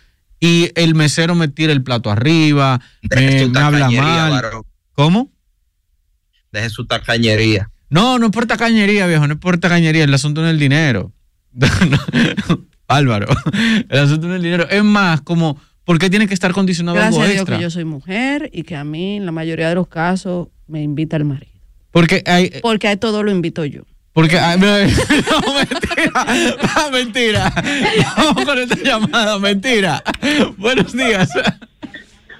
y el mesero me tira el plato arriba, me,
su
me habla mal.
varón.
¿Cómo?
Deje su tacañería.
No, no es por tacañería, viejo, no es por tacañería, el asunto no es el dinero. Álvaro, el asunto no es el dinero. Es más, como, ¿por qué tiene que estar condicionado
Gracias
algo
a Dios que yo soy mujer y que a mí, en la mayoría de los casos, me invita el marido.
Porque hay,
Porque a todo lo invito yo.
porque no, mentira, mentira. Vamos con esta llamada, mentira. Buenos días.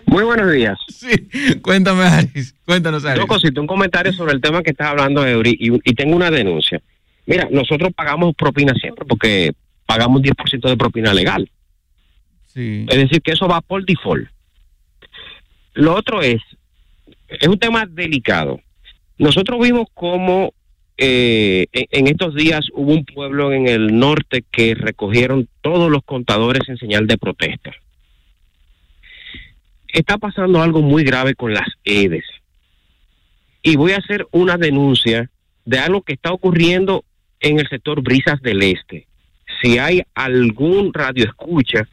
Muy buenos días.
Sí, cuéntame, Aris. Cuéntanos, Aris.
Dos cositas, un comentario sobre el tema que estás hablando, Eury, y, y tengo una denuncia. Mira, nosotros pagamos propina siempre porque pagamos 10% de propina legal.
Sí.
Es decir, que eso va por default. Lo otro es, es un tema delicado. Nosotros vimos cómo eh, en, en estos días hubo un pueblo en el norte que recogieron todos los contadores en señal de protesta. Está pasando algo muy grave con las EDES. Y voy a hacer una denuncia de algo que está ocurriendo en el sector Brisas del Este. Si hay algún radio escucha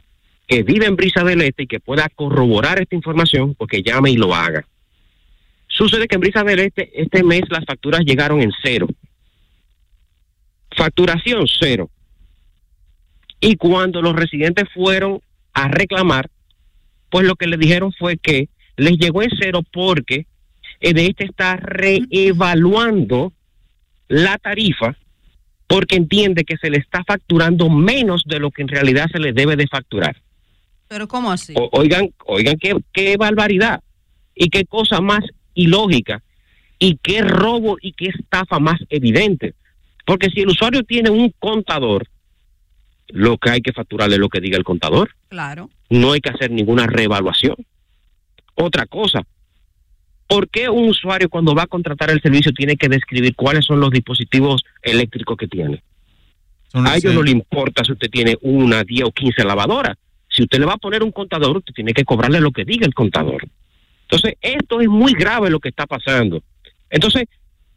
que vive en Brisas del Este y que pueda corroborar esta información, porque llame y lo haga. Sucede que en Brisas del Este este mes las facturas llegaron en cero. Facturación cero. Y cuando los residentes fueron a reclamar, pues lo que les dijeron fue que les llegó en cero porque eh, de este está reevaluando la tarifa porque entiende que se le está facturando menos de lo que en realidad se le debe de facturar.
Pero ¿cómo así?
O- oigan, oigan qué, qué barbaridad y qué cosa más ilógica y qué robo y qué estafa más evidente. Porque si el usuario tiene un contador, lo que hay que facturarle es lo que diga el contador.
Claro.
No hay que hacer ninguna reevaluación. Otra cosa, ¿por qué un usuario cuando va a contratar el servicio tiene que describir cuáles son los dispositivos eléctricos que tiene? A ellos no le importa si usted tiene una, 10 o 15 lavadoras. Si usted le va a poner un contador, usted tiene que cobrarle lo que diga el contador. Entonces, esto es muy grave lo que está pasando. Entonces,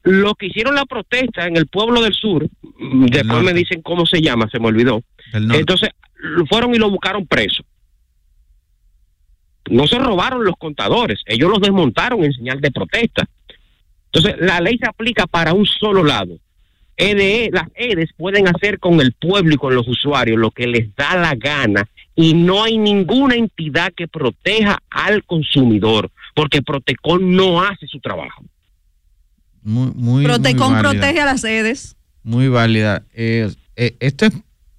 lo que hicieron la protesta en el pueblo del sur, mm, después me dicen cómo se llama, se me olvidó. Entonces, fueron y lo buscaron preso. No se robaron los contadores, ellos los desmontaron en señal de protesta. Entonces, la ley se aplica para un solo lado. EDE, las EDES pueden hacer con el pueblo y con los usuarios lo que les da la gana y no hay ninguna entidad que proteja al consumidor, porque Protecon no hace su trabajo.
Muy, muy,
Protecon
muy válida.
protege a las sedes.
Muy válida. Eh, eh, esto es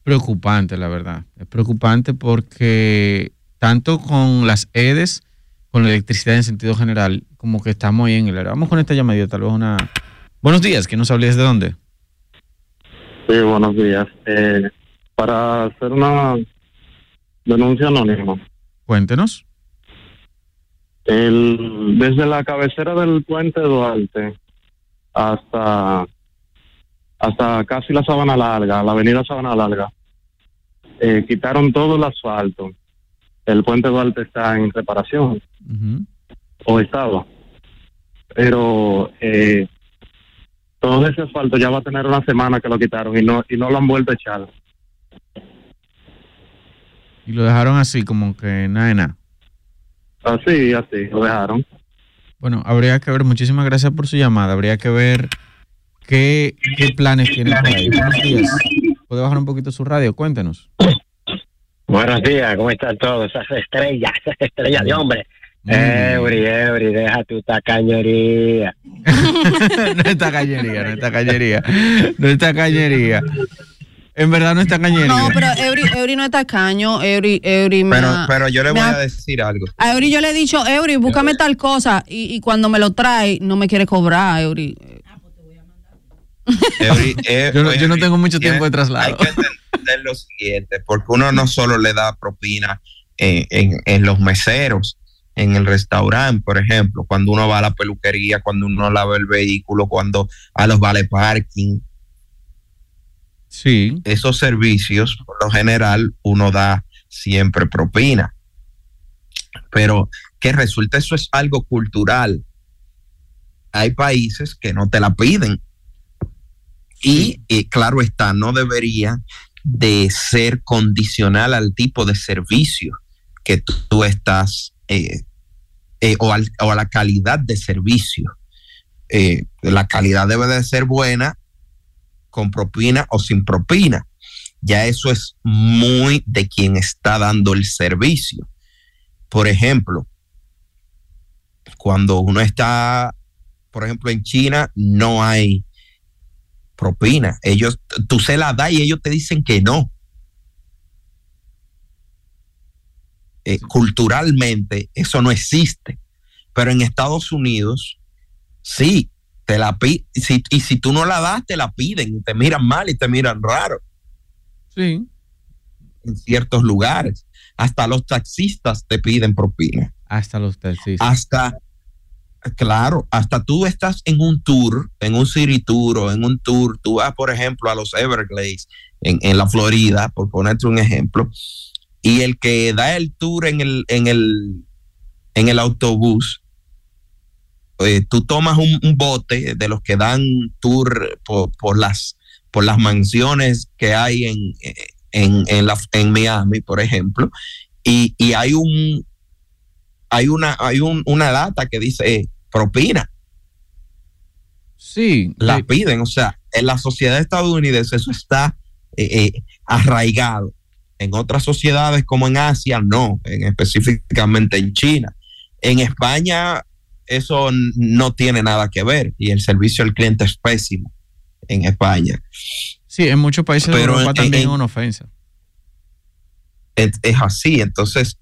preocupante, la verdad. Es preocupante porque tanto con las EDES, con la electricidad en sentido general, como que estamos ahí en el área. Vamos con esta llamadita, tal vez una... Buenos días, que nos hables de dónde?
Sí, buenos días. Eh, para hacer una denuncia anónima,
Cuéntenos.
el, desde la cabecera del puente Duarte hasta hasta casi la Sabana Larga, la avenida Sabana Larga, eh, quitaron todo el asfalto. El puente Duarte está en reparación, o estaba. Pero eh, todo ese asfalto ya va a tener una semana que lo quitaron y no y no lo han vuelto a echar.
Y lo dejaron así, como que nada de nada.
Así, así, lo dejaron.
Bueno, habría que ver, muchísimas gracias por su llamada. Habría que ver qué, qué planes tienen por ahí. Buenos días. ¿Puede bajar un poquito su radio? Cuéntenos.
Buenos días, ¿cómo están todos? Esas estrellas, esas estrellas de hombre. Eury, Eury, deja tu tacañería.
no está cañería, no está cañería. No está cañería. En verdad no está cañería.
No, pero Eury, Eury no es tacaño. Eury, Eury me
Pero,
ha-
pero yo le voy
ha-
a decir algo.
A Eury yo le he dicho, Eury, búscame tal cosa. Y, y cuando me lo trae, no me quiere cobrar, Eury.
Eury, eh,
Yo no- yo no tengo mucho tiempo de traslado.
Hay que entender lo siguiente, porque uno no solo le da propina en, en- en los meseros, en el restaurante, por ejemplo, cuando uno va a la peluquería, cuando uno lava el vehículo, cuando a los vale parking.
Sí.
Esos servicios, por lo general, uno da siempre propina. Pero que resulta eso es algo cultural. Hay países que no te la piden. Y, claro está, no debería de ser condicional al tipo de servicio que tú, tú estás eh, eh, o, al- o a la calidad de servicio. Eh, la calidad debe de ser buena con propina o sin propina. Ya eso es muy de quien está dando el servicio. Por ejemplo, cuando uno está, por ejemplo, en China, no hay propina. Ellos, tú se la das y ellos te dicen que no. Eh, culturalmente eso no existe. Pero en Estados Unidos, sí, te la pi- si, y si tú no la das, te la piden, y te miran mal y te miran raro.
Sí.
en ciertos lugares. Hasta los taxistas te piden propina.
Hasta los taxistas.
Hasta, claro, hasta tú estás en un tour, en un city tour o en un tour, tú vas, por ejemplo, a los Everglades en, en la Florida, por ponerte un ejemplo, y el que da el tour en el, en el, en el autobús, eh, tú tomas un, un bote de los que dan tour por, por las, por las mansiones que hay en, en, en, la, en Miami, por ejemplo, y, y hay un hay una hay un, una data que dice eh, propina.
Sí.
La piden, o sea, en la sociedad estadounidense eso está eh, eh, arraigado. En otras sociedades como en Asia, no, en, específicamente en China. En España eso no tiene nada que ver y el servicio al cliente es pésimo en España.
Sí, en muchos países de
Pero
Europa
en-
también
en-
es una ofensa.
es, es así. Entonces,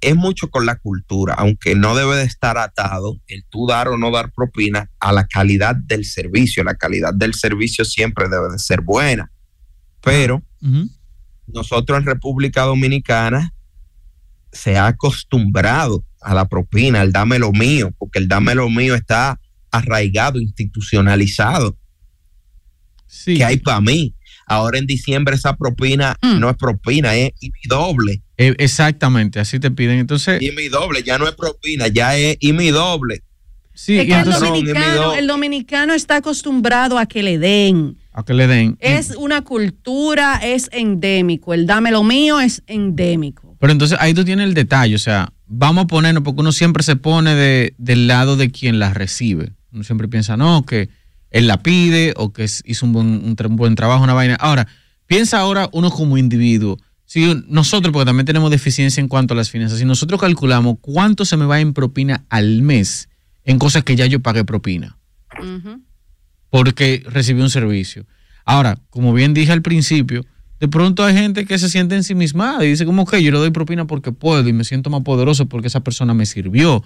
es mucho con la cultura, aunque no debe de estar atado el tú dar o no dar propina a la calidad del servicio. La calidad del servicio siempre debe de ser buena. Pero nosotros en República Dominicana se ha acostumbrado a la propina, el dame lo mío, porque el dame lo mío está arraigado, institucionalizado. Que hay para mí. Ahora en diciembre esa propina no es propina, es y mi doble.
Eh, exactamente, así te piden. Entonces,
Y mi doble, ya no es propina, ya es y mi doble.
sí,
Es que el,
entonces,
dominicano, el dominicano está acostumbrado a que le den.
a que le den.
Es una cultura, es endémico. El dame lo mío es endémico.
Pero entonces ahí tú tienes el detalle, o sea, vamos a ponernos, porque uno siempre se pone de, del lado de quien la recibe. Uno siempre piensa, no, que él la pide o que hizo un buen, un buen trabajo, una vaina. Ahora, piensa ahora uno como individuo. Si nosotros, porque también tenemos deficiencia en cuanto a las finanzas, si nosotros calculamos cuánto se me va en propina al mes en cosas que ya yo pagué propina, porque recibí un servicio. Ahora, como bien dije al principio, de pronto hay gente que se siente ensimismada y dice como que yo le doy propina porque puedo y me siento más poderoso porque esa persona me sirvió.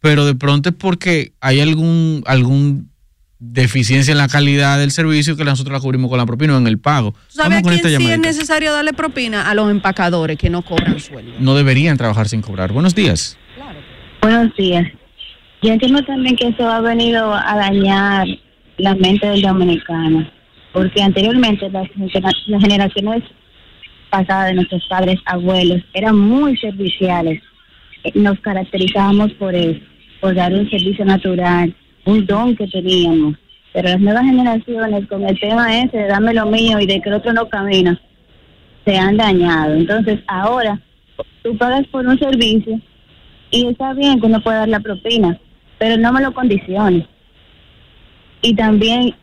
Pero de pronto es porque hay algún, algún deficiencia en la calidad del servicio que nosotros la cubrimos con la propina o en el pago.
¿Tú sabes a quién es necesario darle propina? A los empacadores que no cobran sueldo.
No deberían trabajar sin cobrar. Buenos días.
Buenos días. Yo entiendo también que eso ha venido a dañar la mente del dominicano, porque anteriormente las, las generaciones pasadas de nuestros padres, abuelos, eran muy serviciales. Eh, Nos caracterizábamos por eso, por dar un servicio natural, un don que teníamos. Pero las nuevas generaciones, con el tema ese de dame lo mío y de que el otro no camina, se han dañado. Entonces, ahora tú pagas por un servicio y está bien que uno pueda dar la propina, pero no me lo condiciones. Y también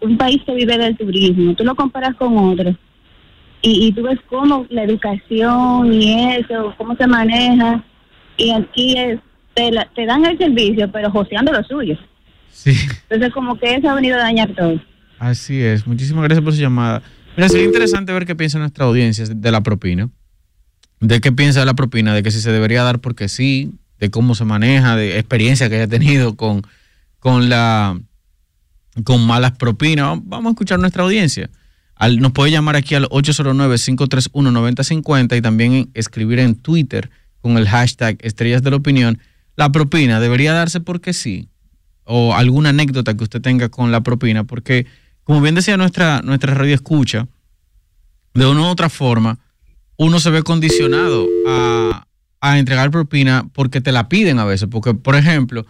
un país que vive del turismo, tú lo comparas con otro y, y tú ves cómo la educación y eso, cómo se maneja y aquí es, te, la- te dan el servicio, pero joseando lo suyo.
Sí.
Entonces como que eso ha venido a dañar todo.
Así es. Muchísimas gracias por su llamada. Mira, sería interesante ver qué piensa nuestra audiencia de la propina. De qué piensa la propina, de que si se debería dar porque sí, de cómo se maneja, de experiencia que haya tenido con, con la con malas propinas. Vamos a escuchar nuestra audiencia. Al- nos puede llamar aquí al 809-531-9050 y también escribir en Twitter con el hashtag Estrellas de la Opinión. La propina debería darse porque sí, o alguna anécdota que usted tenga con la propina, porque como bien decía nuestra, nuestra radio escucha, de una u otra forma, uno se ve condicionado a, a entregar propina porque te la piden a veces. Porque, por ejemplo,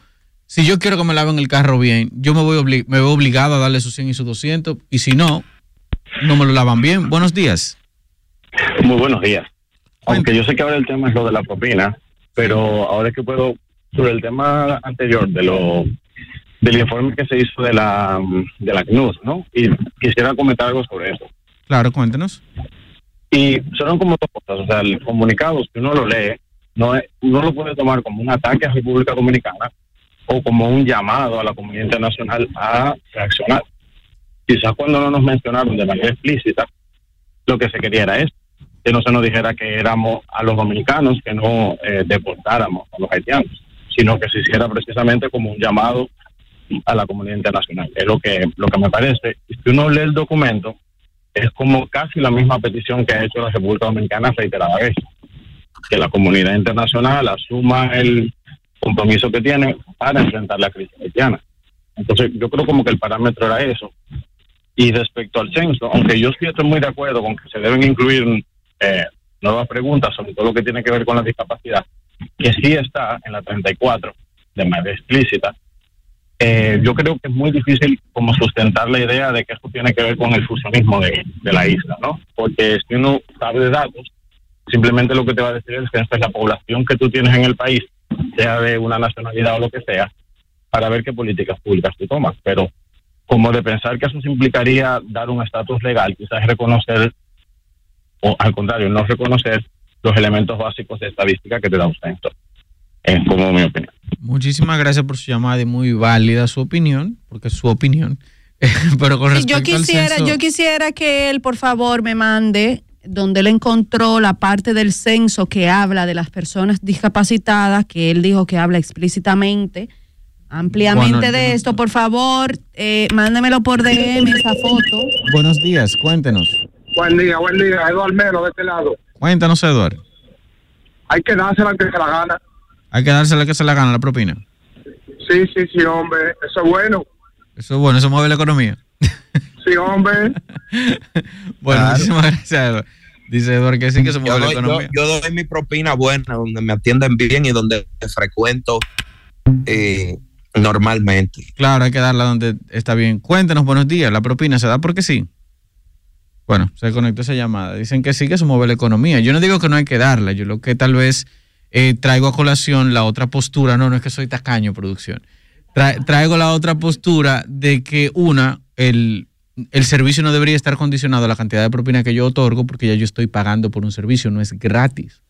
si yo quiero que me laven el carro bien, yo me voy me veo obligado a darle sus 100 y sus 200, y si no, no me lo lavan bien. Buenos días.
Muy buenos días. Aunque yo sé que ahora el tema es lo de la propina, pero ahora es que puedo, sobre el tema anterior de lo del informe que se hizo de la de la CNUS, ¿no? Y quisiera comentar algo sobre eso.
Claro, cuéntenos.
Y son como dos cosas, o sea, el comunicado, si uno lo lee, no es, uno lo puede tomar como un ataque a República Dominicana o como un llamado a la comunidad internacional a reaccionar. Quizás cuando no nos mencionaron de manera explícita, lo que se quería era eso, que no se nos dijera que éramos a los dominicanos, que no eh, deportáramos a los haitianos, sino que se hiciera precisamente como un llamado a la comunidad internacional. Es lo que, lo que me parece. Si uno lee el documento, es como casi la misma petición que ha hecho la República Dominicana reiterada vez, que la comunidad internacional asuma el compromiso que tiene para enfrentar la crisis haitiana. Entonces, yo creo como que el parámetro era eso. Y respecto al censo, aunque yo sí estoy muy de acuerdo con que se deben incluir eh, nuevas preguntas sobre todo lo que tiene que ver con la discapacidad, que sí está en la 34 de manera explícita, eh, yo creo que es muy difícil como sustentar la idea de que esto tiene que ver con el fusionismo de, de la isla, ¿no? Porque si uno sabe de datos, simplemente lo que te va a decir que esta es la población que tú tienes en el país, sea de una nacionalidad o lo que sea, para ver qué políticas públicas tú tomas. Pero como de pensar que eso implicaría dar un estatus legal, quizás reconocer, o al contrario, no reconocer los elementos básicos de estadística que te da un censo. Es como mi opinión.
Muchísimas gracias por su llamada y muy válida su opinión, porque es su opinión. Pero con
Sí,
respecto
yo quisiera,
al censo,
yo quisiera que él, por favor, me mande donde él encontró la parte del censo que habla de las personas discapacitadas, que él dijo que habla explícitamente, ampliamente
Bueno,
de esto. Por favor, eh, mándemelo por DM esa foto.
Buenos días, cuéntenos.
Buen día, buen día. Eduardo Melo, de este lado.
Cuéntanos, Eduardo.
Hay que dársela que se la gana.
Hay que dársela que se la gana la propina.
Sí, sí, sí, hombre. Eso es bueno.
Eso es bueno, eso mueve la economía.
Sí, hombre.
Bueno,
Claro.
muchísimas gracias, Eduardo. Dice Eduardo que sí que se
Yo
mueve la
doy, yo-
economía.
yo doy mi propina buena, donde me atienden bien y donde frecuento eh, normalmente.
Claro, hay que darla donde está bien. Cuéntenos, buenos días. La propina se da porque sí. Bueno, se conectó esa llamada. Dicen que sí, que se mueve la economía. Yo no digo que no hay que darla. Yo lo que tal vez eh, traigo a colación la otra postura. No, no es que soy tacaño, producción. Tra- traigo la otra postura de que, una, el, el servicio no debería estar condicionado a la cantidad de propina que yo otorgo porque ya yo estoy pagando por un servicio, no es gratis.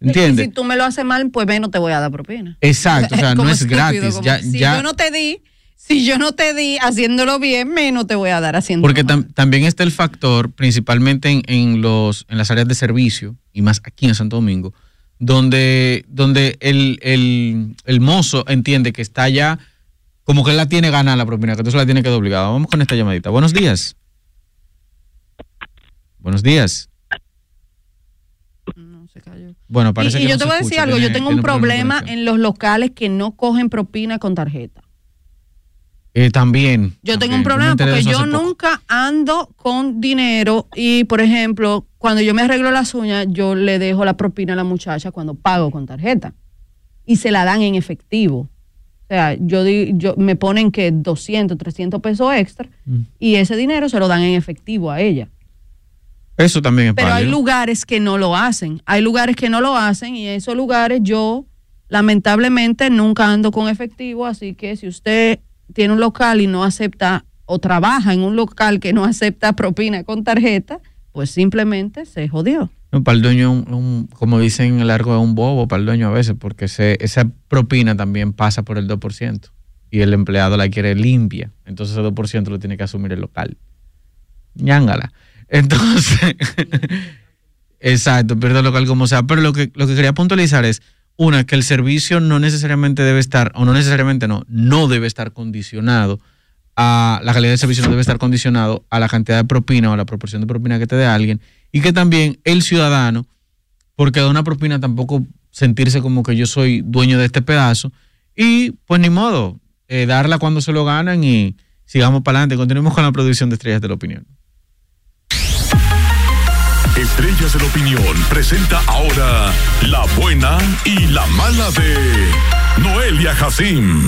Y
¿Entiendes?
si tú me lo haces mal, pues menos te voy a dar propina.
Exacto, o sea, no es
estúpido,
gratis. Ya,
si
ya,
yo no te di, si yo no te di haciéndolo bien, menos te voy a dar haciendo
Porque tam- también está el factor, principalmente en, en los, en las áreas de servicio, y más aquí en Santo Domingo, donde, donde el, el, el mozo entiende que está ya, como que él la tiene ganada la propina, que entonces la tiene que dar obligada. Vamos con esta llamadita. Buenos días. Buenos días. Bueno, parece
y, y
que
yo
no
te
se
voy a decir algo,
tiene-
yo tengo un problema en los locales que no cogen propina con tarjeta.
Eh, también.
Yo tengo un problema porque yo
poco.
nunca ando con dinero y, por ejemplo, cuando yo me arreglo las uñas, yo le dejo la propina a la muchacha cuando pago con tarjeta y se la dan en efectivo. O sea, yo, di- yo me ponen que 200, 300 pesos extra
Mm.
y ese dinero se lo dan en efectivo a ella.
Eso también es
Pero hay lugares que no lo hacen. Hay lugares que no lo hacen y esos lugares yo lamentablemente nunca ando con efectivo, así que si usted tiene un local y no acepta o trabaja en un local que no acepta propina con tarjeta, pues simplemente se jodió.
Para el dueño, como dicen, el largo es un bobo para el dueño a veces, porque ese, esa propina también pasa por el 2% y el empleado la quiere limpia. Entonces ese 2% lo tiene que asumir el local. ñángala. Entonces, exacto, pierde el local como sea. Pero lo que, lo que quería puntualizar es, una, que el servicio no necesariamente debe estar, o no necesariamente no, no debe estar condicionado a la calidad del servicio, no debe estar condicionado a la cantidad de propina o a la proporción de propina que te dé alguien. Y que también el ciudadano, porque da una propina tampoco sentirse como que yo soy dueño de este pedazo. Y pues ni modo, eh, darla cuando se lo ganan y sigamos para adelante. Continuemos con la producción de Estrellas de la Opinión.
Estrellas de la Opinión presenta ahora la buena y la mala de Noelia Jacín.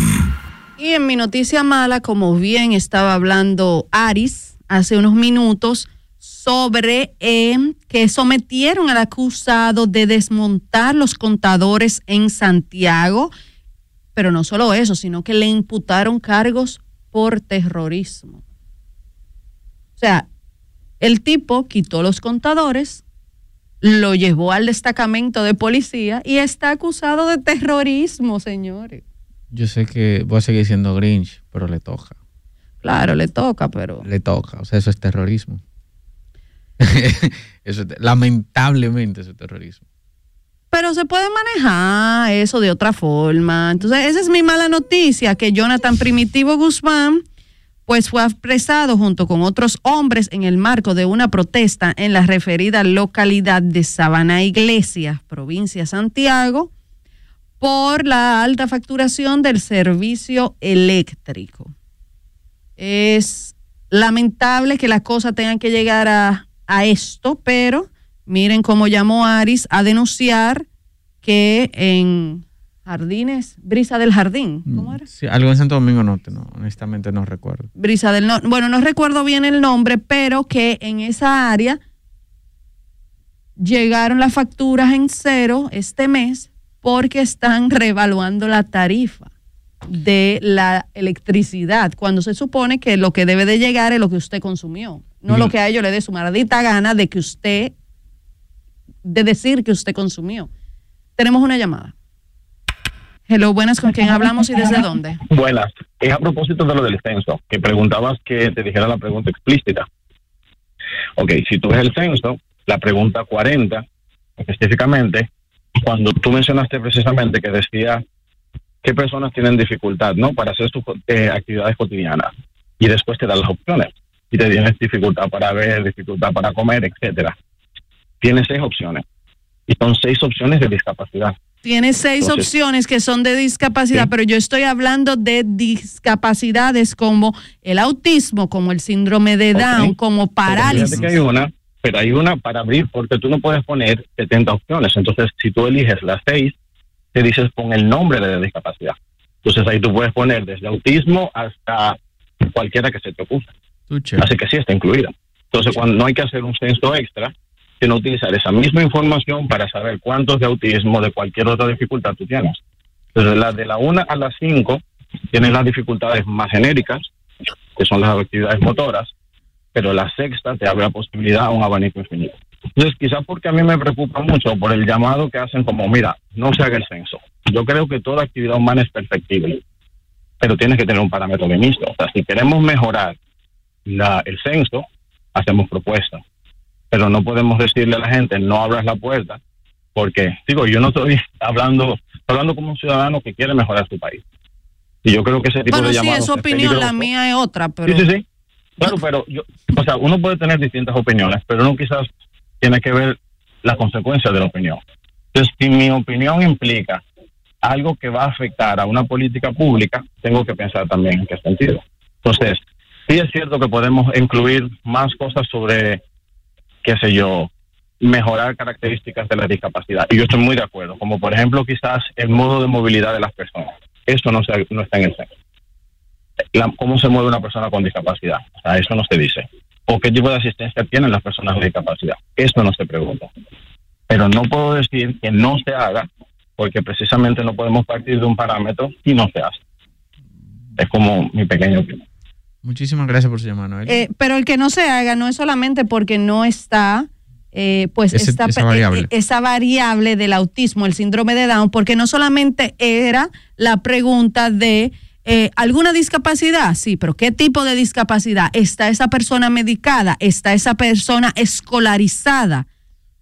Y en mi noticia mala, como bien estaba hablando Aris hace unos minutos, sobre eh, que sometieron al acusado de desmontar los contadores en Santiago, pero no solo eso, sino que le imputaron cargos por terrorismo. O sea, el tipo quitó los contadores, lo llevó al destacamento de policía y está acusado de terrorismo, señores.
Yo sé que voy a seguir siendo Grinch, pero le toca.
Claro, le toca, pero...
Le toca. O sea, eso es terrorismo. lamentablemente eso es terrorismo.
Pero se puede manejar eso de otra forma. Entonces, esa es mi mala noticia, que Jonathan Primitivo Guzmán, pues fue apresado junto con otros hombres en el marco de una protesta en la referida localidad de Sabana Iglesia, provincia de Santiago, por la alta facturación del servicio eléctrico. Es lamentable que las cosas tengan que llegar a, a esto, pero miren cómo llamó Aris a denunciar que en Jardines, Brisa del Jardín, ¿cómo era?
Sí, algo en Santo Domingo Norte, no, honestamente no recuerdo.
Brisa del Norte, bueno, no recuerdo bien el nombre, pero que en esa área llegaron las facturas en cero este mes porque están revaluando la tarifa de la electricidad, cuando se supone que lo que debe de llegar es lo que usted consumió, no lo que a ellos le dé su maldita gana de que usted, de decir que usted consumió. Tenemos una llamada. Hello, buenas, ¿con quién hablamos y desde dónde?
Buenas. Es a propósito de lo del censo, que preguntabas que te dijera la pregunta explícita. Ok, si tú ves el censo, la pregunta 40, específicamente, cuando tú mencionaste precisamente que decía qué personas tienen dificultad, ¿no? Para hacer sus eh, actividades cotidianas. Y después te dan las opciones. Si te tienes dificultad para ver, dificultad para comer, etcétera. Tienes seis opciones. Y son seis opciones de discapacidad.
Tiene seis
Entonces-
opciones que son de discapacidad, pero yo estoy hablando de discapacidades como el autismo, como el síndrome de Down, como
Pero
parálisis.
que hay una, pero hay una para abrir porque tú no puedes poner 70 opciones. Entonces, si tú eliges las seis, te dices con el nombre de la discapacidad. Entonces ahí tú puedes poner desde autismo hasta cualquiera que se te ocurra. Así que sí está incluida. Entonces, cuando no hay que hacer un censo extra, sino utilizar esa misma información para saber cuántos de autismo, de cualquier otra dificultad tú tienes. Entonces, la de la 1 a las 5 tienes las dificultades más genéricas, que son las actividades motoras, pero la sexta te abre la posibilidad a un abanico infinito. Entonces, quizás porque a mí me preocupa mucho por el llamado que hacen como, mira, no se haga el censo. Yo creo que toda actividad humana es perfectible, pero tienes que tener un parámetro de inicio. O sea, si queremos mejorar la, el censo, hacemos propuestas. Pero no podemos decirle a la gente, no abras la puerta, porque, digo, yo no estoy hablando, estoy hablando como un ciudadano que quiere mejorar su país. Y yo creo que ese tipo
Bueno,
de
sí,
llamados
es opinión, la mía es otra, pero...
Sí, sí, sí. Claro, pero yo, o sea, uno puede tener distintas opiniones, pero uno quizás tiene que ver las consecuencias de la opinión. Entonces, si mi opinión implica algo que va a afectar a una política pública, tengo que pensar también en qué sentido. Entonces, sí es cierto que podemos incluir más cosas sobre, qué sé yo, mejorar características de la discapacidad. Y yo estoy muy de acuerdo, como por ejemplo quizás el modo de movilidad de las personas. Eso no, se- no está en el la- cómo se mueve una persona con discapacidad. O sea, eso no se dice. O qué tipo de asistencia tienen las personas con discapacidad. Eso no se pregunta. Pero no puedo decir que no se haga porque precisamente no podemos partir de un parámetro y no se hace. Es como mi pequeño opinión.
Muchísimas gracias por su llamada, Noel.
Eh, pero el que no se haga no es solamente porque no está, eh, pues
Ese-
esta-
esa variable.
eh, esa variable del autismo, el síndrome de Down, porque no solamente era la pregunta de eh, alguna discapacidad, sí, pero ¿qué tipo de discapacidad? ¿Está esa persona medicada? ¿Está esa persona escolarizada?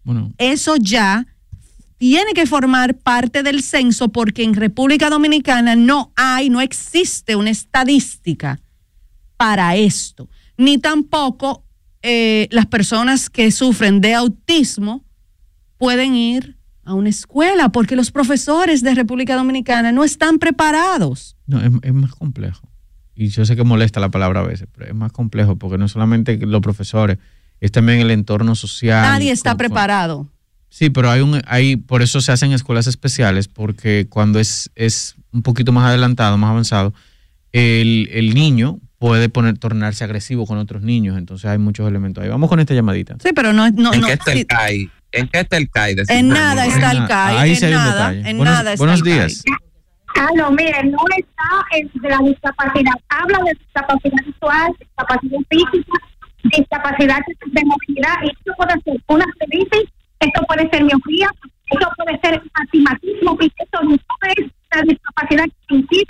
Bueno,
Eso ya tiene que formar parte del censo porque en República Dominicana no hay, no existe una estadística para esto, ni tampoco eh, las personas que sufren de autismo pueden ir a una escuela porque los profesores de República Dominicana no están preparados.
no, es, es más complejo. Y yo sé que molesta la palabra a veces, pero es más complejo porque no solamente los profesores, es también el entorno social.
Nadie está
con- con-
preparado.
Sí, pero hay un, hay, por eso se hacen escuelas especiales, porque cuando es, es un poquito más adelantado, más avanzado, el, el niño puede poner, tornarse agresivo con otros niños. Entonces hay muchos elementos ahí. Vamos con esta llamadita.
Sí, pero no, no,
¿En
no,
qué está
sí?
¿En qué está el CAI? de
en nada está el CAI,
Ahí
en
sí hay un
nada,
detalle.
en
Buenos-
nada está
buenos
el CAI.
días.
Ah, no, mire, no está en de la discapacidad. Habla de discapacidad visual, discapacidad física, discapacidad de movilidad. Y esto puede ser una celulitis, esto puede ser miopía, esto puede ser astigmatismo, y esto no es la discapacidad que impide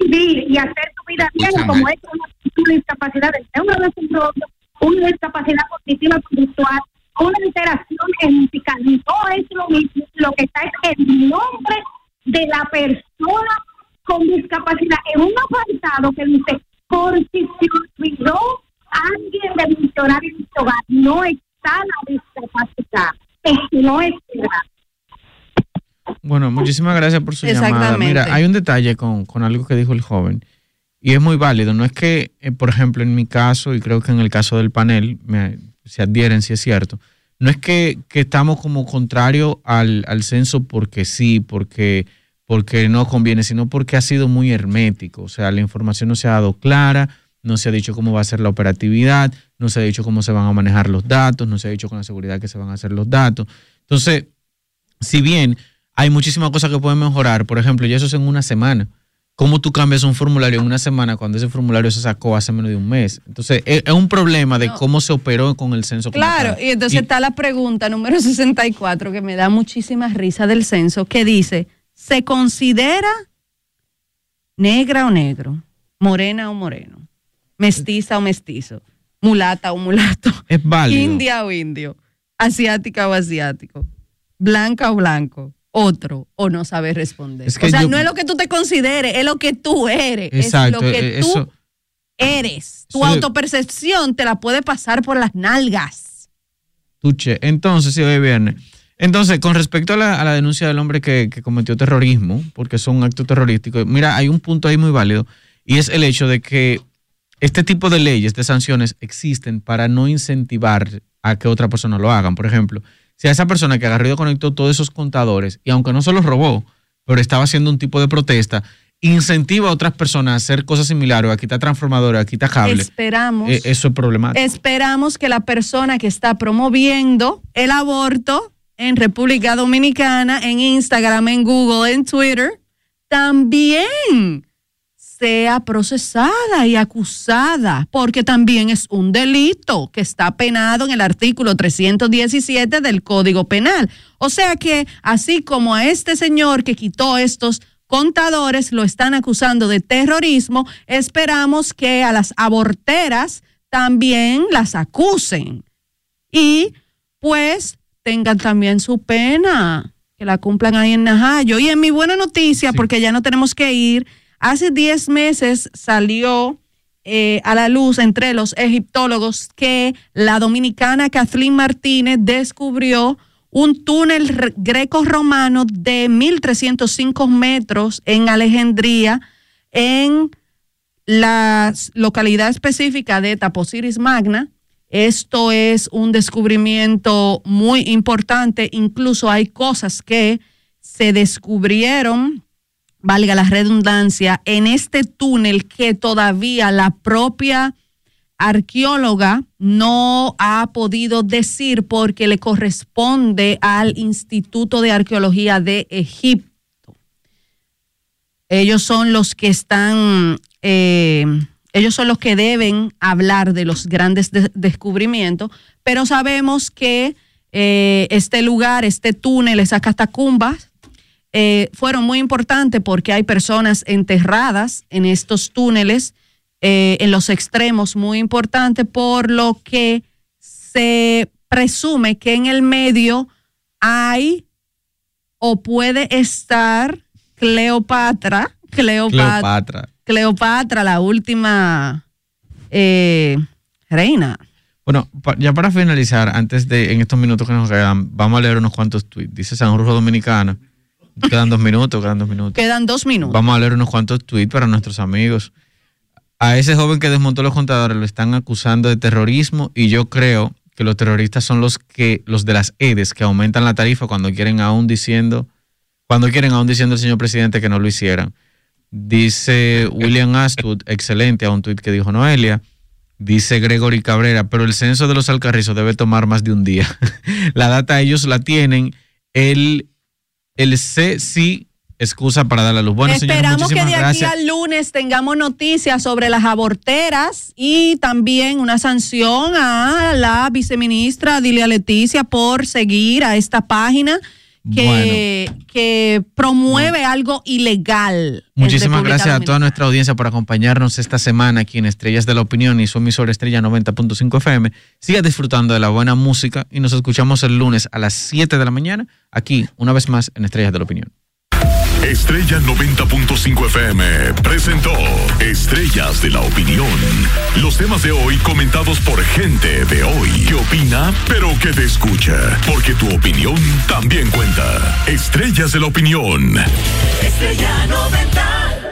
vivir y hacer tu vida bien, como es una, una discapacidad del neurodesarrollo, una discapacidad cognitiva conductual, una alteración musical. No es lo mismo, lo que está es el nombre de la persona con discapacidad en un apartado que dice por si se olvidó alguien de mencionar en este hogar, no está la discapacidad, es que no está.
Bueno, muchísimas gracias por su llamada. Mira, hay un detalle con, con algo que dijo el joven y es muy válido. No es que, eh, por ejemplo, en mi caso y creo que en el caso del panel, me, se adhieren si es cierto, no es que, que estamos como contrario al, al censo porque sí, porque, porque no conviene, sino porque ha sido muy hermético. O sea, la información no se ha dado clara, no se ha dicho cómo va a ser la operatividad, no se ha dicho cómo se van a manejar los datos, no se ha dicho con la seguridad que se van a hacer los datos. Entonces, si bien hay muchísimas cosas que pueden mejorar, por ejemplo, y eso es en una semana. ¿Cómo tú cambias un formulario en una semana cuando ese formulario se sacó hace menos de un mes? Entonces, es, es un problema de cómo se operó con el censo.
Claro, y entonces está la pregunta número 64 que me da muchísima risa del censo, que dice, ¿se considera negra o negro? ¿Morena o moreno? ¿Mestiza o mestizo? ¿Mulata o mulato?
Es válido.
¿India o indio? ¿Asiática o asiático? ¿Blanca o blanco? ¿Otro? ¿O no sabes responder?
Es que
o sea,
yo-
no es lo que tú te consideres, es lo que tú eres.
Exacto,
es lo que
eh,
tú
eso-
eres. Tu autopercepción te la puede pasar por las nalgas.
Tuche. Entonces, sí, hoy viernes. Entonces, con respecto a la, a la denuncia del hombre que, que cometió terrorismo, porque es un acto terrorístico, mira, hay un punto ahí muy válido y es el hecho de que este tipo de leyes, de sanciones, existen para no incentivar a que otra persona lo hagan. Por ejemplo, si a esa persona que agarró y conectó todos esos contadores, y aunque no se los robó, pero estaba haciendo un tipo de protesta, incentiva a otras personas a hacer cosas similares, o a quitar transformadores, a quitar cables,
Esperamos.
eh, eso es problemático.
Esperamos que la persona que está promoviendo el aborto en República Dominicana, en Instagram, en Google, en Twitter, también sea procesada y acusada, porque también es un delito que está penado en el artículo 317 del Código Penal. O sea que así como a este señor que quitó estos contadores lo están acusando de terrorismo, esperamos que a las aborteras también las acusen y pues tengan también su pena, que la cumplan ahí en Najayo. Y en mi buena noticia, porque ya no tenemos que ir, hace 10 meses salió eh, a la luz entre los egiptólogos que la dominicana Kathleen Martínez descubrió un túnel re- greco-romano de 1.305 metros en Alejandría, en la localidad específica de Taposiris Magna. Esto es un descubrimiento muy importante. Incluso hay cosas que se descubrieron, valga la redundancia, en este túnel que todavía la propia arqueóloga no ha podido decir porque le corresponde al Instituto de Arqueología de Egipto. Ellos son los que están, eh, ellos son los que deben hablar de los grandes de- descubrimientos, pero sabemos que eh, este lugar, este túnel, esas catacumbas, eh, fueron muy importantes porque hay personas enterradas en estos túneles, eh, en los extremos, muy importante, por lo que se presume que en el medio hay o puede estar Cleopatra, Cleopatra,
Cleopatra.
Cleopatra, la última eh, reina.
Bueno, ya para finalizar, antes de, en estos minutos que nos quedan, vamos a leer unos cuantos tweets. Dice San Rufo Dominicana. Quedan dos minutos, quedan dos minutos.
Quedan dos minutos.
Vamos a leer unos cuantos tweets para nuestros amigos. A ese joven que desmontó los contadores lo están acusando de terrorismo y yo creo que los terroristas son los que los de las EDES que aumentan la tarifa cuando quieren aún diciendo cuando quieren aún diciendo el señor presidente que no lo hicieran. Dice William Astwood, excelente, a un tuit que dijo Noelia. Dice Gregory Cabrera, pero el censo de los alcarrizos debe tomar más de un día. la data ellos la tienen. El, el C sí excusa para dar la luz. Bueno, señores,
Esperamos que de aquí al lunes tengamos noticias sobre las aborteras y también una sanción a la viceministra Dilia Leticia por seguir a esta página que, que promueve algo ilegal.
Muchísimas gracias a toda nuestra audiencia por acompañarnos esta semana aquí en Estrellas de la Opinión y su emisora Estrella 90.5 FM. Siga disfrutando de la buena música y nos escuchamos el lunes a las 7 de la mañana aquí, una vez más, en Estrellas de la Opinión.
Estrella 90.5 FM presentó Estrellas de la Opinión. Los temas de hoy comentados por gente de hoy que opina, pero que te escucha. Porque tu opinión también cuenta. Estrellas de la Opinión.
Estrella 90.